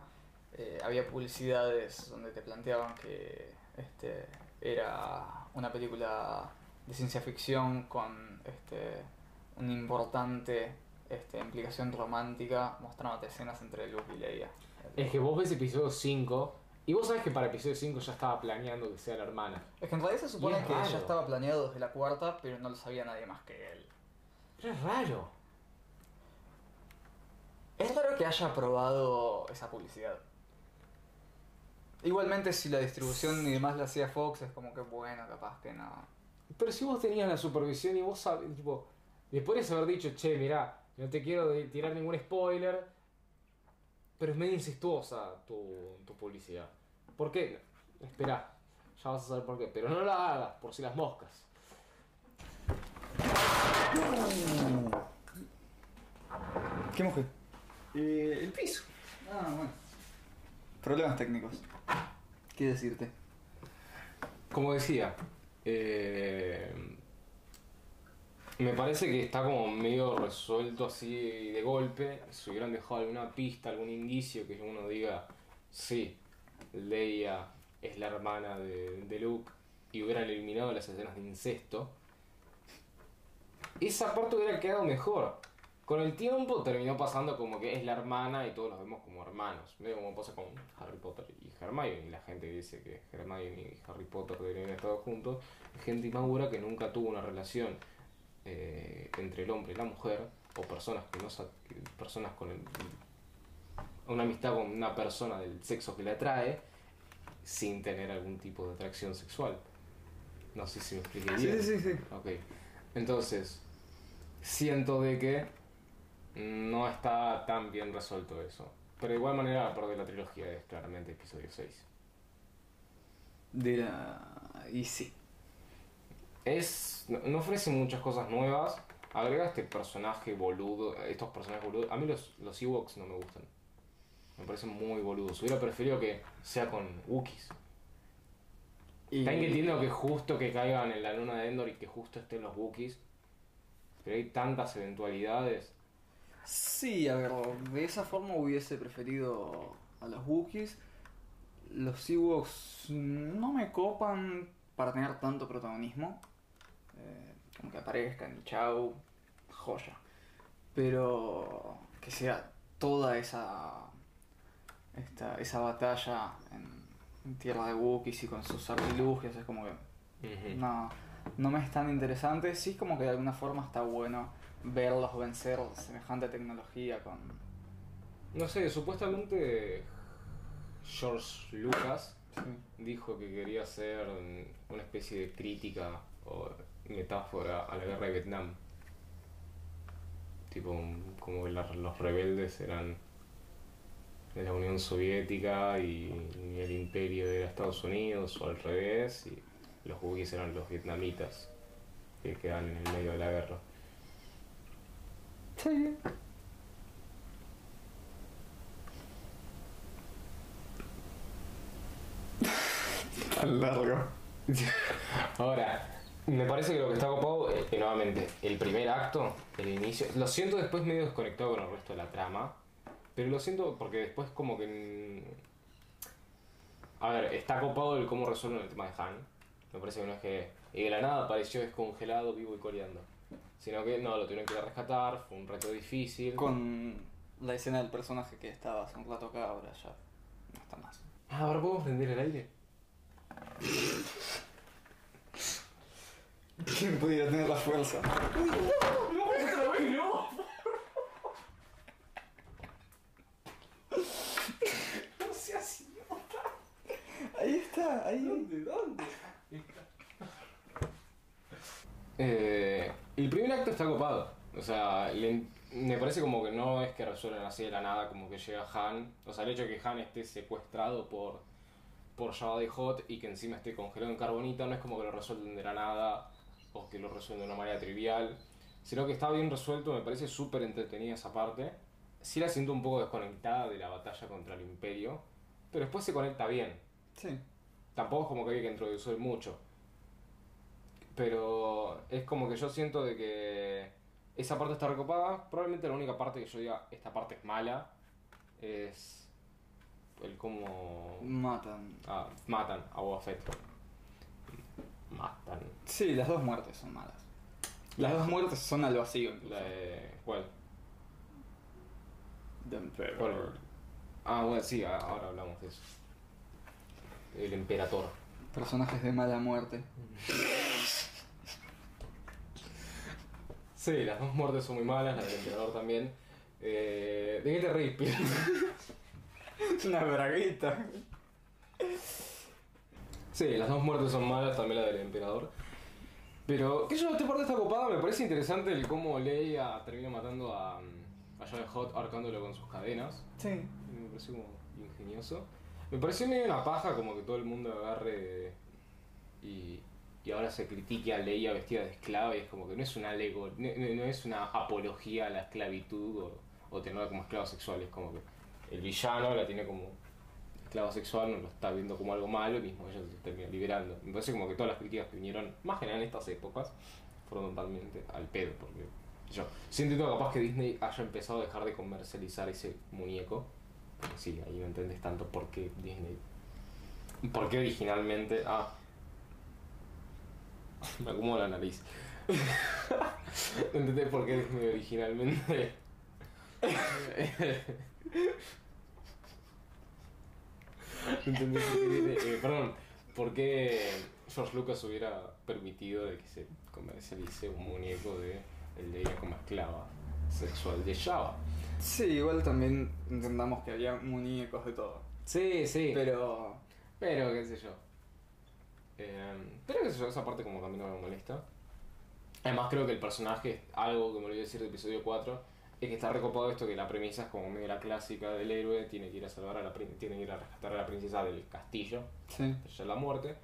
eh, había publicidades donde te planteaban que este era una película de ciencia ficción con este una importante este, implicación romántica mostrándote escenas entre Luke y Leia. Es que vos ves episodio 5 y vos sabés que para episodio 5 ya estaba planeando que sea la hermana. Es que en realidad se supone que raro. ya estaba planeado desde la cuarta, pero no lo sabía nadie más que él. Pero es raro. Es raro que haya aprobado esa publicidad. Igualmente si la distribución y demás la hacía Fox es como que bueno, capaz que no. Pero si vos tenías la supervisión y vos sabés, tipo, después de haber dicho, che, mirá, no te quiero tirar ningún spoiler, pero es medio incestuosa tu, tu publicidad. ¿Por qué? Espera, ya vas a saber por qué, pero no la hagas, por si las moscas. ¿Qué mujer? el piso. Ah, bueno. Problemas técnicos. ¿Qué decirte? Como decía, eh, me parece que está como medio resuelto así de golpe. Si hubieran dejado alguna pista, algún indicio que uno diga, sí, Leia es la hermana de, de Luke y hubieran eliminado las escenas de incesto, esa parte hubiera quedado mejor. Con el tiempo terminó pasando como que es la hermana y todos los vemos como hermanos. Medio como pasa con Harry Potter y Hermione. Y la gente dice que Hermione y Harry Potter deberían estado juntos. Gente inmadura que nunca tuvo una relación eh, entre el hombre y la mujer. O personas que no personas con el- una amistad con una persona del sexo que le atrae sin tener algún tipo de atracción sexual. No sé si me expliqué bien. sí, sí. Ok. Entonces, siento de que no está tan bien resuelto eso. Pero de igual manera, la de la trilogía es claramente episodio 6. De la. Y sí. Es, no no ofrece muchas cosas nuevas. Agrega este personaje boludo, estos personajes boludos. A mí los, los Ewoks no me gustan. Me parecen muy boludos. Hubiera preferido que sea con Wookiees. Y... Que entiendo que justo que caigan en la luna de Endor y que justo estén los Wookiees. Pero hay tantas eventualidades. Sí, a ver, de esa forma hubiese preferido a los Wookiees. Los Ewoks no me copan para tener tanto protagonismo. Eh, como que aparezcan y chau, joya. Pero que sea toda esa esta, esa batalla en, en tierra de Wookiees y con sus artilugios es como que no. no me es tan interesante. Sí, es como que de alguna forma está bueno verlos vencer semejante tecnología con. No sé, supuestamente George Lucas Sí. dijo que quería hacer una especie de crítica o metáfora a la guerra de Vietnam. Tipo, como que los rebeldes eran de la Unión Soviética y, y el imperio era Estados Unidos o al revés, y los Wookiees eran los vietnamitas que quedan en el medio de la guerra. Sí. Tan largo. Ahora, me parece que lo que está copado es que nuevamente el primer acto, el inicio, lo siento después medio desconectado con el resto de la trama, pero lo siento porque después como que... A ver, está copado el cómo resuelven el tema de Han. Me parece que no es que... Y de la nada apareció descongelado, vivo y coreando. Sino que no, lo tuvieron que rescatar, fue un reto difícil. Con la escena del personaje que estaba hace un rato acá, ahora ya no está más. Ah, ahora podemos prender el aire. ¿Quién pudiera tener la fuerza? ¡No, otra vez no! No seas Ahí está, ahí. ¿Dónde? ¿Dónde? Eh, el primer acto está copado. O sea, le- me parece como que no es que resuelven así de la nada, como que llega Han. O sea, el hecho de que Han esté secuestrado por, por Jabba de Hot y que encima esté congelado en carbonita no es como que lo resuelven de la nada o que lo resuelven de una manera trivial. Sino que está bien resuelto, me parece súper entretenida esa parte. Sí la siento un poco desconectada de la batalla contra el Imperio, pero después se conecta bien. Sí. Tampoco es como que hay que introducir mucho. Pero es como que yo siento de que esa parte está recopada. Probablemente la única parte que yo diga, esta parte es mala, es el cómo Matan. ah, matan a Boba Fett. Matan. Sí, las dos muertes son malas. Las dos muertes son al vacío. incluso. La de... ¿Cuál? The Emperor. ¿Cuál? Ah, bueno, sí, ahora hablamos de eso. El emperador. Personajes de mala muerte. Sí, las dos muertes son muy malas, la del emperador también. Eh, ¿De qué te reís, Pil? Una braguita. Sí, las dos muertes son malas, también la del emperador. Pero, ¿qué yo? Esta parte está copada, me parece interesante el cómo Leia termina matando a, a the Hutt ahorcándolo con sus cadenas. Sí. Me pareció como ingenioso. Me pareció medio una paja como que todo el mundo agarre y, y ahora se critique a Leia vestida de esclava y es como que no es una lego, no, no- es una apología a la esclavitud o, o tenerla como esclava sexual, es como que el villano la tiene como esclava sexual, no lo está viendo como algo malo y mismo ella se termina liberando. Me parece como que todas las críticas que vinieron, más general en estas épocas, fueron totalmente al pedo, porque yo siento capaz que Disney haya empezado a dejar de comercializar ese muñeco. Sí, ahí no entendés tanto por qué Disney. ¿Por qué originalmente? Ah. Me acomodo la nariz. entendés por qué Disney originalmente. Entendés por qué eh, perdón, por qué George Lucas hubiera permitido de que se comercialice un muñeco de el de ella como esclava sexual de Java. Sí, igual también entendamos que había muñecos de todo. Sí, sí. Pero. Pero, qué sé yo. Eh, pero, qué sé yo, esa parte como que a mí no me molesta. Además, creo que el personaje, algo que me olvidé decir de episodio 4, es que está recopado esto que la premisa es como medio la clásica del héroe, tiene que ir a salvar a la tiene que ir a rescatar a la princesa del castillo, Sí. ya la muerte.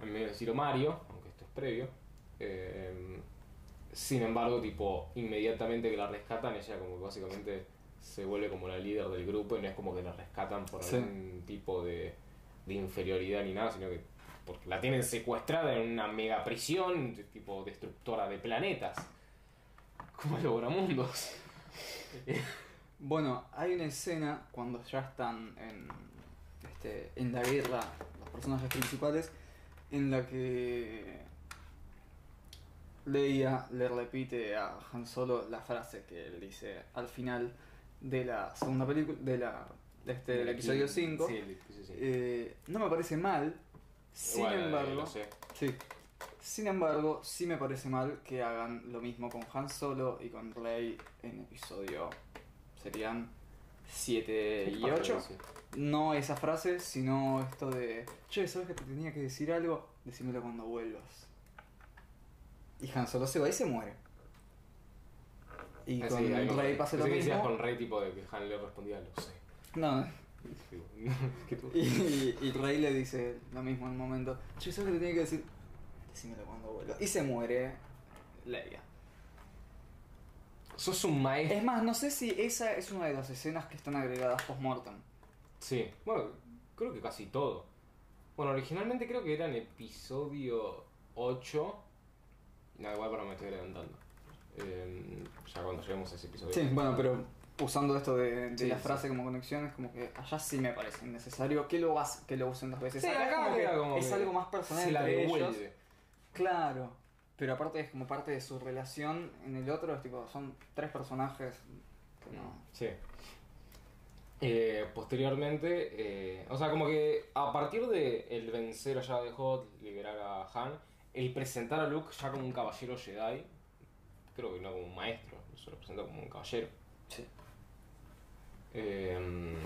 En medio de decir Mario, aunque esto es previo. Eh, sin embargo, tipo, inmediatamente que la rescatan, ella como que básicamente se vuelve como la líder del grupo y no es como que la rescatan por Sí. algún tipo de, de inferioridad ni nada, sino que porque la tienen secuestrada en una mega prisión, tipo destructora de planetas. Como logramundos. Bueno, hay una escena cuando ya están en, este, en la guerra los personajes principales en la que Leia le repite a Han Solo la frase que él dice al final de la segunda película, de la, de este, del episodio 5. Sí, el episodio 5. Eh, no me parece mal, sin eh, embargo, sé. sí, Sin embargo, sí me parece mal que hagan lo mismo con Han Solo y con Rey en episodio. Serían 7 y 8. No esa frase, sino esto de. Che, ¿sabes que te tenía que decir algo? Decímelo cuando vuelvas. Y Han Solo se va y se muere. Y Ah, con sí, Rey pasa lo pensé que mismo. con Rey tipo de que Han le respondía, lo sé. No, Y, y Rey le dice lo mismo en un momento. Che, ¿sabes que te tenía que decir? Decímelo cuando vuelva. Y se muere Leia. Sos un maestro. Es más, no sé si esa es una de las escenas que están agregadas post-mortem. Sí, bueno, creo que casi todo. Bueno, originalmente creo que era en episodio 8. No, igual para me estoy adelantando. Eh, ya cuando lleguemos a ese episodio. Sí, bueno, pero usando esto de, de Sí, la sí. frase como conexión, es como que allá sí me parece innecesario que lo, hace- que lo usen dos veces. Sí, Acá como que como es que algo más personal Se la entre ellos. Claro, pero aparte es como parte de su relación. En el otro es tipo, son tres personajes que no. Sí. Eh, posteriormente, eh, o sea, como que a partir de el vencer a Jabba de Hot, liberar a Han, el presentar a Luke ya como un caballero Jedi, creo que no como un maestro, se lo presenta como un caballero. Sí. Eh,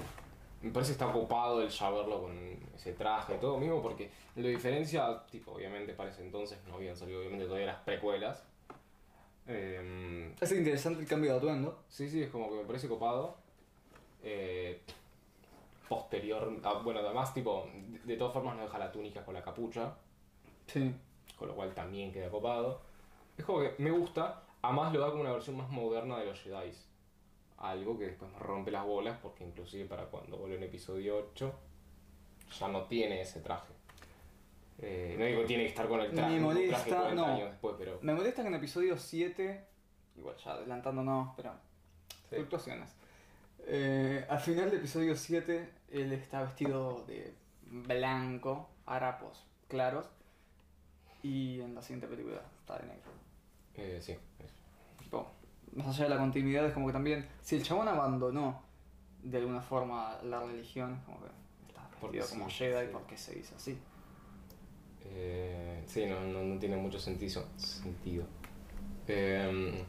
me parece que está ocupado el ya verlo con ese traje y todo mismo, porque lo diferencia, tipo, obviamente para ese entonces no habían salido obviamente todavía las precuelas. Eh, Es interesante el cambio de atuendo. Sí, sí, es como que me parece copado. Eh, posterior, ah, bueno, además, tipo, de, de todas formas no deja la túnica con la capucha, Sí. Con lo cual también queda copado. Es como que me gusta, además lo da como una versión más moderna de los Jedi. Algo que después me rompe las bolas, porque inclusive para cuando vuelve en episodio 8, ya no tiene ese traje. Eh, no digo que tiene que estar con el traje, Me traje molesta, 40 no. años después, pero... Me molesta que en episodio 7, igual ya adelantándonos, pero Sí. fluctuaciones. Eh, al final del episodio 7, él está vestido de blanco, harapos claros, y en la siguiente película está de negro. Eh, sí, Tipo, más allá de la continuidad, es como que también, si el chabón abandonó de alguna forma la religión, es como que está vestido como sí, Jedi sí. porque se dice así. Eh, sí, no, no, no tiene mucho sentido. sentido. Eh,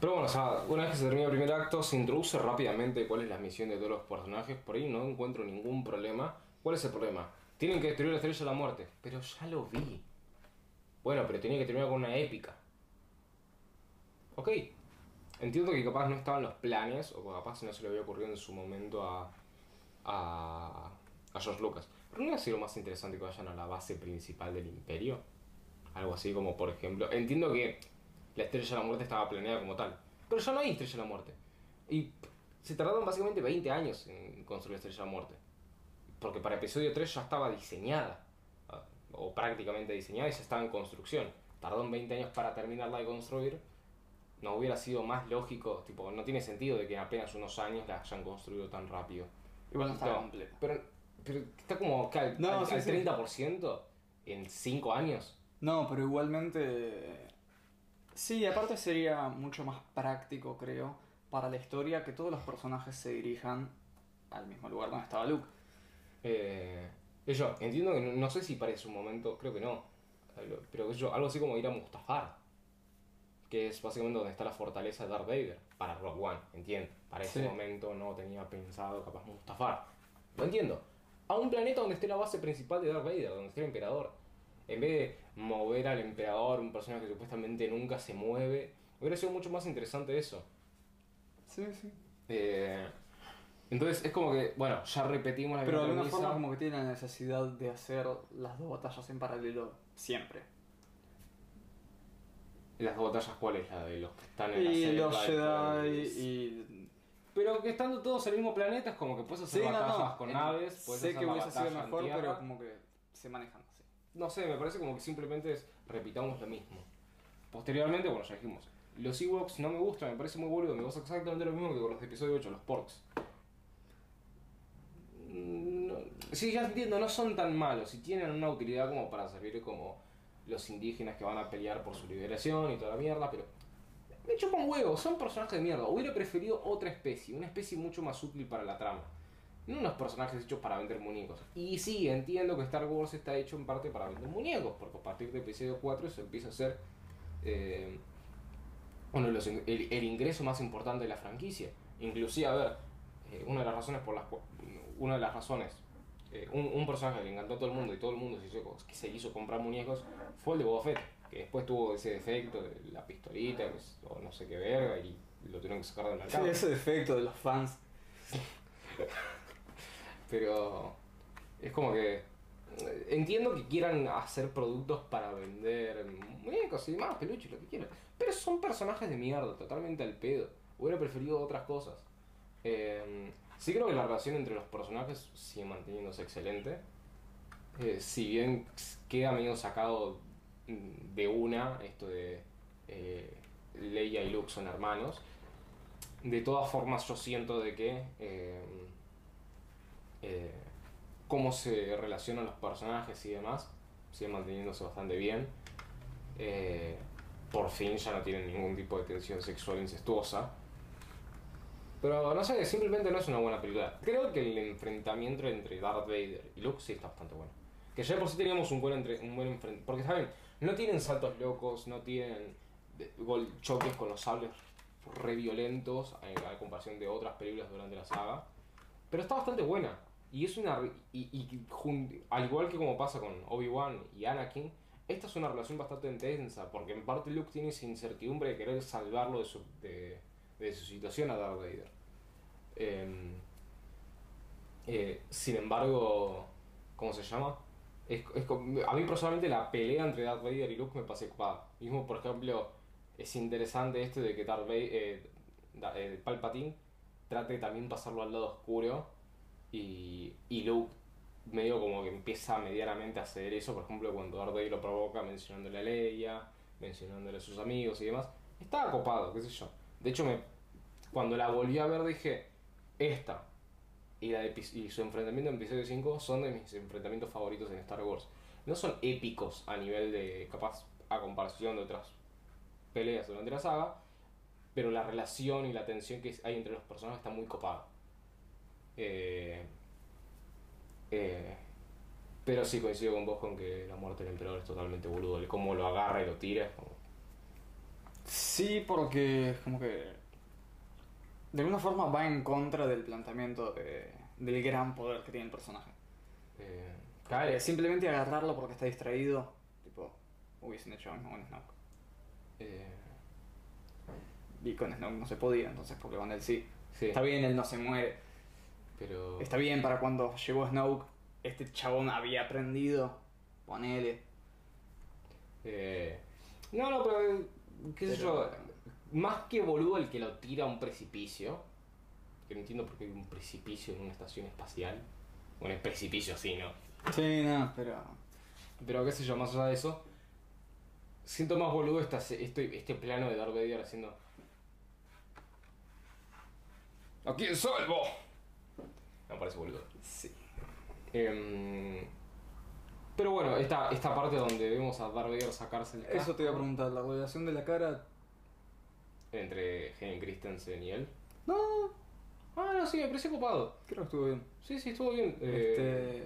pero bueno, o sea, una vez que se termina el primer acto, se introduce rápidamente cuál es la misión de todos los personajes. Por ahí no encuentro ningún problema. ¿Cuál es el problema? Tienen que destruir la estrella de la muerte. Pero ya lo vi. Bueno, pero tenía que terminar con una épica. Ok. Entiendo que capaz no estaban los planes, o capaz no se le había ocurrido en su momento a, a, a George Lucas. Pero no hubiera sido más interesante que vayan a la base principal del imperio. Algo así como, por ejemplo, entiendo que la estrella de la muerte estaba planeada como tal. Pero ya no hay estrella de la muerte. Y se tardaron básicamente 20 años en construir la estrella de la muerte. Porque para episodio 3 ya estaba diseñada. O prácticamente diseñada y ya estaba en construcción. Tardó 20 años para terminarla de construir. No hubiera sido más lógico, tipo, no tiene sentido de que en apenas unos años la hayan construido tan rápido. Igual no estaba No, completo. Pero, pero está como que al, No, al- sí, al sí. 30% en 5 años. No, pero igualmente. Sí, aparte sería mucho más práctico, creo, para la historia que todos los personajes se dirijan al mismo lugar donde estaba Luke. Eh, yo entiendo que no, no sé si parece un momento, creo que no. Pero yo, algo así como ir a Mustafar. Que es básicamente donde está la fortaleza de Darth Vader. Para Rogue One, entiendo. Para ese Sí. momento no tenía pensado capaz Mustafar. Lo entiendo. A un planeta donde esté la base principal de Darth Vader, donde esté el emperador. En vez de mover al emperador, un personaje que supuestamente nunca se mueve, hubiera sido mucho más interesante eso. Sí, sí. Eh, entonces es como que, bueno, ya repetimos la Pero de alguna premisa. forma, como que tiene la necesidad de hacer las dos batallas en paralelo siempre. ¿Las dos batallas cuál es? La de los que están en la Y los Jedi y. Pero que estando todos en el mismo planeta es como que puedes hacer Sí, no, batallas no. con eh, naves, puedes Sé hacer que la hubiese sido batalla en mejor, tierra. pero como que se manejan así. No sé, me parece como que simplemente es repitamos lo mismo. Posteriormente, bueno, ya dijimos, los Ewoks no me gustan, me parece muy boludo, me pasa exactamente lo mismo que con los de episodio 8, los Porks. No- sí, ya entiendo, no son tan malos y tienen una utilidad como para servir como los indígenas que van a pelear por su liberación y toda la mierda, pero me chupan huevos, son personajes de mierda. Hubiera preferido otra especie, una especie mucho más útil para la trama. no unos personajes hechos para vender muñecos. Y sí, entiendo que Star Wars está hecho en parte para vender muñecos, porque a partir de episodio 4 se empieza a ser eh, de los el, el ingreso más importante de la franquicia. Inclusive, a ver, eh, una de las razones por las una de las razones, eh, un, un personaje que le encantó a todo el mundo y todo el mundo se hizo, que se hizo comprar muñecos fue el de Boba Fett, que después tuvo ese defecto de la pistolita, que es- o no sé qué verga, y lo tuvieron que sacar del Sí, mercado. ese defecto de los fans. Pero es como que eh, entiendo que quieran hacer productos para vender muñecos y demás, peluches, lo que quieran. Pero son personajes de mierda, totalmente al pedo. Hubiera preferido otras cosas. Eh, sí creo que la relación entre los personajes sigue manteniéndose excelente. Eh, si bien queda medio sacado mm, de una, esto de eh, Leia y Luke son hermanos. De todas formas yo siento de que eh, eh, cómo se relacionan los personajes y demás sigue manteniéndose bastante bien. Por fin ya no tienen ningún tipo de tensión sexual incestuosa. Pero no sé, simplemente no es una buena película. Creo que el enfrentamiento entre Darth Vader y Luke sí está bastante bueno. Que ya por sí teníamos un buen, entre, un buen enfrentamiento. Porque, ¿saben? No tienen saltos locos, no tienen choques con los sables re violentos a, a comparación de otras películas durante la saga. Pero está bastante buena. Y es una. Y, y jun- al igual que como pasa con Obi-Wan y Anakin, esta es una relación bastante intensa. Porque en parte Luke tiene esa incertidumbre de querer salvarlo de su, de su situación a Darth Vader. Em, eh, sin embargo, ¿cómo se llama? Es, es a mí personalmente la pelea entre Darth Vader y Luke me parece ocupada. Mismo, por ejemplo, es interesante esto de que Darth Vader, eh, eh, Palpatine trate de también pasarlo al lado oscuro y, y Luke medio como que empieza medianamente a hacer eso, por ejemplo, cuando Darth Vader lo provoca mencionándole a Leia, mencionándole a sus amigos y demás. Estaba copado, qué sé yo. De hecho, me, cuando la volví a ver dije, esta y, la y su enfrentamiento en episodio 5 son de mis enfrentamientos favoritos en Star Wars. No son épicos a nivel de, capaz, a comparación de otras peleas durante la saga, pero la relación y la tensión que hay entre los personajes está muy copada. Eh, eh, pero sí coincido con vos con que la muerte del emperador es totalmente boludo. El cómo lo agarra y lo tira como... Sí, porque como que. De alguna forma va en contra del planteamiento de- del gran poder que tiene el personaje. eh, cae, simplemente agarrarlo porque está distraído, tipo, hubiesen hecho lo mismo con Snoke. eh, Y con Snoke no se podía, entonces porque con él sí. sí, Está bien, él no se muere. pero... Está bien para cuando llegó Snoke, este chabón había aprendido. Ponele. Eh, no, no, pero qué sé Pero- yo, más que boludo el que lo tira a un precipicio, que no entiendo por qué hay un precipicio en una estación espacial. Bueno, es precipicio sí, ¿no? Sí, no, pero. Pero qué sé yo, más allá de eso, siento más boludo esta, este, este plano de Darth Vader haciendo... ¿A quién salvo? Me parece boludo. Sí. Em, pero bueno, esta, esta parte donde vemos a Darth Vader sacarse el Eso te iba a casco preguntar, la relación de la cara. Entre Hayden Christensen y él. No, Ah, no, sí, me pareció ocupado. creo que estuvo bien. Sí, sí, estuvo bien. Eh,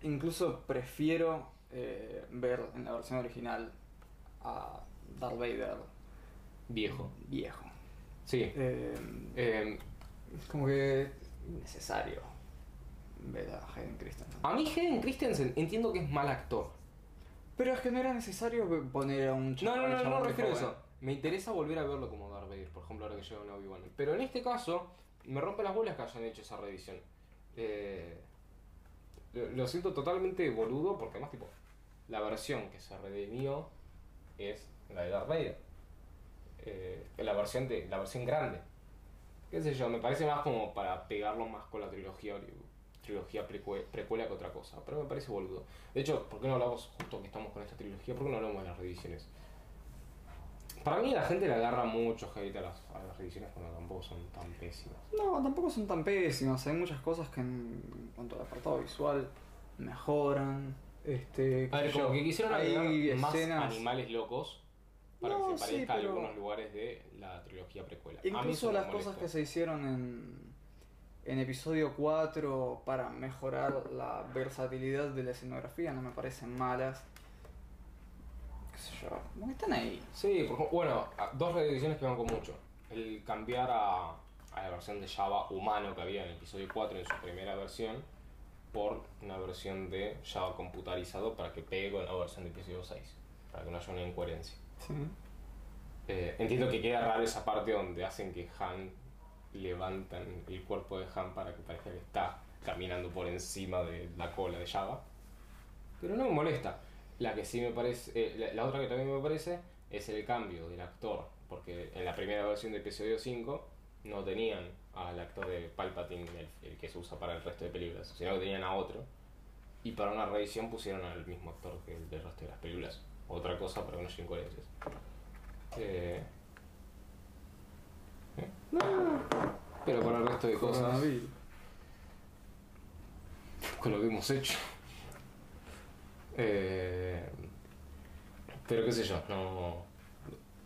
Este, incluso prefiero eh, ver en la versión original a Darth Vader Viejo. viejo. Sí. Eh, Eh, es como que necesario ver a Hayden Christensen. a mí Hayden Christensen entiendo que es mal actor. Pero es que no era necesario poner a un No, chabón. no, no, no, chabón de refiero a eso. Me interesa volver a verlo como Darth Vader, por ejemplo, ahora que llega un Obi-Wan. Pero en este caso, me rompe las bolas que hayan hecho esa revisión. Eh, lo, siento totalmente boludo porque además, tipo, la versión que se redimió es la de Darth Vader. Eh, la versión de la versión grande. Qué sé yo, me parece más como para pegarlo más con la trilogía trilogía precue- precuela que otra cosa, pero me parece boludo. De hecho, ¿por qué no hablamos justo que estamos con esta trilogía? ¿Por qué no hablamos de las revisiones? Para mí la gente le agarra mucho hate a las, a las revisiones cuando tampoco son tan pésimas. No, tampoco son tan pésimas. Hay muchas cosas que en, en cuanto al apartado visual mejoran. Este, A ver, qué sé como yo, que quisieron hay agregar más escenas- animales locos para No, que se sí, parezca a pero- algunos lugares de la trilogía precuela. A Incluso las cosas que se hicieron en, en episodio 4 para mejorar la versatilidad de la escenografía no me parecen malas. ¿Qué sé yo? Como que están ahí. Sí, por bueno, dos reediciones que banco mucho. El cambiar a, a la versión de Java humano que había en el episodio 4 en su primera versión por una versión de Java computarizado para que pegue con la versión de episodio 6, para que no haya una incoherencia. Sí. Eh, entiendo que queda raro esa parte donde hacen que Han levantan el cuerpo de Han para que parezca que está caminando por encima de la cola de Java. Pero no me molesta. La que sí me parece, eh, la, la otra que también me parece es el cambio del actor, porque en la primera versión de episodio 5 no tenían al actor de Palpatine, el, el que se usa para el resto de películas, sino que tenían a otro. Y para una reedición pusieron al mismo actor que el del resto de las películas. Otra cosa para haya incoherencias. Eh, eh, no, pero para el resto de cosas, con lo que hemos hecho. Eh, pero qué sé yo, no.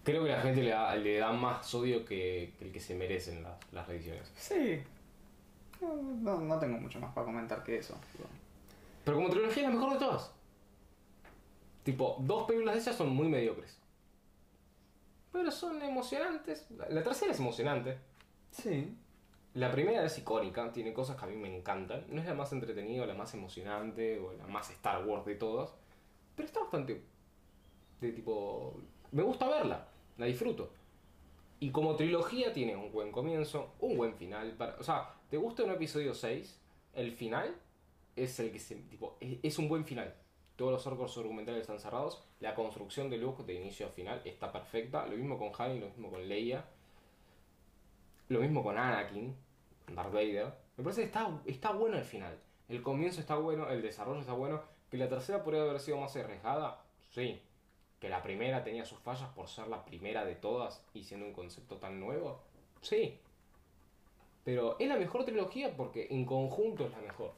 Creo que la gente le da, le da más odio que, que el que se merecen las, las reediciones. Sí. No, no, no tengo mucho más para comentar que eso. Pero como trilogía es la mejor de todas. Tipo, dos películas de esas son muy mediocres. Pero son emocionantes. La, la tercera es emocionante. Sí. La primera es icónica, tiene cosas que a mí me encantan. No es la más entretenida, la más emocionante o la más Star Wars de todas. Pero está bastante. de tipo. Me gusta verla, la disfruto. Y como trilogía tiene un buen comienzo, un buen final. Para, o sea, ¿te gusta un episodio 6? El final es el que se. tipo, es, es un buen final. Todos los arcos argumentales están cerrados. La construcción de Luke de inicio a final está perfecta. Lo mismo con Han y lo mismo con Leia. Lo mismo con Anakin, Darth Vader. Me parece que está, está bueno el final. El comienzo está bueno, el desarrollo está bueno. Que la tercera podría haber sido más arriesgada, sí. Que la primera tenía sus fallas por ser la primera de todas y siendo un concepto tan nuevo, sí. Pero es la mejor trilogía porque en conjunto es la mejor.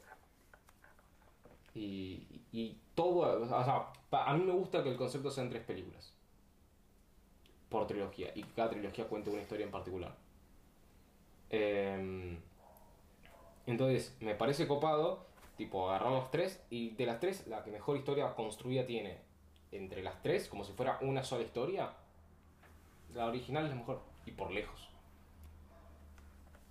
Y, y todo, o sea, a mí me gusta que el concepto sean tres películas. Por trilogía. Y cada trilogía cuente una historia en particular. Em, entonces, me parece copado, tipo, agarramos tres y de las tres, la que mejor historia construida tiene entre las tres, como si fuera una sola historia, la original es la mejor, y por lejos.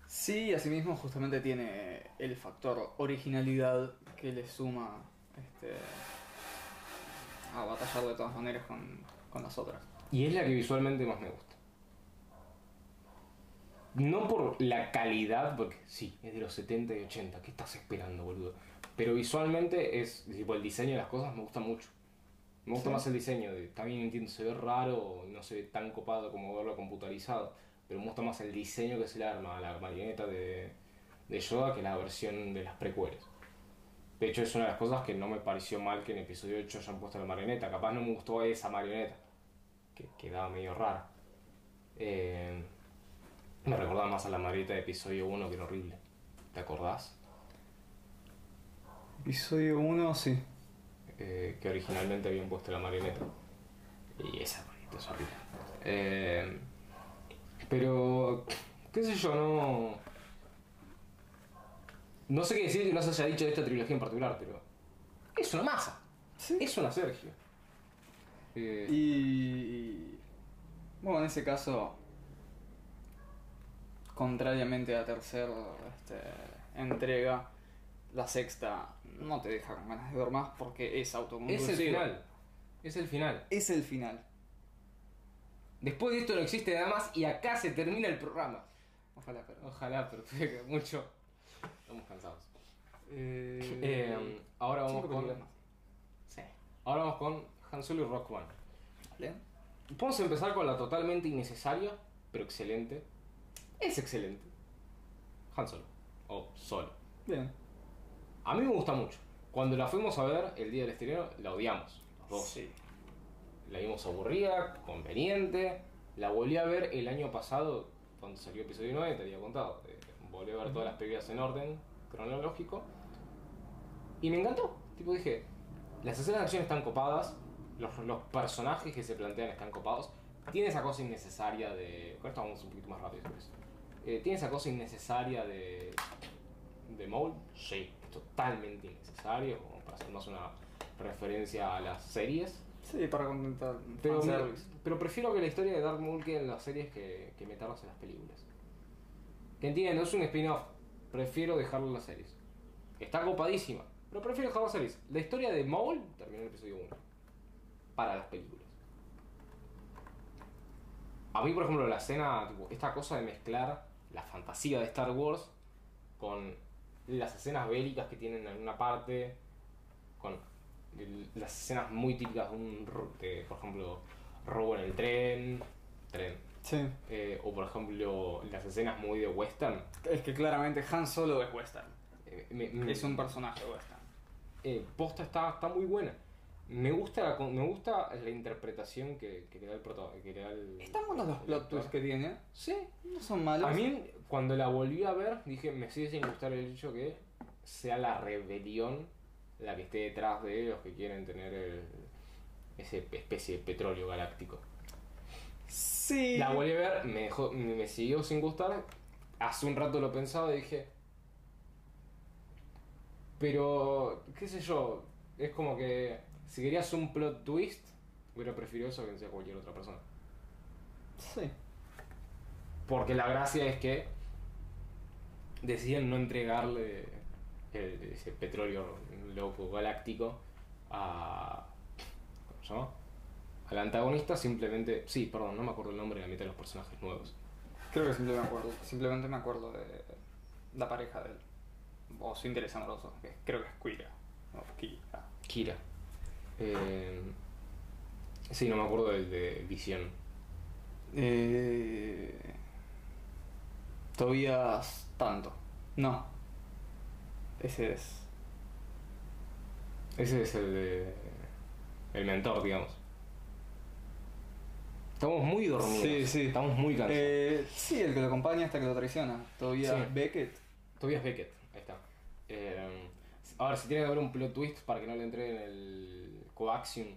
Sí, asimismo justamente tiene el factor originalidad que le suma este, a batallar de todas maneras con, con las otras. Y es la que visualmente más me gusta. No por la calidad, porque sí, es de los 70 y 80, ¿qué estás esperando, boludo? Pero visualmente es, tipo, el diseño de las cosas me gusta mucho. Me gusta Sí. más el diseño, de, también entiendo, se ve raro, no se ve tan copado como verlo computarizado, pero me gusta más el diseño que se le arma a la marioneta de, de Yoda que la versión de las precuelas. De hecho, es una de las cosas que no me pareció mal que en episodio 8 hayan puesto la marioneta. Capaz no me gustó esa marioneta, que quedaba medio rara. Eh, me recordaba más a la marioneta de episodio 1 que era horrible. ¿Te acordás? Episodio 1, sí. Eh, que originalmente habían puesto la marioneta. Y esa marioneta es horrible. Eh, pero, qué sé yo, no... No sé qué decir que no se haya dicho de esta trilogía en particular, pero... Es una masa. Sí. Es una Sergio. Eh, Y. Bueno, en ese caso. Contrariamente a la tercera este, entrega, la sexta no te deja con ganas de ver más porque es es autoconclusiva. el final. Es el final. Es el final. Después de esto no existe nada más y acá se termina el programa. Ojalá, pero. Ojalá, pero mucho. Estamos cansados. Eh, Eh, ahora vamos con. Sí. Ahora vamos con Han Solo y Rock One. ¿Vale? Podemos empezar con la totalmente innecesaria, pero excelente. Es excelente. Han Solo. O Solo. Bien. A mí me gusta mucho. Cuando la fuimos a ver el día del estreno, la odiamos. Los dos. Sí. La vimos aburrida, conveniente. La volví a ver el año pasado, cuando salió episodio 9, te había contado. Eh, volví a ver todas las películas en orden cronológico. Y me encantó. Tipo dije, las escenas de acción están copadas, los, los personajes que se plantean están copados. Tiene esa cosa innecesaria de. Con esto vamos un poquito más rápido. Eh, tiene esa cosa innecesaria de. de Maul, sí, totalmente innecesario, como para hacer más una referencia a las series. Sí, para contentar. Pero, pero prefiero que la historia de Darth Maul quede en las series que, que meterlas en las películas. Que entiendo, es un spin-off. Prefiero dejarlo en las series. Está copadísima, pero prefiero dejarlo en las series. La historia de Maul terminó en el episodio 1. Para las películas. A mí, por ejemplo, la escena, tipo, esta cosa de mezclar la fantasía de Star Wars con las escenas bélicas que tienen en una parte, con el- las escenas muy típicas de un, de, por ejemplo, robo en el tren, tren, Sí. eh, o por ejemplo las escenas muy de western. Es que claramente Han Solo es western. eh, me- me- Es un personaje western. eh, posta está, está muy buena. Me gusta, la me gusta la interpretación que, que le da el prota, que le da el- Están buenos los plot twists que tiene. Sí, No son malos. A mí, cuando la volví a ver, dije, me sigue sin gustar el hecho que sea la rebelión la que esté detrás de los que quieren tener el, ese especie de petróleo galáctico. Sí. La volví a ver, me, dejó, me me siguió sin gustar. Hace un rato lo pensaba y dije. Pero, qué sé yo, es como que si querías un plot twist, hubiera preferido eso que sea cualquier otra persona. Sí. Porque la gracia es que deciden no entregarle el- ese petróleo loco galáctico a. ¿Cómo se llama? Al antagonista simplemente. Sí, perdón, no me acuerdo el nombre de la mitad de los personajes nuevos. Creo que simplemente me acuerdo, simplemente me acuerdo de la pareja de él. O su interés amoroso, que creo que es Quira. O Kira. Kira. Eh, sí, no me acuerdo del de Visión. Eh... Tobías tanto. No. Ese es. Ese es el de. El mentor, digamos. Estamos muy dormidos. Sí, sí. Estamos muy cansados. Eh, sí, el que lo acompaña hasta que lo traiciona. Tobías Sí. Beckett. Tobias Beckett, ahí está. Eh, a ver, si tiene que haber un plot twist para que no le entre en el coaxium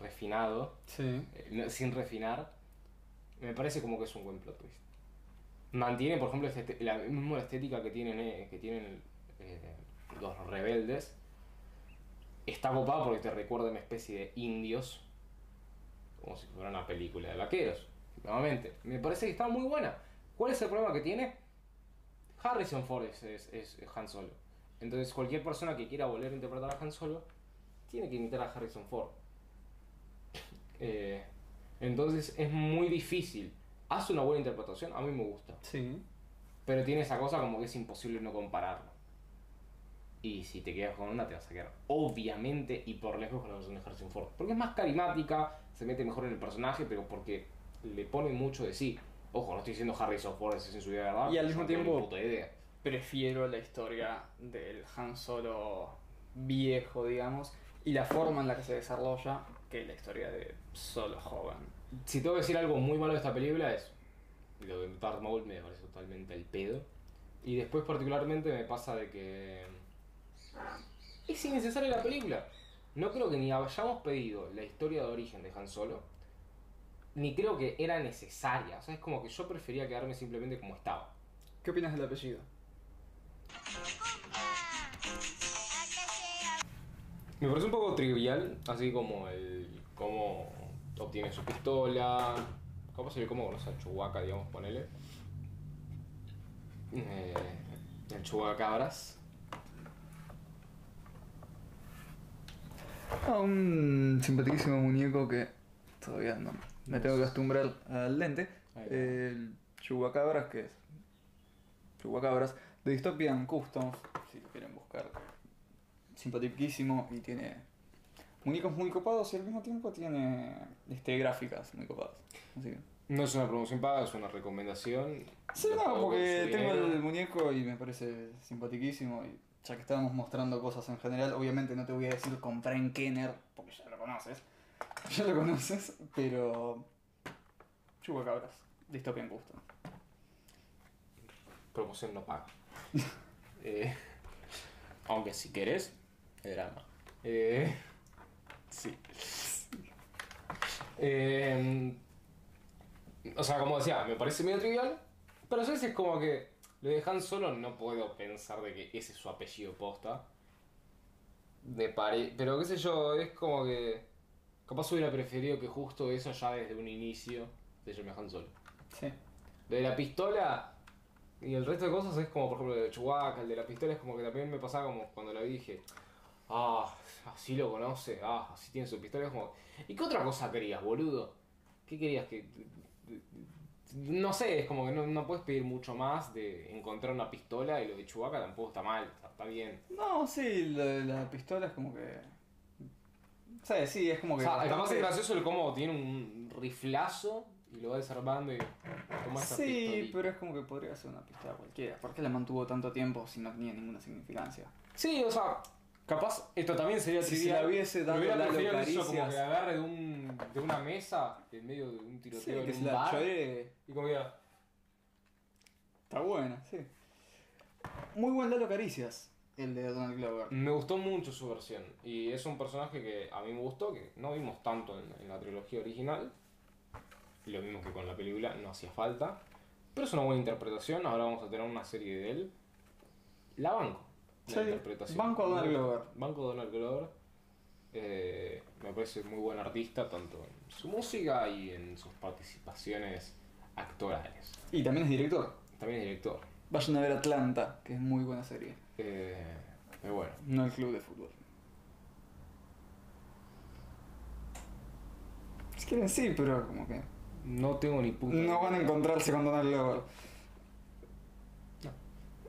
refinado, Sí. eh, sin refinar, me parece como que es un buen plot twist. Mantiene, por ejemplo, este- la misma estética que tienen, eh, que tienen eh, los rebeldes. Está copado porque te recuerda una especie de indios, como si fuera una película de vaqueros. Nuevamente, me parece que está muy buena. ¿Cuál es el problema que tiene? Harrison Ford es, es- es Han Solo. Entonces cualquier persona que quiera volver a interpretar a Han Solo tiene que imitar a Harrison Ford. Eh, entonces es muy difícil. Hace una buena interpretación, a mí me gusta. Sí. Pero tiene esa cosa como que es imposible no compararlo. Y si te quedas con una, te vas a quedar obviamente y por lejos con la versión de Harrison Ford. Porque es más carismática, se mete mejor en el personaje, pero porque le pone mucho de sí. Ojo, no estoy diciendo Harrison Ford es en su vida de verdad. Y al mismo no tiempo- puta idea. Prefiero la historia del Han Solo viejo, digamos, y la forma en la que se desarrolla que la historia de Solo joven. Si tengo que decir algo muy malo de esta película es lo de Darth Maul me parece totalmente el pedo. Y después particularmente me pasa de que es innecesaria la película. No creo que ni hayamos pedido la historia de origen de Han Solo, ni creo que era necesaria. O sea, es como que yo prefería quedarme simplemente como estaba. ¿Qué opinas del apellido? Me parece un poco trivial, así como el cómo obtiene su pistola, cómo se ve cómo conoce a Chewbacca, digamos, ponele. Eh, el Chewbacabras. A un simpaticísimo muñeco que todavía no me tengo que acostumbrar al lente. El Chubacabras, que es Chubacabras de Dystopian Customs, si lo quieren buscar. Simpaticísimo y tiene muñecos muy copados y al mismo tiempo tiene este, gráficas muy copadas. Así que. No es una promoción paga, es una recomendación. Sí, Lo no, porque tengo dinero. el muñeco y me parece simpaticísimo. Y ya que estábamos mostrando cosas en general, obviamente no te voy a decir compré en Kenner, porque ya lo conoces. Ya lo conoces, pero. Chupacabras, Dystopian Custom. Promoción no paga. Eh, aunque si querés, drama. Eh, sí. Eh, o sea, como decía, me parece medio trivial, pero a veces es como que Lo de Han Solo no puedo pensar de que ese es su apellido posta. Me pare... Pero qué sé yo, es como que... Capaz hubiera preferido que justo eso ya desde un inicio se llame Han Solo. Sí. Lo de la pistola y el resto de cosas es como, por ejemplo, el de Chewbacca, el de la pistola es como que también me pasaba como cuando la vi dije, ah, así lo conoce, ah, así tiene su pistola. Es como, ¿y qué otra cosa querías, boludo? ¿Qué querías que.? No sé, es como que no, no puedes pedir mucho más de encontrar una pistola y lo de Chewbacca tampoco está mal, está, está bien. No, sí, lo de la pistola es como que. Sí, sí, es como O que. sea, además es gracioso el cómo tiene un riflazo y lo va desarmando y toma esa Sí, pistolita. pero es como que podría ser una pistola cualquiera. ¿Por qué la mantuvo tanto tiempo si no tenía ninguna significancia? Sí, o sea, capaz esto también sería Si trivial. la hubiese dado hubiera Lalo preferido que eso como que agarre de, un, de una mesa en medio de un Sí, tiroteo que en se un la bar y como que Está buena, sí. Muy buen Lalo Caricias, el de Donald Glover. me gustó mucho su versión y es un personaje que a mí me gustó que no vimos tanto en, en la trilogía original lo mismo que con la película no hacía falta pero es una buena interpretación ahora vamos a tener una serie de él la banco la Sí, interpretación banco a Donald Glover. banco Donald Glover Eh, me parece muy buen artista tanto en su música y en sus participaciones actorales Y también es director. también es director Vayan a ver Atlanta, que es muy buena serie. Eh, pero bueno No el club de fútbol. Si quieren sí, pero como que. no tengo ni puta No van a encontrarse con Donald Glover.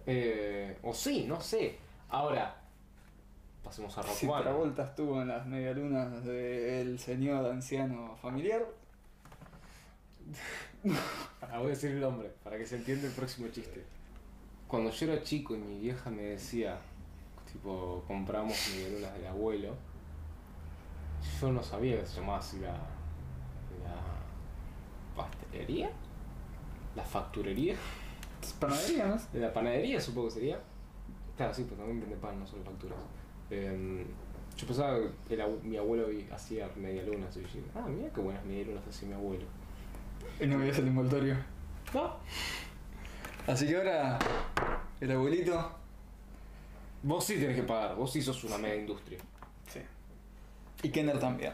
Eh, o sí, no sé. Ahora, pasemos a Rock Si One. Travolta estuvo en las medialunas del señor anciano familiar. Ahora voy a decir el nombre para que se entienda el próximo chiste. Cuando yo era chico y mi vieja me decía, tipo, compramos medialunas del abuelo, yo no sabía que se llamaba así la, la pastelería, la facturería, panadería, ¿no? de la panadería supongo que sería. Claro, sí, pues también vende pan, no solo facturas. Em, yo pensaba que el mi abuelo hacía medialunas y yo dije, ah, mira qué buenas medialunas hacía mi abuelo. Y no veías el envoltorio. No, Así que ahora. El abuelito. Vos sí tenés que pagar, vos sí sos una mega industria. Sí. Y Kenner también.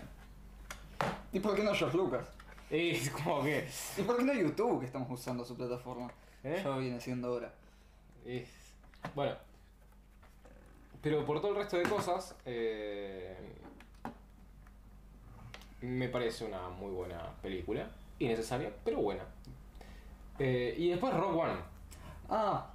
¿Y por qué no George Lucas? Es como que. ¿Y por qué no YouTube que estamos usando su plataforma? ¿Eh? Ya viene siendo hora. Es. Bueno. Pero por todo el resto de cosas. eh, me parece una muy buena película. Innecesaria, pero buena. Eh, y después Rock One. Ah,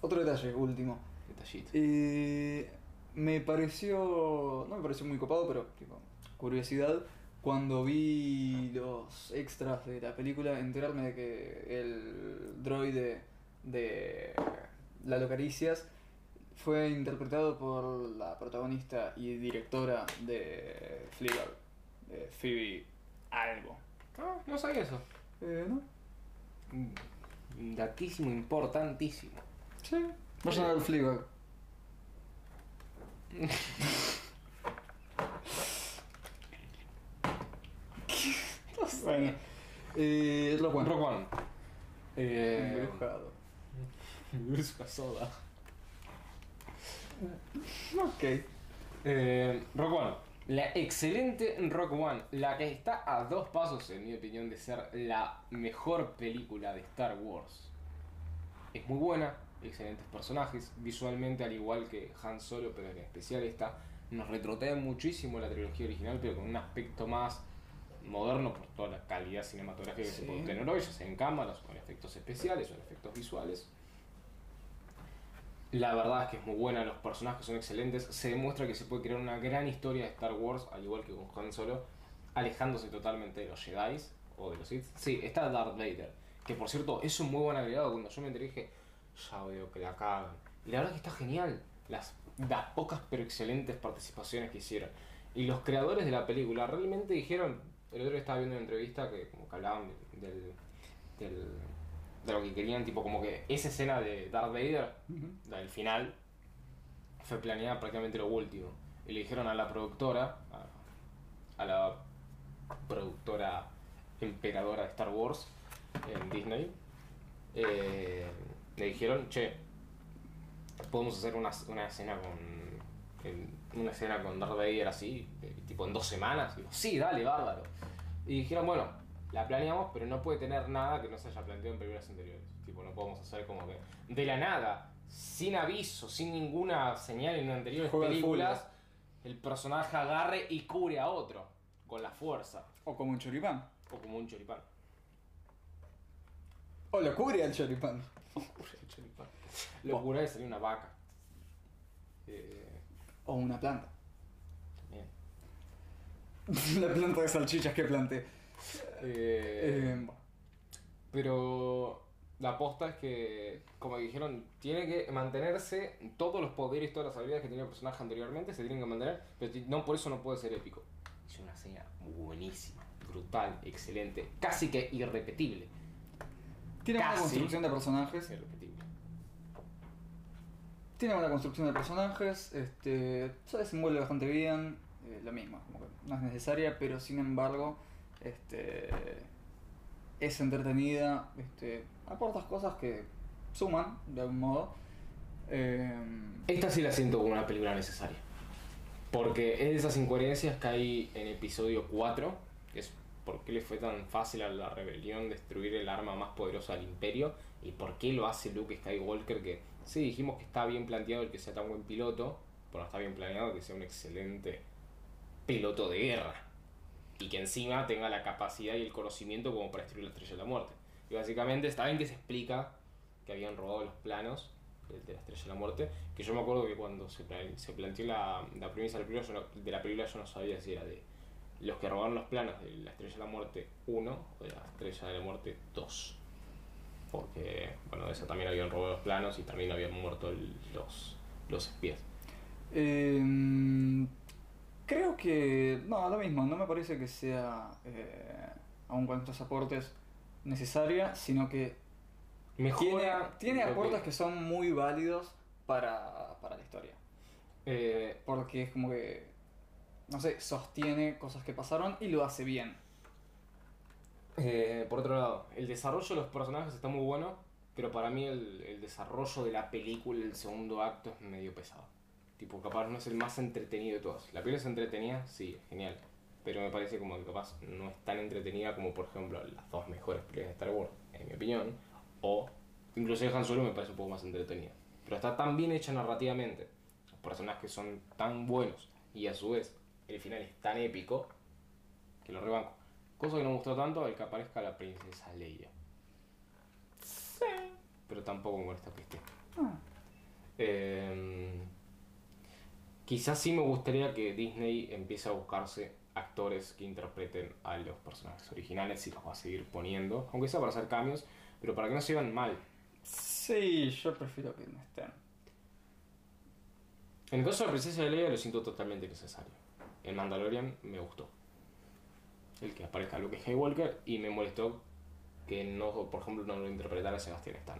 otro detalle, último. Detallito. Eh, me pareció. No me pareció muy copado, pero, tipo, curiosidad. Cuando vi los extras de la película, enterarme de que el droide de Lalo Caricias fue interpretado por la protagonista y directora de Fleabag, de Phoebe algo. Ah, no sabía eso. Eh, ¿no? Un Datísimo, importantísimo. Sí. Vayan a ver Fleabag. Bueno. Eh, Rock One. Rock One. Eh, Embrujado. Soda. Ok. Eh, Rock One. La excelente Rock One. La que está a dos pasos, en mi opinión, de ser la mejor película de Star Wars. Es muy buena, excelentes personajes. Visualmente, al igual que Han Solo, pero en especial esta, nos retrotrae muchísimo la trilogía original, pero con un aspecto más moderno por toda la calidad cinematográfica que se puede obtener hoy, ya sea en cámaras, o en efectos especiales, o en efectos visuales. La verdad es que es muy buena, los personajes son excelentes. Se demuestra que se puede crear una gran historia de Star Wars, al igual que con Han Solo, alejándose totalmente de los Jedi o de los Sith. Sí, está Darth Vader, que por cierto es un muy buen agregado. Cuando yo me enteré dije, ya veo que la cagan. Y la verdad que está genial, las, las pocas pero excelentes participaciones que hicieron. Y los creadores de la película realmente dijeron, el otro día estaba viendo una entrevista que como que hablaban de- del, del, de lo que querían, tipo como que esa escena de Darth Vader la del final fue planeada prácticamente lo último. Y le dijeron a la productora, a, a la productora emperadora de Star Wars en Disney, eh, le dijeron, che, podemos hacer una, una escena con. Una escena con Darth Vader así, eh, tipo en dos semanas. Digo, sí, dale, bárbaro. Y dijeron, bueno, la planeamos, pero no puede tener nada que no se haya planteado en películas anteriores. Tipo, no podemos hacer como que de la nada, sin aviso, sin ninguna señal en anteriores Juega al películas, el personaje agarre y cubre a otro con la fuerza. O como un choripán. O como un choripán. O lo cubre al choripán. Lo cura de salir una vaca. Eh, O una planta. también. la planta de salchichas que planté. Eh, Eh, bueno. Pero la aposta es que, como dijeron, tiene que mantenerse todos los poderes, todas las habilidades que tenía el personaje anteriormente, se tienen que mantener, pero no por eso no puede ser épico. Es una señal buenísima, brutal, excelente, casi que irrepetible. Tiene Casi. construcción de personajes. Tiene buena construcción de personajes. Este, se desenvuelve bastante bien. eh, lo mismo, no es necesaria, pero sin embargo, este, es entretenida. Este, aportas cosas que suman de algún modo. Eh, Esta sí la siento como una película necesaria. Porque es de esas incoherencias que hay en episodio 4, que es por qué le fue tan fácil a la rebelión destruir el arma más poderosa del imperio y por qué lo hace Luke Skywalker, que sí dijimos que está bien planteado el que sea tan buen piloto, pero está bien planeado que sea un excelente piloto de guerra y que encima tenga la capacidad y el conocimiento como para destruir la estrella de la muerte. Y básicamente está bien que se explica que habían robado los planos de, la estrella de la muerte, que yo me acuerdo que cuando se, se planteó la, la premisa de la, película, no, de la película yo no sabía si era de los que robaron los planos de la estrella de la muerte 1 o de la estrella de la muerte 2. Porque, bueno, de esa también habían robado los planos y también habían muerto el- los, los espías. Eh, creo que. No, lo mismo. No me parece que sea, eh, aun con estos aportes, necesaria, sino que tiene, Mejora. tiene lo aportes que son muy válidos para, para la historia. eh, Porque es como que. No sé, sostiene cosas que pasaron y lo hace bien. Eh, por otro lado, el desarrollo de los personajes está muy bueno, pero para mí el, el desarrollo de la película, el segundo acto, es medio pesado. Tipo, capaz no es el más entretenido de todos. La película es entretenida, sí, genial. Pero me parece como que capaz no es tan entretenida como, por ejemplo, las dos mejores películas de Star Wars, en mi opinión. O, incluso Han Solo me parece un poco más entretenida. Pero está tan bien hecha narrativamente. Los personajes son tan buenos. Y a su vez, el final es tan épico que lo rebanco. Cosa que no me gustó tanto, el que aparezca la princesa Leia. Sí. Pero tampoco me molesta que esté. Ah, Eh, quizás sí me gustaría que Disney empiece a buscarse actores que interpreten a los personajes originales y los va a seguir poniendo, aunque sea para hacer cambios, pero para que no se vean mal. Sí, yo prefiero que no estén. En el caso de la princesa Leia lo siento totalmente necesario. En Mandalorian me gustó. El que aparezca Luke Skywalker y me molestó que no, por ejemplo, no lo interpretara Sebastián Stan.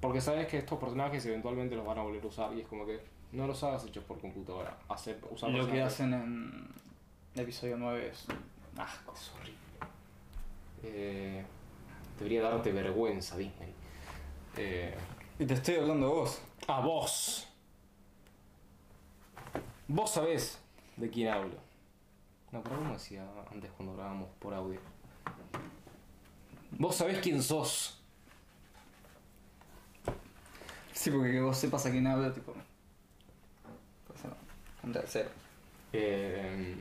Porque sabes que estos personajes eventualmente los van a volver a usar y es como que no los hagas hechos por computadora. Hacer, usar Lo que hacen en episodio 9 es un asco. Es horrible. Eh, debería darte vergüenza, Disney. Eh, Y te estoy hablando a vos. a vos. Vos sabés de quién hablo. No, pero como decía antes cuando grabábamos por audio. Vos sabés quién sos. Sí, porque que vos sepas a quién hablo, tipo. Pues no, un tercero. Eh,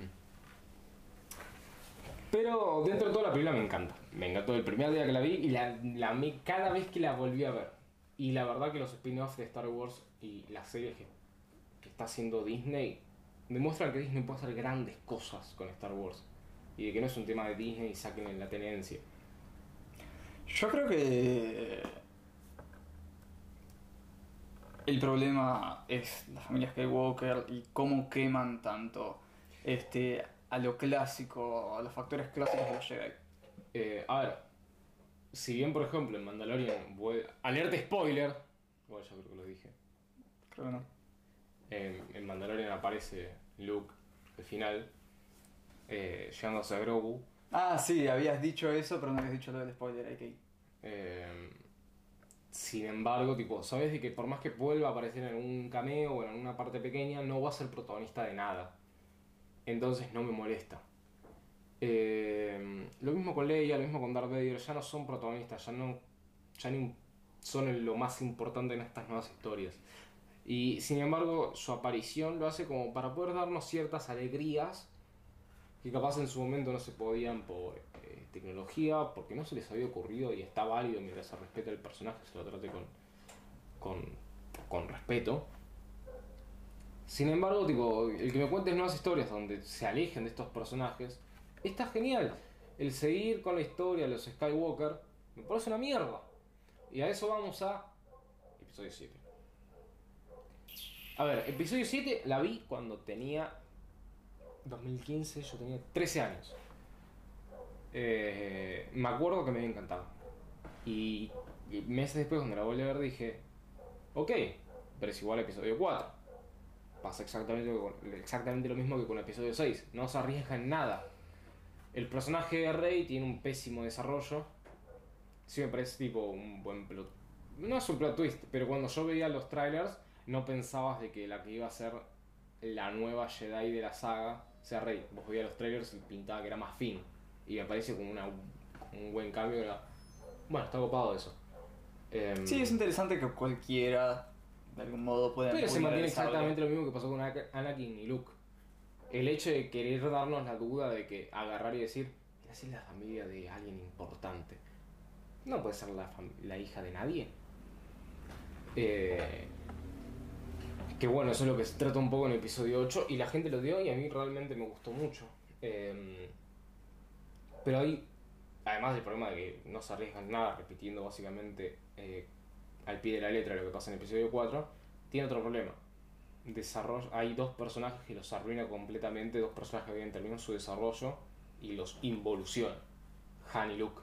pero dentro de toda la película me encanta. Me encantó el primer día que la vi y la, la amé cada vez que la volví a ver. Y la verdad que los spin-offs de Star Wars y las series que, que está haciendo Disney demuestran que Disney puede hacer grandes cosas con Star Wars. Y de que no es un tema de Disney y saquen la tenencia. Yo creo que. El problema es la familia Skywalker y cómo queman tanto este, a lo clásico, a los factores clásicos de los Jedi. Eh, a ver, si bien por ejemplo en Mandalorian, alerta spoiler, igual yo creo que lo dije. Creo que no. En, en Mandalorian aparece Luke al final, eh, llegándose a Grogu. Ah, sí, habías dicho eso, pero no habías dicho lo del spoiler, hay que ir. Eh, Sin embargo, tipo, sabes de que por más que vuelva a aparecer en un cameo o en una parte pequeña, no va a ser protagonista de nada. Entonces no me molesta. Eh, lo mismo con Leia, lo mismo con Darth Vader, ya no son protagonistas, ya no ya ni son lo más importante en estas nuevas historias. Y sin embargo, su aparición lo hace como para poder darnos ciertas alegrías que capaz en su momento no se podían por eh, tecnología, porque no se les había ocurrido y está válido mientras se respete el personaje, se lo trate con, con, con respeto. Sin embargo, tipo, el que me cuentes nuevas historias donde se alejen de estos personajes, está genial. El seguir con la historia de los Skywalker me parece una mierda. Y a eso vamos a episodio 7. A ver, episodio 7 la vi cuando tenía 2015, yo tenía 13 años. Eh, me acuerdo que me había encantado. Y, y meses después, cuando la volví a ver, dije, ok, pero es igual episodio 4. Pasa exactamente, exactamente lo mismo que con el episodio 6. No se arriesga en nada. El personaje de Rey tiene un pésimo desarrollo. Sí me tipo un buen plot. No es un plot twist, pero cuando yo veía los trailers no pensabas de que la que iba a ser la nueva Jedi de la saga sea Rey. Vos veías los trailers y pintaba que era más fin. Y me parece como una, un buen cambio. Era... Bueno, está copado eso. Em, Sí, es interesante que cualquiera de algún modo pueda Pero se mantiene exactamente lo mismo que pasó con Ana- Anakin y Luke. El hecho de querer darnos la duda de que agarrar y decir, es la familia de alguien importante. No puede ser la, la hija de nadie. Eh, que bueno, eso es lo que se trata un poco en el episodio 8 y la gente lo dio y a mí realmente me gustó mucho. Eh, pero hay, además del problema de que no se arriesgan nada repitiendo básicamente eh, al pie de la letra lo que pasa en el episodio 4, tiene otro problema. Desarrollo, hay dos personajes que los arruina completamente, dos personajes que habían terminado su desarrollo y los involuciona. Han y Luke.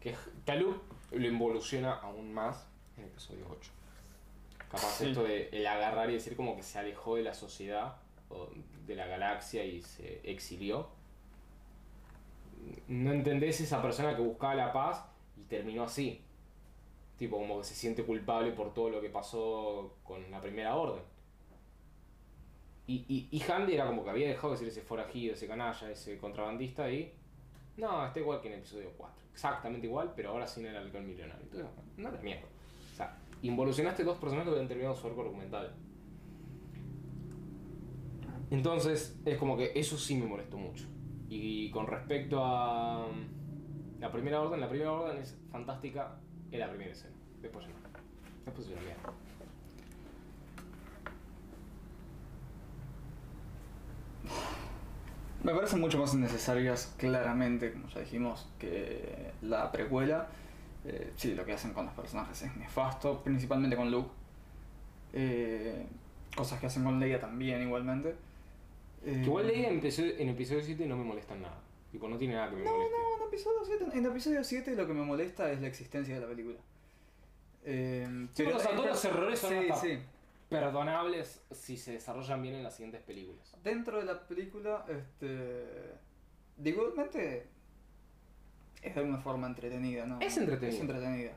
Que, Luke lo involuciona aún más en el episodio 8. Capaz Sí. esto de el agarrar y decir como que se alejó de la sociedad o de la galaxia y se exilió. No entendés esa persona que buscaba la paz y terminó así. Tipo, como que se siente culpable por todo lo que pasó con la primera orden. Y, y, y Handy era como que había dejado de ser ese forajido, ese canalla, ese contrabandista y... No, está igual que en el episodio 4. Exactamente igual, pero ahora sin el alcohol millonario. Entonces, no te mierda. Involucionaste dos personajes que habían terminado su arco argumental. Entonces, es como que eso sí me molestó mucho. Y con respecto a la primera orden, la primera orden es fantástica en la primera escena. Después no. Después es una mierda. Me parecen mucho más necesarias, claramente, como ya dijimos, que la precuela. Eh, sí, lo que hacen con los personajes es nefasto, principalmente con Luke. Eh, cosas que hacen con Leia también, igualmente. Eh, Igual en episodio, en episodio 7 no me molestan nada. Tipo, no tiene nada que me No, moleste. no, en episodio 7, en episodio 7 lo que me molesta es la existencia de la película. Eh, Sí, o sea, todos los errores son sí, hasta- sí. Perdonables si se desarrollan bien en las siguientes películas. Dentro de la película, este. de Igualmente. Es de alguna forma entretenida, ¿no? Es entretenida. Es entretenida.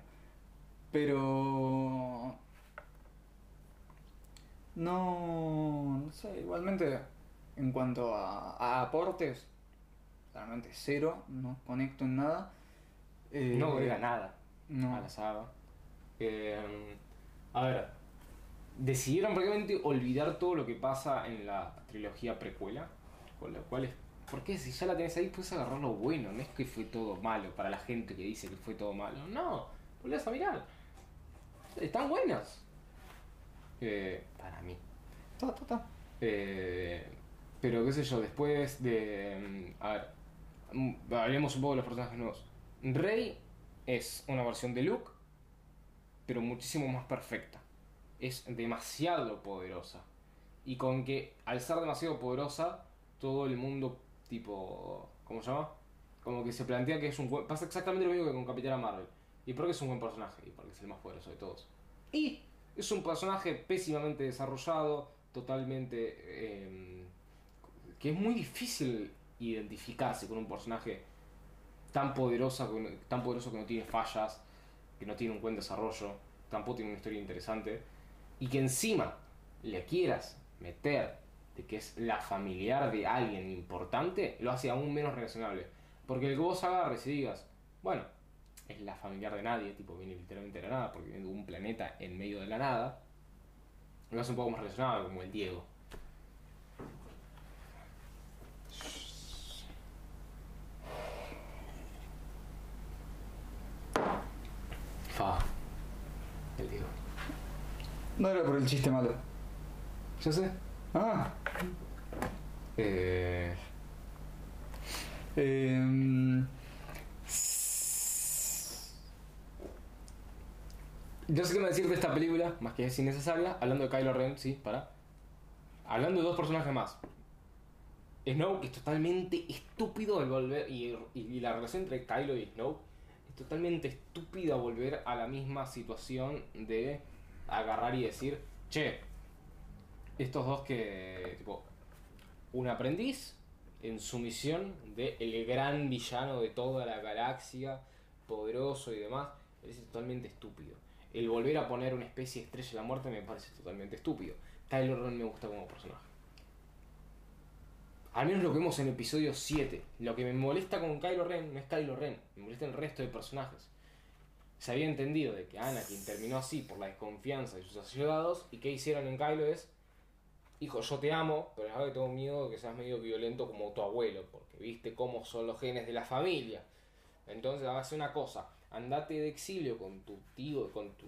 Pero. No. No sé, igualmente. En cuanto a, a aportes, realmente cero, no conecto en nada. Eh, No agrega nada No. a la saga. Eh, a ver, decidieron prácticamente olvidar todo lo que pasa en la trilogía precuela. Con lo cual es. ¿Por qué? Si ya la tenés ahí, puedes agarrar lo bueno. No es que fue todo malo para la gente que dice que fue todo malo. No, volvés a mirar. Están buenas. Eh, para mí. Ta, ta, ta. Eh, pero qué sé yo, después de... mm, A ver, mm, hablemos un poco de los personajes nuevos. Rey es una versión de Luke, pero muchísimo más perfecta. Es demasiado poderosa. Y con que al ser demasiado poderosa, todo el mundo tipo... ¿Cómo se llama? Como que se plantea que es un buen... Pasa exactamente lo mismo que con Capitana Marvel. ¿Y por qué es un buen personaje? Y porque es el más poderoso de todos. Y es un personaje pésimamente desarrollado, totalmente... eh, que es muy difícil identificarse con un personaje tan poderoso, tan poderoso que no tiene fallas. que no tiene un buen desarrollo, tampoco tiene una historia interesante, y que encima le quieras meter de que es la familiar de alguien importante, lo hace aún menos relacionable. Porque el que vos agarres y digas, bueno, es la familiar de nadie, tipo viene literalmente de la nada, porque viene de un planeta en medio de la nada, lo hace un poco más relacionado, como el Diego. Fa. El Diego. No era por el chiste malo. Ya sé. Ah. Eh, Em, yo sé qué me decir de esta película, más que es innecesaria, hablando de Kylo Ren, sí, para. Hablando de dos personajes más. Snow es totalmente estúpido el volver. Y, y la relación entre Kylo y Snow es totalmente estúpida volver a la misma situación de agarrar y decir, che, estos dos que. Tipo, un aprendiz en su misión de el gran villano de toda la galaxia, poderoso y demás, es totalmente estúpido. El volver a poner una especie de estrella de la muerte me parece totalmente estúpido. Kylo Ren me gusta como personaje. Al menos lo que vemos en episodio 7. Lo que me molesta con Kylo Ren no es Kylo Ren, me molesta el resto de personajes. Se había entendido de que Anakin terminó así por la desconfianza de sus allegados y que hicieron en Kylo es hijo, yo te amo, pero que tengo miedo de que seas medio violento como tu abuelo, porque viste cómo son los genes de la familia. Entonces, hace una cosa, andate de exilio con tu tío, con tu,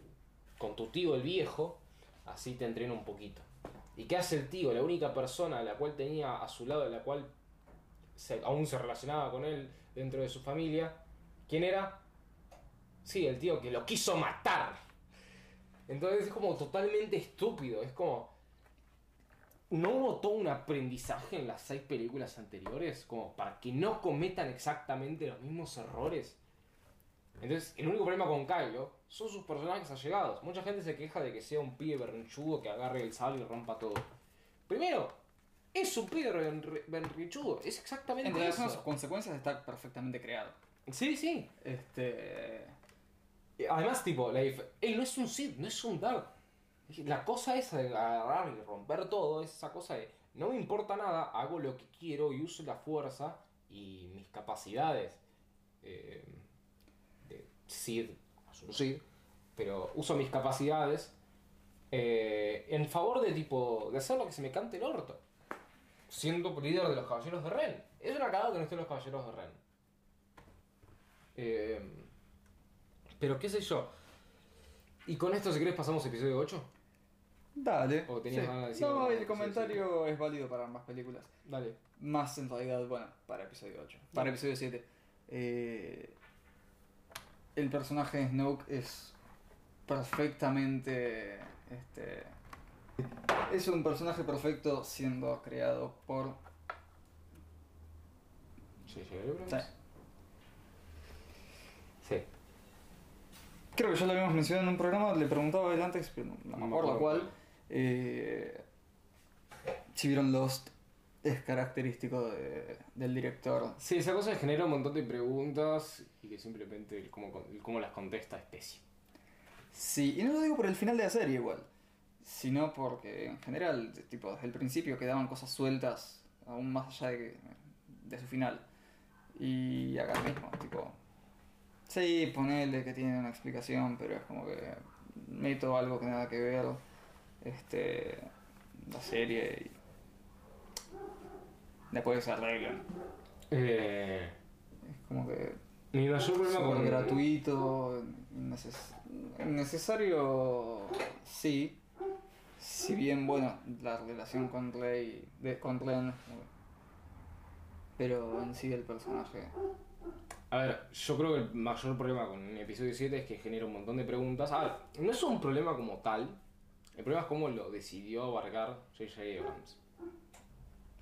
con tu tío el viejo, así te entreno un poquito. ¿Y qué hace el tío? La única persona a la cual tenía a su lado, a la cual aún se relacionaba con él dentro de su familia, ¿quién era? Sí, el tío que lo quiso matar. Entonces es como totalmente estúpido, es como no hubo todo un aprendizaje en las seis películas anteriores como para que no cometan exactamente los mismos errores. Entonces, el único problema con Kylo son sus personajes allegados. Mucha gente se queja de que sea un pibe berrinchudo que agarre el sable y rompa todo. Primero, es un pibe berrin- berrinchudo. Es exactamente En relación a sus eso. consecuencias está perfectamente creado. Sí, sí. Este. Además, tipo, la él no es un Sith, no es un Darth. La cosa esa de agarrar y romper todo, es esa cosa de no me importa nada, hago lo que quiero y uso la fuerza y mis capacidades eh, de un Sith, pero uso mis capacidades eh, en favor de tipo de hacer lo que se me cante el orto, siendo líder de los caballeros de Ren. Es una cagada que no estén los caballeros de Ren. Eh, pero qué sé yo. Y con esto, si querés, pasamos a episodio 8. Dale. ¿O tenías ganas de decir no, algo? el Sí, comentario es válido para ambas películas. Dale. Más en realidad, bueno, para episodio 8. Para episodio 7. Eh, el personaje de Snoke es perfectamente. Este, es un personaje perfecto siendo creado por. Sí, sí, Abrams. Sí. Sí. Creo que ya lo habíamos mencionado en un programa, le preguntaba él antes, pero no, no me acuerdo cuál. Eh, si vieron Lost, es característico de- del director. Sí, esa cosa genera un montón de preguntas y que simplemente el cómo, el cómo las contesta es pésimo. Sí, y no lo digo por el final de la serie igual, sino porque en general, tipo, desde el principio quedaban cosas sueltas, aún más allá de, de su final. Y acá mismo, tipo, sí, ponele que tiene una explicación, pero es como que meto algo que nada que ver, este, la serie y después se arreglan. Eh, Es como que mi mayor problema con. gratuito, inneces- necesario, sí. Si bien, bueno, la relación con Rey, de, con Ren, pero en sí el personaje. A ver, yo creo que el mayor problema con el episodio 7 es que genera un montón de preguntas. A ver, no es un problema como tal. El problema es cómo lo decidió abarcar J.J. Abrams.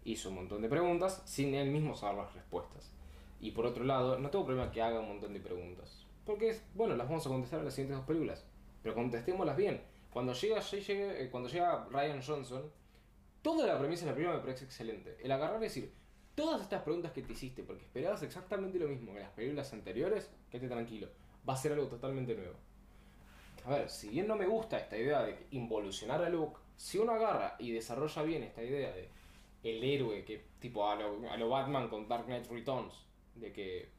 Hizo un montón de preguntas sin él mismo saber las respuestas. Y por otro lado, no tengo problema que haga un montón de preguntas. Porque, es, bueno, las vamos a contestar en las siguientes dos películas. Pero contestémoslas bien. Cuando llega, J.J., eh, cuando llega Ryan Johnson, toda la premisa de la película me parece excelente. El agarrar y decir, todas estas preguntas que te hiciste, porque esperabas exactamente lo mismo que en las películas anteriores, quédate tranquilo. Va a ser algo totalmente nuevo. A ver, si bien no me gusta esta idea de involucionar a Luke, si uno agarra y desarrolla bien esta idea de el héroe que, tipo, a lo, a lo Batman con Dark Knight Returns, de que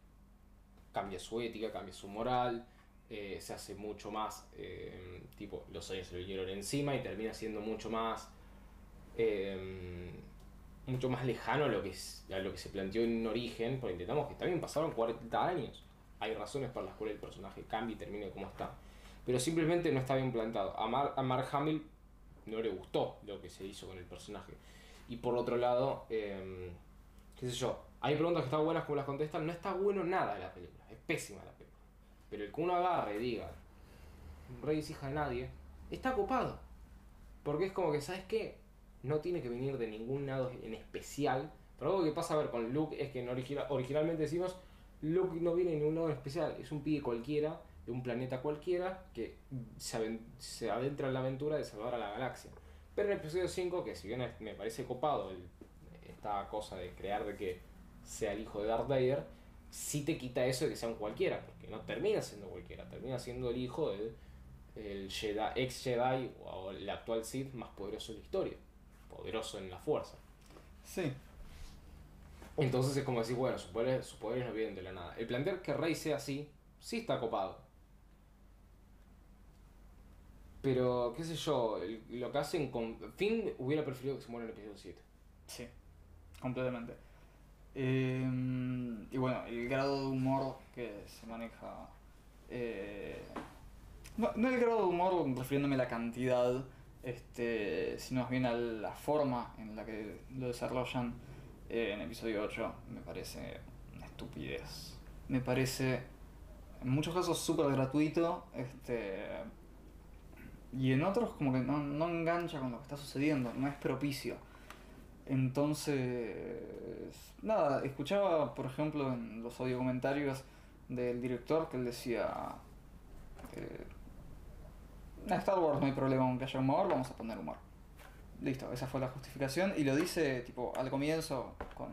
cambia su ética, cambia su moral, eh, se hace mucho más, eh, tipo, los años se lo dieron encima y termina siendo mucho más, eh, mucho más lejano a lo, que, lo que se planteó en origen, porque intentamos que también pasaron 40 años. Hay razones por las cuales el personaje cambie y termine como está. Pero simplemente no está bien plantado. A, a Mark Hamill no le gustó lo que se hizo con el personaje. Y por otro lado, eh, qué sé yo, hay preguntas que están buenas como las contestan, no está bueno nada de la película, es pésima la película. Pero el que uno agarre y diga, Rey es hija de nadie, está copado. Porque es como que, ¿sabes qué? No tiene que venir de ningún lado en especial. Pero algo que pasa a ver con Luke es que en original, originalmente decimos, Luke no viene de ningún lado en especial, es un pibe cualquiera, un planeta cualquiera, que se, adentra en la aventura de salvar a la galaxia. Pero en el episodio 5, que si bien es- me parece copado el- esta cosa de crear de que sea el hijo de Darth Vader, sí te quita eso de que sea un cualquiera, porque no termina siendo cualquiera, termina siendo el hijo del el Jedi, ex Jedi o el actual Sith más poderoso de la historia, poderoso en la fuerza. Sí. Entonces es como decir, bueno, sus poderes, sus poderes no vienen de la nada. El plantear que Rey sea así, sí está copado. Pero, qué sé yo, lo que hacen con... Finn hubiera preferido que se muera en el episodio 7. Sí, completamente. Eh, y bueno, el grado de humor que se maneja. eh, no, no el grado de humor refiriéndome a la cantidad, este, sino más bien a la forma en la que lo desarrollan eh, en episodio 8, me parece una estupidez. Me parece, en muchos casos, súper gratuito. Este, y en otros, como que no, no engancha con lo que está sucediendo, no es propicio. Entonces, nada, escuchaba, por ejemplo, en los audio comentarios del director que él decía, eh, Star Wars no hay problema aunque haya humor, vamos a poner humor. Listo, esa fue la justificación y lo dice tipo al comienzo con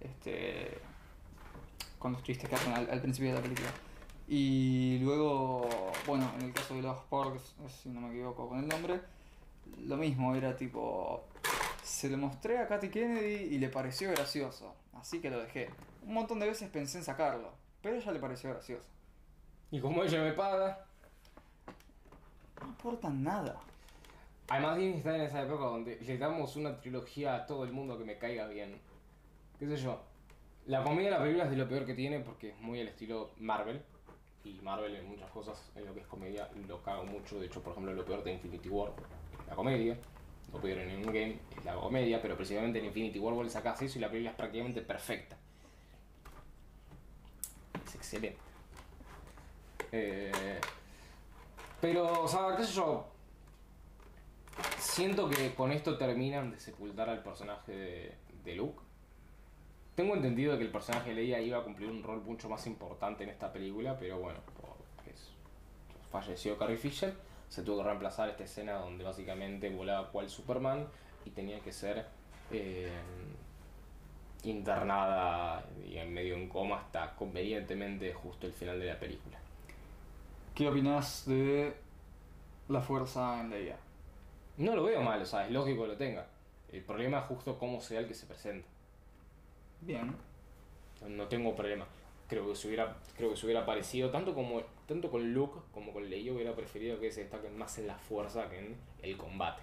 este con los chistes que hacen al, al principio de la película. Y luego, bueno, en el caso de los Porks, si no me equivoco con el nombre, lo mismo, era tipo. Se lo mostré a Katy Kennedy y le pareció gracioso, así que lo dejé. Un montón de veces pensé en sacarlo, pero ella le pareció gracioso. Y como ella me paga... No importa nada. Además Disney está en esa época donde le damos una trilogía a todo el mundo que me caiga bien. ¿Qué sé yo? La comedia de la película es de lo peor que tiene porque es muy el estilo Marvel. Y Marvel en muchas cosas, en lo que es comedia, lo cago mucho. De hecho, por ejemplo, lo peor de Infinity War es la comedia. Lo peor en Endgame es la comedia, pero precisamente en Infinity War vos le sacás eso y la película es prácticamente perfecta. Es excelente. Eh, pero, o sea, qué sé yo, Siento que con esto terminan de sepultar al personaje de, de Luke. Tengo entendido que el personaje de Leia iba a cumplir un rol mucho más importante en esta película, pero bueno, porque es- falleció Carrie Fisher, se tuvo que reemplazar esta escena donde básicamente volaba cual Superman y tenía que ser eh, internada y en medio en coma hasta convenientemente justo el final de la película. ¿Qué opinas de la fuerza en Leia? No lo veo mal, o sea, es lógico que lo tenga. El problema es justo cómo sea el que se presenta. Bien. No tengo problema. Creo que se hubiera, creo que se hubiera parecido tanto como tanto con Luke como con Leia hubiera preferido que se destaquen más en la fuerza que en el combate.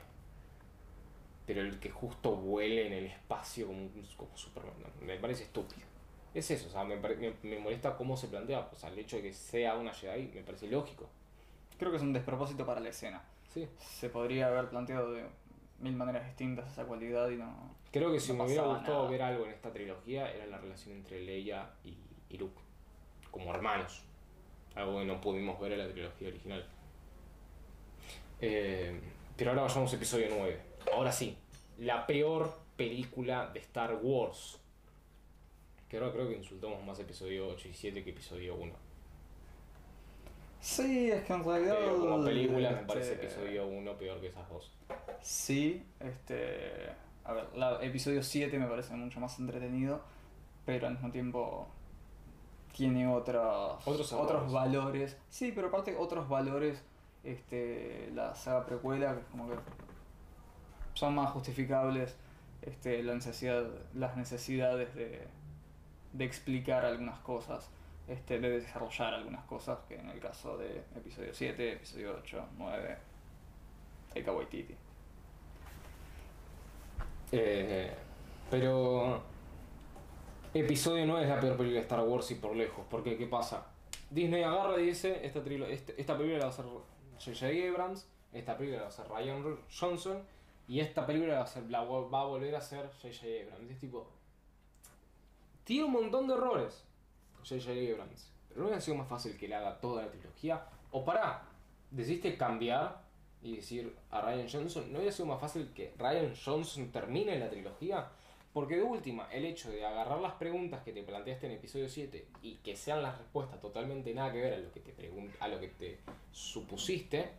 Pero el que justo vuele en el espacio como, como Superman, no, me parece estúpido. Es eso, o sea, me, me, me molesta cómo se plantea. O sea, el hecho de que sea una Jedi me parece lógico. Creo que es un despropósito para la escena. Sí. Se podría haber planteado de mil maneras distintas esa cualidad y no. Creo que si No me hubiera gustado nada. ver algo en esta trilogía era la relación entre Leia y, y Luke, como hermanos. Algo que no pudimos ver en la trilogía original. Eh, pero ahora vayamos a episodio 9. Ahora sí, la peor película de Star Wars. Que ahora creo que insultamos más episodio 8 y 7 que episodio 1. Sí, es que en realidad. Pero como película me este, parece episodio 1 peor que esas dos. Sí, este. A ver, la, episodio 7 me parece mucho más entretenido, pero al mismo tiempo tiene otros, Otros otros valores. Sí, pero aparte otros valores este, la saga precuela, que es como que son más justificables este, la necesidad, las necesidades de, de explicar algunas cosas, este, de desarrollar algunas cosas, que en el caso de episodio 7, episodio 8, 9, Taika Waititi. Eh, pero episodio 9 es la peor película de Star Wars y por lejos. Porque, ¿qué pasa? Disney agarra y dice, esta, este- esta película la va a hacer J.J. Abrams, esta película la va a hacer Ryan Johnson, y esta película la va a, hacer- a volver a hacer J.J. Abrams. Es tipo... Tiene un montón de errores J.J. Abrams. Pero no hubiera sido más fácil que le haga toda la trilogía. O pará, decidiste cambiar y decir a Ryan Johnson, ¿no hubiera sido más fácil que Ryan Johnson termine la trilogía? Porque de última, el hecho de agarrar las preguntas que te planteaste en episodio 7 y que sean las respuestas totalmente nada que ver a lo que te, a lo que te supusiste,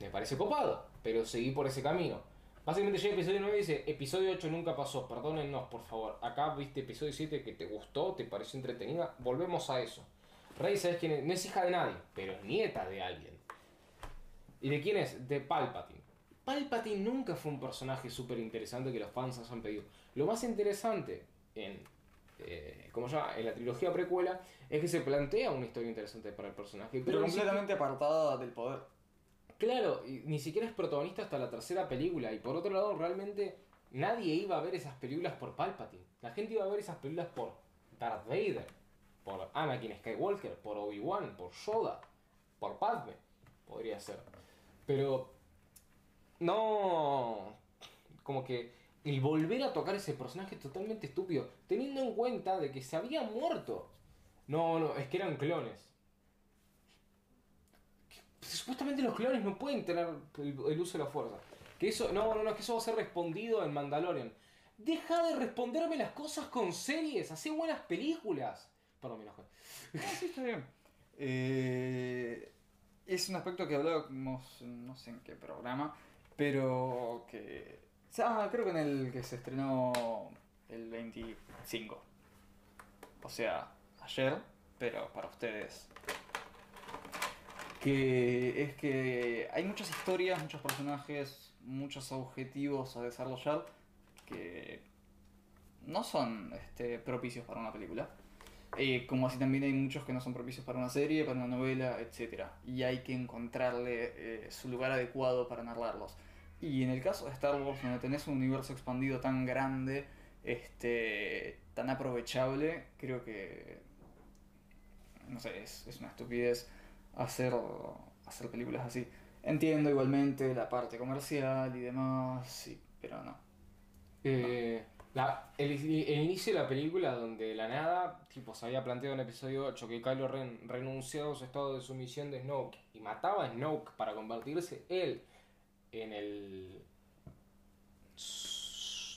me parece copado, pero seguí por ese camino. Básicamente llega episodio 9 y dice, episodio 8 nunca pasó, perdónennos por favor. Acá viste episodio 7 que te gustó, te pareció entretenida, volvemos a eso. Rey, ¿sabes quién? No es hija de nadie, pero es nieta de alguien. ¿Y de quién es? De Palpatine. Palpatine nunca fue un personaje súper interesante que los fans hayan pedido. Lo más interesante en, eh, ¿cómo se llama? en la trilogía precuela es que se plantea una historia interesante para el personaje. Pero completamente apartada del poder. Claro, y ni siquiera es protagonista hasta la tercera película. Y por otro lado, realmente nadie iba a ver esas películas por Palpatine. La gente iba a ver esas películas por Darth Vader, por Anakin Skywalker, por Obi-Wan, por Yoda, por Padme. Podría ser. Pero no. Como que el volver a tocar ese personaje totalmente estúpido, teniendo en cuenta de que se había muerto. No, no, es que eran clones. Supuestamente los clones no pueden tener el, uso de la fuerza. Que eso, no, no, no, es que eso va a ser respondido en Mandalorian. Deja de responderme las cosas con series, hace buenas películas. Perdón, me enojé. Sí, está bien. Eh, es un aspecto que hablábamos, no sé en qué programa, pero que... Ah, creo que en el que se estrenó el 25. O sea, ayer, pero para ustedes. Que es que hay muchas historias, muchos personajes, muchos objetivos a desarrollar que no son este, propicios para una película. Eh, como así también hay muchos que no son propicios para una serie, para una novela, etc. Y hay que encontrarle eh, su lugar adecuado para narrarlos. Y en el caso de Star Wars, donde tenés un universo expandido tan grande, este, tan aprovechable, creo que. No sé, es, es una estupidez hacer, hacer películas así. Entiendo igualmente la parte comercial y demás, sí, pero no. Eh, la- el, inicio de la película donde de la nada, tipo, se había planteado en el episodio 8 que Kylo Ren renunciado a su estado de sumisión de Snoke y mataba a Snoke para convertirse él en el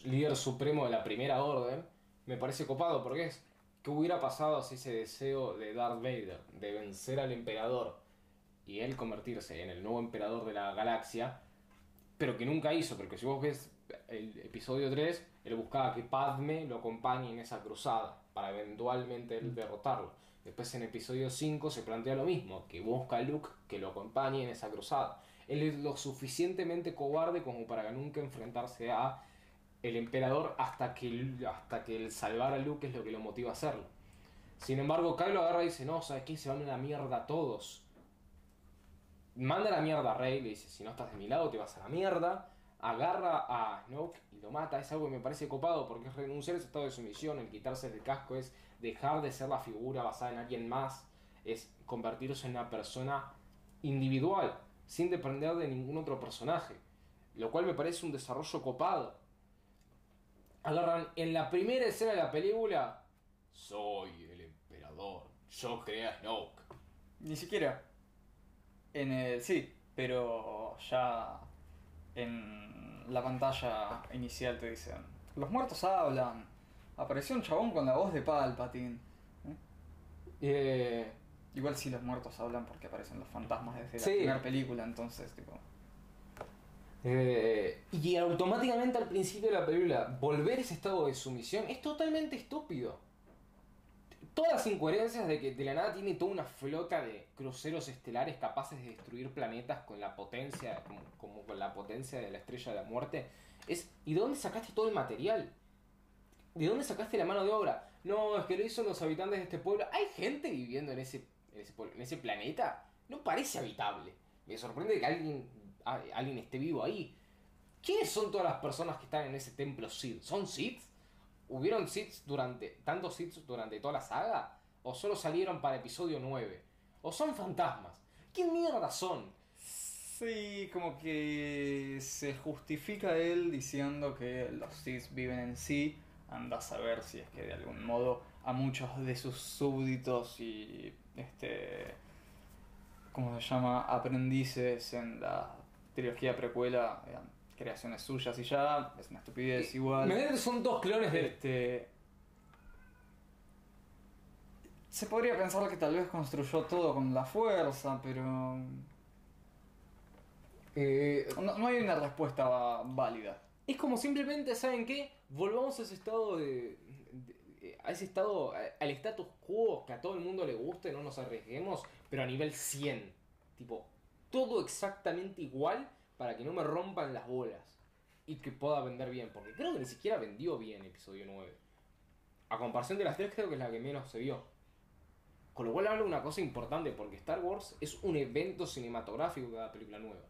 líder supremo de la primera orden, me parece copado porque es que hubiera pasado si ese deseo de Darth Vader de vencer al emperador y él convertirse en el nuevo emperador de la galaxia, pero que nunca hizo, porque si vos ves el episodio 3, él buscaba que Padme lo acompañe en esa cruzada para eventualmente él derrotarlo. Después en episodio 5 se plantea lo mismo, que busca a Luke que lo acompañe en esa cruzada. Él es lo suficientemente cobarde como para nunca enfrentarse a el emperador hasta que, hasta que el salvar a Luke es lo que lo motiva a hacerlo. Sin embargo, Kylo agarra y dice, no, ¿sabes qué? Se van a la mierda todos. Manda a la mierda a Rey, le dice, si no estás de mi lado te vas a la mierda. Agarra a Snoke y lo mata. Es algo que me parece copado porque es renunciar a ese estado de sumisión, el quitarse el casco, es dejar de ser la figura basada en alguien más, es convertirse en una persona individual, sin depender de ningún otro personaje. Lo cual me parece un desarrollo copado. Agarran en la primera escena de la película, soy el emperador, yo creé a Snoke. Ni siquiera. En el. Sí, pero ya en la pantalla inicial te dicen: Los muertos hablan. Apareció un chabón con la voz de Palpatine. ¿Eh? Eh, Igual si los muertos hablan porque aparecen los fantasmas desde Sí. la primera película, entonces, tipo. Eh, y automáticamente al principio de la película, volver ese estado de sumisión es totalmente estúpido. Todas las incoherencias de que de la nada tiene toda una flota de cruceros estelares capaces de destruir planetas con la potencia, como, con la potencia de la estrella de la muerte, es ¿y de dónde sacaste todo el material? ¿De dónde sacaste la mano de obra? No, es que lo hizo los habitantes de este pueblo. ¿Hay gente viviendo en ese, en ese, pueblo- en ese planeta? No parece habitable. Me sorprende que alguien, alguien esté vivo ahí. ¿Quiénes son todas las personas que están en ese templo Sith? ¿Son Sith? ¿Hubieron Sith durante, tantos Sith durante toda la saga? ¿O solo salieron para episodio 9? ¿O son fantasmas? ¿Qué mierda son? Sí, como que se justifica él diciendo que los Sith viven en sí. Anda a saber si es que de algún modo a muchos de sus súbditos y este ¿cómo se llama? aprendices en la trilogía precuela creaciones suyas y ya, es una estupidez igual. Me parece que son dos clones de... Este. Se podría pensar que tal vez construyó todo con la fuerza, pero. Eh, No, no hay una respuesta válida. Es como simplemente, ¿saben qué? Volvamos a ese estado de. de- a ese estado, al status quo que a todo el mundo le guste, no nos arriesguemos, pero a nivel 100. Tipo, todo exactamente igual para que no me rompan las bolas y que pueda vender bien, porque creo que ni siquiera vendió bien episodio 9. A comparación de las tres, creo que es la que menos se vio. Con lo cual habla de una cosa importante, porque Star Wars es un evento cinematográfico cada película nueva.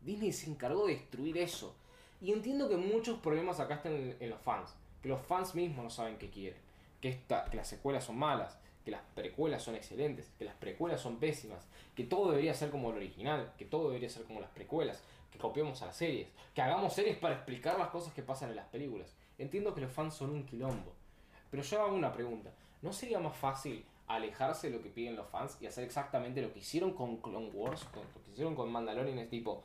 Disney se encargó de destruir eso. Y entiendo que muchos problemas acá están en, en los fans. Que los fans mismos no saben qué quieren. Que, esta, que las secuelas son malas. Que las precuelas son excelentes. Que las precuelas son pésimas. Que todo debería ser como el original. Que todo debería ser como las precuelas. Que copiemos a las series. Que hagamos series para explicar las cosas que pasan en las películas. Entiendo que los fans son un quilombo. Pero yo hago una pregunta. ¿No sería más fácil alejarse de lo que piden los fans y hacer exactamente lo que hicieron con Clone Wars? Con, lo que hicieron con Mandalorian es tipo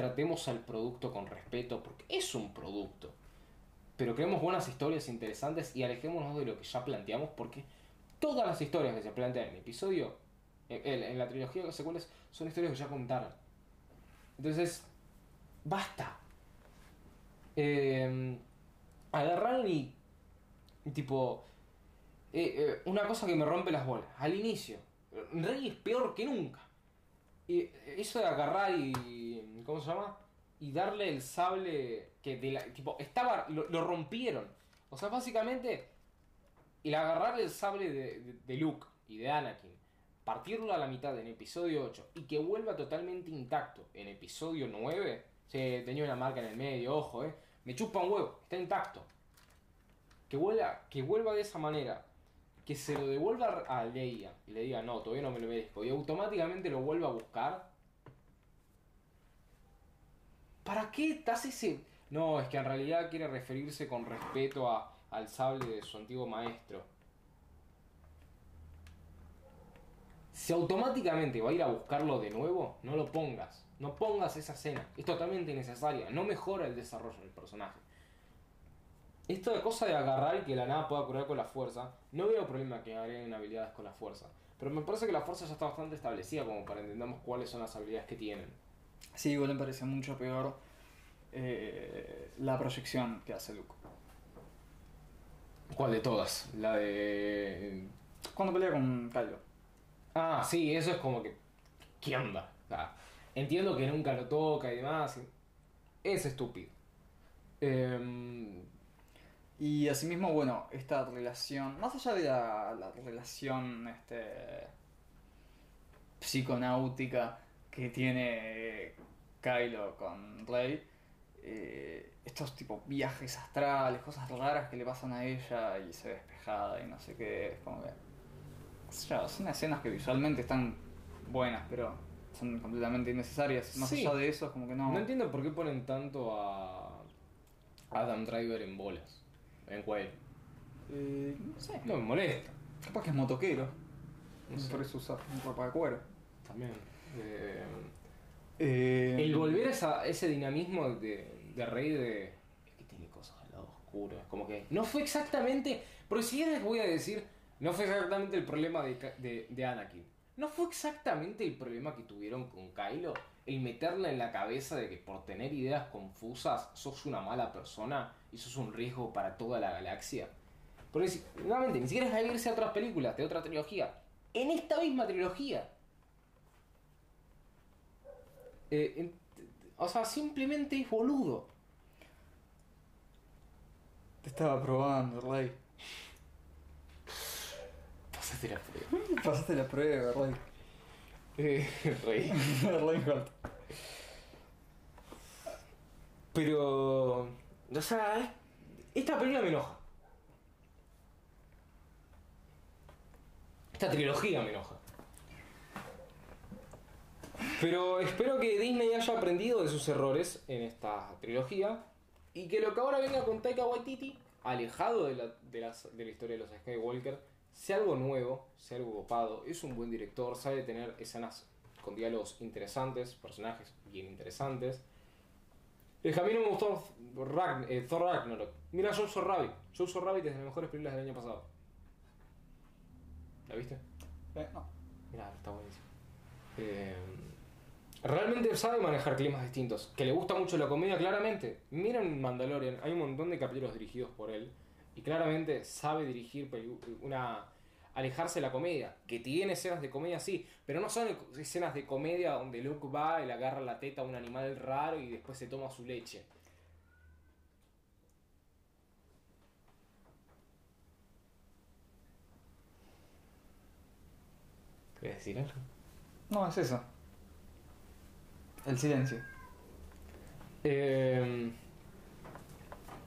tratemos al producto con respeto, porque es un producto. Pero creemos buenas historias interesantes y alejémonos de lo que ya planteamos, porque todas las historias que se plantean en el episodio, en, la trilogía de secuelas, son historias que ya contaron. Entonces, basta. Eh, agarraron y, tipo, eh, eh, una cosa que me rompe las bolas. Al inicio, Rey es peor que nunca. Y eso de agarrar y. ¿Cómo se llama? Y darle el sable que de la. Tipo, estaba. Lo, lo rompieron. O sea, básicamente. El agarrar el sable de, de, de Luke y de Anakin. Partirlo a la mitad en episodio 8 y que vuelva totalmente intacto en episodio 9. Se tenía una marca en el medio, ojo, eh. Me chupa un huevo, está intacto. Que vuelva, que vuelva de esa manera que se lo devuelva a Leia y le diga, no, todavía no me lo merezco, y automáticamente lo vuelva a buscar. ¿Para qué estás ese.? No, es que en realidad quiere referirse con respeto a, al sable de su antiguo maestro. Si automáticamente va a ir a buscarlo de nuevo, no lo pongas. No pongas esa escena. Es totalmente innecesaria. No mejora el desarrollo del personaje. Esto de cosa de agarrar y que la nada pueda curar con la fuerza, no veo problema que agreguen habilidades con la fuerza. Pero me parece que la fuerza ya está bastante establecida como para entendamos cuáles son las habilidades que tienen. Sí, igual me parece mucho peor eh, la proyección que hace Luke. ¿Cuál de todas? La de... Cuando pelea con Kylo. Ah, sí, eso es como que... ¿Qué onda? Sea, entiendo que nunca lo toca y demás. Es estúpido. Em, Y asimismo, bueno, esta relación, más allá de la, la relación este, psiconáutica que tiene Kylo con Rey, eh, estos tipo viajes astrales, cosas raras que le pasan a ella y se despejada y no sé qué, es como que... yo, son escenas que visualmente están buenas, pero son completamente innecesarias. Más Sí. allá de eso, es como que no... no entiendo por qué ponen tanto a Adam Driver en bolas. En cuello. Eh, no sé, No me molesta. capaz que es motoquero. No sé. Por eso usa ropa de cuero. También. Eh, Eh, el volver a esa- ese dinamismo de, de rey de. Es que tiene cosas al lado oscuro. Es como que. No fue exactamente. Porque si les voy a decir. No fue exactamente el problema de, de, de Anakin. No fue exactamente el problema que tuvieron con Kylo. El meterle en la cabeza de que por tener ideas confusas sos una mala persona y sos un riesgo para toda la galaxia. Porque nuevamente, ni siquiera es irse a otras películas, de otra trilogía. En esta misma trilogía. Eh, o sea, simplemente es boludo. Te estaba probando, Rey. Pásate la prueba. Pasaste la prueba, Rey. Eh. Reinhardt. Pero. O sea, es- esta película me enoja. Esta trilogía me enoja. Pero espero que Disney haya aprendido de sus errores en esta trilogía y que lo que ahora venga con Taika Waititi, alejado de la, de las- de la historia de los Skywalker, sea algo nuevo, sea algo copado. Es un buen director, sabe tener escenas con diálogos interesantes, personajes bien interesantes. Es que a mí no me gustó Ragn- eh, Thor Ragnarok. Mira Jojo Rabbit. Jojo Rabbit es de las mejores películas del año pasado. ¿La viste? Eh, no. Mira, está buenísimo. Eh, realmente sabe manejar climas distintos. Que le gusta mucho la comedia, claramente. Miren Mandalorian, hay un montón de capítulos dirigidos por él. Y claramente sabe dirigir una. alejarse de la comedia. Que tiene escenas de comedia, sí. Pero no son escenas de comedia donde Luke va y le agarra la teta a un animal raro y después se toma su leche. ¿Quieres decir algo? No, es eso. El silencio. Eh,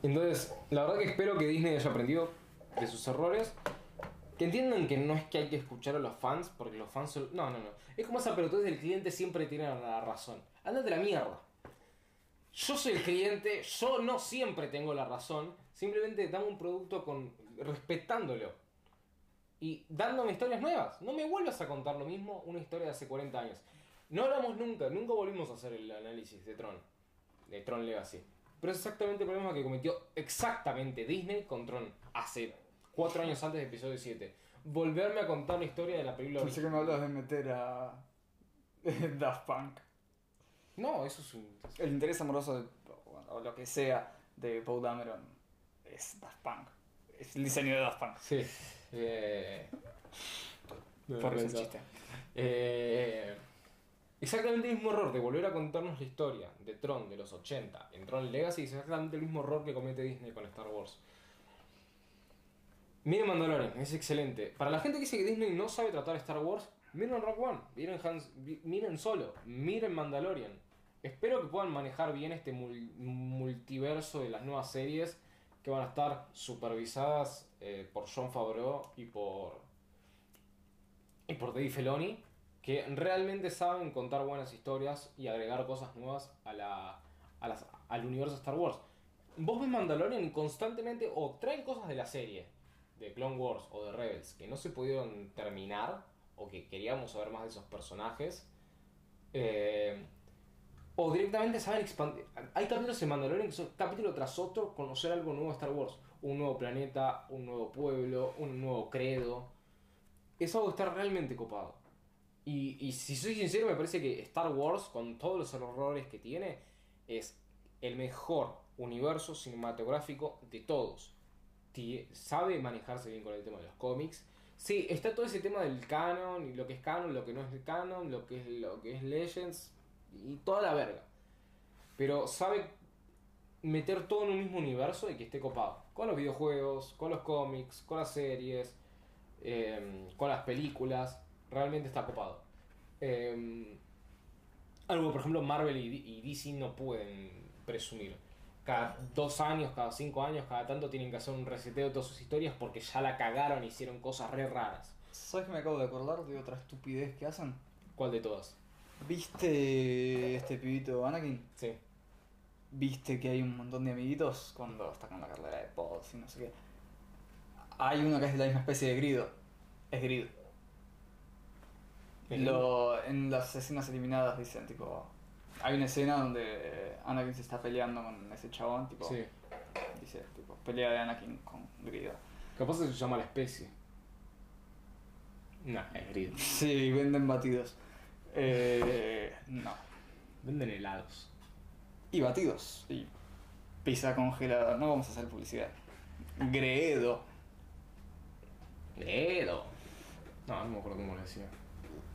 entonces, la verdad que espero que Disney haya aprendido de sus errores. Que entiendan que no es que hay que escuchar a los fans, porque los fans son... No, no, no. Es como esa pelotudez del cliente siempre tiene la razón. Ándate a la mierda. Yo soy el cliente, yo no siempre tengo la razón. Simplemente dame un producto con respetándolo. Y dándome historias nuevas. No me vuelvas a contar lo mismo, una historia de hace 40 años. No hablamos nunca, nunca volvimos a hacer el análisis de Tron. De Tron Legacy. Pero es exactamente el problema que cometió exactamente Disney con Tron hace 4 años antes de episodio 7. Volverme a contar la historia de la película Pensé que me hablas de meter a Daft Punk. No, eso es un... El interés amoroso de, o lo que sea de Paul Dameron es Daft Punk. Es el diseño de Daft Punk. Sí. Eh... Por vergüenza. chiste. Eh, exactamente el mismo error de volver a contarnos la historia de Tron de los 80 en Tron Legacy es exactamente el mismo error que comete Disney con Star Wars. Miren Mandalorian, es excelente. Para la gente que dice que Disney no sabe tratar Star Wars, miren Rock One, miren, Hans, miren Solo, miren Mandalorian. Espero que puedan manejar bien este mul- multiverso de las nuevas series que van a estar supervisadas eh, por John Favreau y por y por Dave Filoni, que realmente saben contar buenas historias y agregar cosas nuevas a la, a las- al universo Star Wars. Vos ves Mandalorian constantemente o traen cosas de la serie, de Clone Wars o de Rebels, que no se pudieron terminar, o que queríamos saber más de esos personajes, eh, o directamente saben expandir. Hay capítulos en Mandalorian que son capítulo tras otro conocer algo nuevo de Star Wars. Un nuevo planeta, un nuevo pueblo, un nuevo credo. Es algo que está realmente copado. Y, y si soy sincero, me parece que Star Wars, con todos los errores que tiene, es el mejor universo cinematográfico de todos. Tie- sabe manejarse bien con el tema de los cómics. Sí, está todo ese tema del canon, y lo que es canon, lo que no es canon, lo que es, lo que es Legends, y toda la verga. Pero sabe meter todo en un mismo universo y que esté copado. Con los videojuegos, con los cómics, con las series, eh, con las películas. Realmente está copado. Eh, algo, por ejemplo, Marvel y, y DC no pueden presumir. Cada dos años, cada cinco años, cada tanto tienen que hacer un reseteo de todas sus historias porque ya la cagaron y hicieron cosas re raras. ¿Sabes que me acabo de acordar de otra estupidez que hacen? ¿Cuál de todas? ¿Viste este pibito Anakin? Sí. ¿Viste que hay un montón de amiguitos cuando está con la carrera de pods y no sé qué? Hay uno que es de la misma especie de Grido. Es Grido. Lo, en las escenas eliminadas dicen, tipo... Hay una escena donde Anakin se está peleando con ese chabón, tipo... Sí. Dice, tipo, pelea de Anakin con Grido. Capaz se llama la especie. No, es grid. Sí, venden batidos. Eh, no. Venden helados. Y batidos. Y pizza congelada. No vamos a hacer publicidad. Gredo. Gredo. No, no me acuerdo cómo le decía.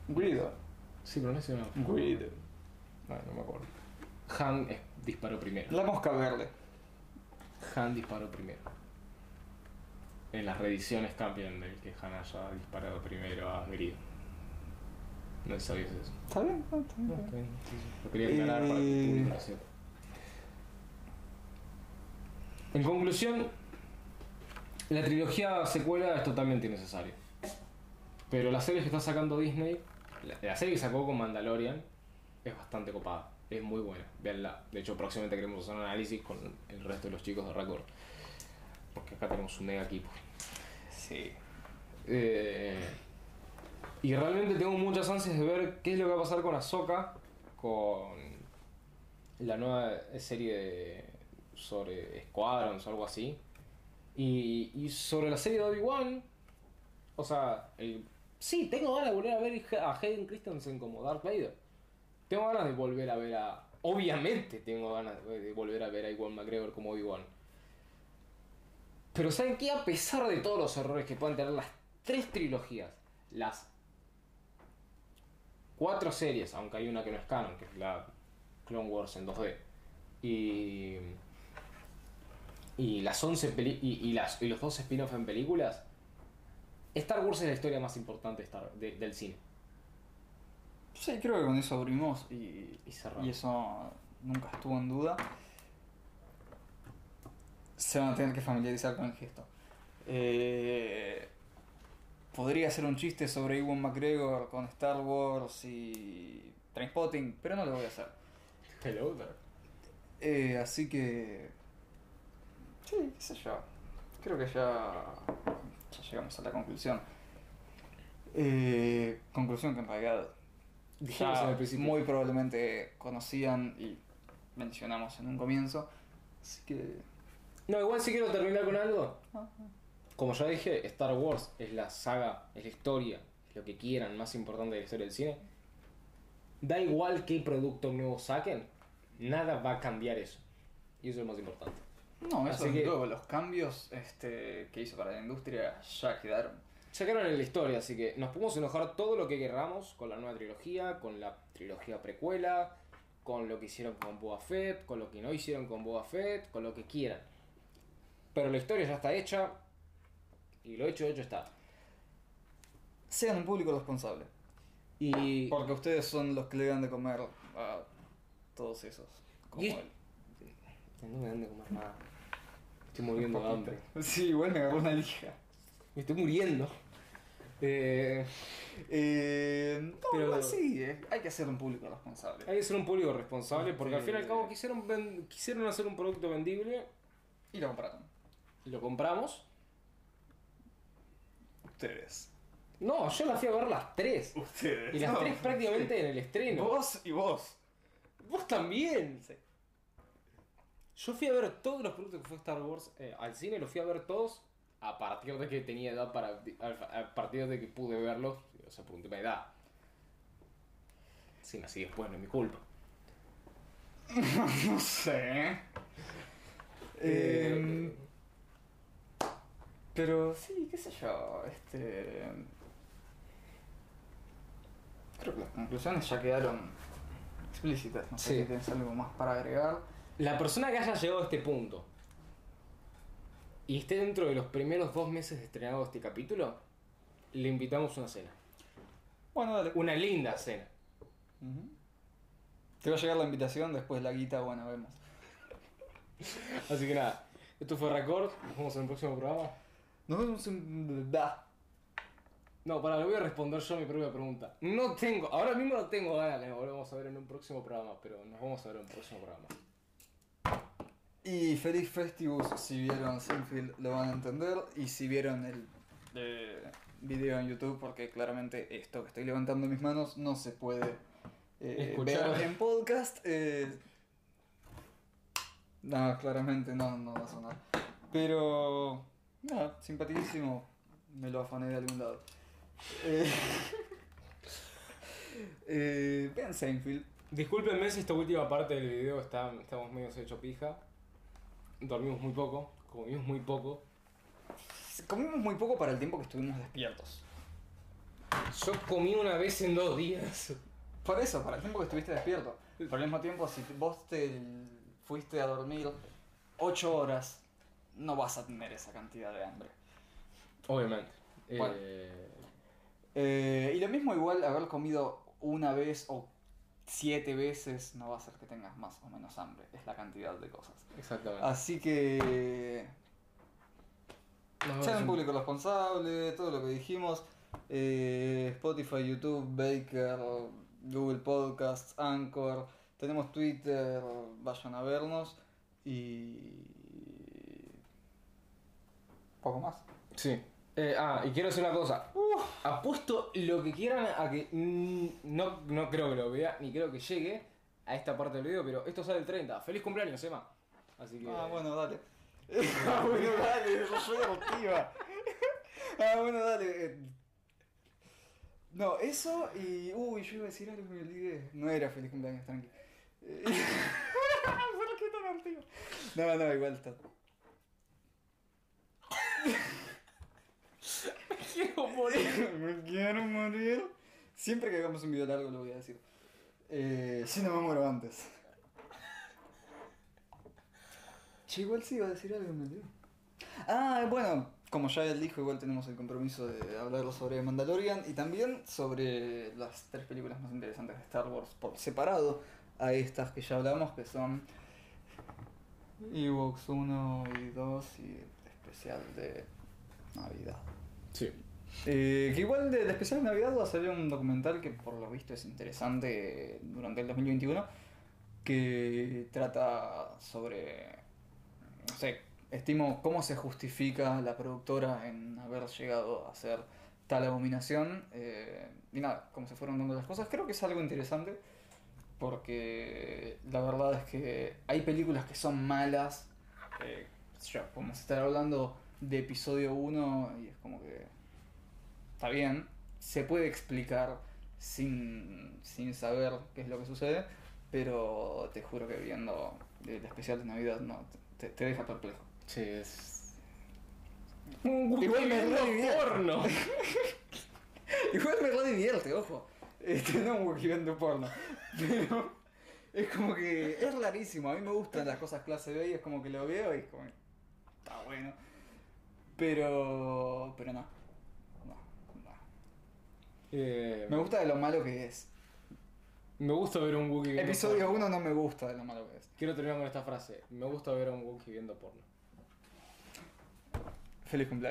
Guido. Sí, pero no sé. No, Guido. no, no me acuerdo. Han es- disparó primero. La mosca verde. Han disparó primero. En las reediciones cambian del que Han haya disparado primero a Grido. No sabías eso. ¿Está bien? Ah, está bien, No, está bien. Lo quería aclarar para que el Eh. lo sepa. En conclusión, la trilogía secuela es totalmente innecesaria. Pero la serie que está sacando Disney, la, la serie que sacó con Mandalorian, es bastante copada. Es muy buena. Veanla. De hecho, próximamente queremos hacer un análisis con el resto de los chicos de Record. Porque acá tenemos un mega equipo. Sí. Eh, y realmente tengo muchas ansias de ver qué es lo que va a pasar con Ahsoka, con la nueva serie de- sobre Squadrons o algo así. Y, y sobre la serie de Obi-Wan, o sea, el- sí, tengo ganas de volver a ver a Hayden Christensen como Darth Vader. Tengo ganas de volver a ver a... Obviamente tengo ganas de volver a ver a Iwan McGregor como Obi-Wan. Pero ¿saben qué? A pesar de todos los errores que puedan tener las tres trilogías, las cuatro series, aunque hay una que no es canon, que es la Clone Wars en 2D, y, y las 11 peli- y, y las, y los dos spin-off en películas, Star Wars es la historia más importante de Star- de- del cine. Sí, creo que con eso abrimos y, Y cerramos. y eso nunca estuvo en duda. Se van a tener que familiarizar con el gesto. Eh, podría ser un chiste sobre Ewan McGregor con Star Wars y Trainspotting, pero no lo voy a hacer. Hello there. Eh, así que. Sí, qué sé yo. Creo que ya. Ya llegamos a la conclusión. Eh, conclusión que en realidad. Dijimos ya en el principio. muy probablemente conocían y mencionamos en un comienzo. Así que. No, igual si quiero terminar con algo. ah, Como ya dije, Star Wars es la saga, es la historia, es lo que quieran más importante de la historia del cine. Da igual qué producto nuevo saquen, nada va a cambiar eso. Y eso es lo más importante. No, eso Así es que- luego, los cambios este, que hizo para la industria ya quedaron. Ya quedaron en la historia, así que nos podemos enojar todo lo que queramos con la nueva trilogía, con la trilogía precuela, con lo que hicieron con Boba Fett, con lo que no hicieron con Boba Fett, con lo que quieran. Pero la historia ya está hecha y lo hecho, hecho está. Sean un público responsable. Y Porque ustedes son los que le dan de comer a todos esos. Como Y- él. no me dan de comer nada. Estoy muriendo de hambre. Sí, igual me agarró una lija. Me estoy muriendo. Eh, Eh, no, Pero- igual sí, eh, hay que ser un público responsable. hay que ser un público responsable porque al fin y al cabo quisieron, ven- quisieron hacer un producto vendible Y lo compraron. lo compramos. Ustedes. No, yo la fui a ver las tres. Ustedes. Y las No. tres prácticamente en el estreno. Vos y vos. Vos también. Sí. Yo fui a ver todos los productos que fue Star Wars eh, al cine, los fui a ver todos a partir de que tenía edad para. A, partir de que pude verlos, o sea, por un tema de edad. Si nací después, no es mi culpa. No sé. Eh, pero sí, qué sé yo. Este. Creo que las conclusiones ya quedaron explícitas. No sé Sí. si tienes algo más para agregar. La persona que haya llegado a este punto y esté dentro de los primeros dos meses de estrenado este capítulo, le invitamos a una cena. Bueno, dale. Una linda cena. Te va a llegar la invitación, después la guita, bueno, vemos. Así que nada, esto fue Record. Nos vemos en el próximo programa. Nos vemos en. Da. No, para, le voy a responder yo a mi propia pregunta. No tengo, ahora mismo no tengo ganas nos volvamos a ver en un próximo programa, pero nos vamos a ver en un próximo programa. Y feliz Festivus, si vieron Sinfield lo van a entender. Y si vieron el eh, video en YouTube, porque claramente esto que estoy levantando en mis manos no se puede eh, ver en podcast. eh, no, claramente no, no va a sonar. Pero, nada, simpaticísimo. Me lo afané de algún lado. Eh, vean Seinfeld. Discúlpenme si esta última parte del video está, estamos medio hecho pija. Dormimos muy poco, comimos muy poco. comimos muy poco para el tiempo que estuvimos despiertos. Yo comí una vez en dos días. Por eso, para el tiempo que estuviste despierto. Por el mismo tiempo, si vos te fuiste a dormir 8 horas, no vas a tener esa cantidad de hambre. Obviamente. Bueno. Eh, Eh, y lo mismo igual haber comido una vez o siete veces no va a hacer que tengas más o menos hambre. Es la cantidad de cosas. exactamente. Así que sean en- público responsable, todo lo que dijimos. eh, Spotify, YouTube, Baker, Google Podcasts, Anchor. Tenemos Twitter, vayan a vernos. Y... Poco más. Sí. Eh, ah, y quiero decir una cosa. apuesto lo que quieran a que mm, no, no creo que lo vea, ni creo que llegue a esta parte del video, pero esto sale el 30. ¡Feliz cumpleaños, Emma! Así que. Ah, bueno, dale. ah, bueno, dale, no soy emotiva. ah, bueno, dale. eh. No, eso y. Uy, yo iba a decir algo que me olvidé. No era feliz cumpleaños, tranqui. ¿Por qué tan antiguo? No, no, igual está. Quiero morir. me quiero morir. Siempre que hagamos un video largo lo voy a decir. Eh, si no me muero antes. Che, igual sí iba a decir algo, me olvidé. Ah, bueno, como ya él dijo, igual tenemos el compromiso de hablar sobre Mandalorian y también sobre las tres películas más interesantes de Star Wars por separado a estas que ya hablamos, que son Ewoks 1 y 2 y el especial de Navidad. Sí. Eh, que igual especial de Navidad va a salir un documental que por lo visto es interesante durante el 2021 que trata sobre, no sé, estimo cómo se justifica la productora en haber llegado a hacer tal abominación eh, y nada, cómo se fueron dando las cosas. Creo que es algo interesante porque la verdad es que hay películas que son malas. Eh, yo, podemos estar hablando de episodio 1 y es como que está bien, se puede explicar sin, sin saber qué es lo que sucede, pero te juro que viendo el especial de Navidad no te, te deja perplejo. Sí, es. Un Igual me porno. Igual me re divierte, ojo. Este, no un porno. Pero es como que es rarísimo. A mí me gustan las cosas clase B y es como que lo veo y es como. Está bueno. Pero. Pero no. Eh, Me gusta de lo malo que es. me gusta ver un Wookiee viendo Episodio porno. 1 no me gusta de lo malo que es. Quiero terminar con esta frase. Me gusta ver a un Wookiee viendo porno. Feliz cumpleaños.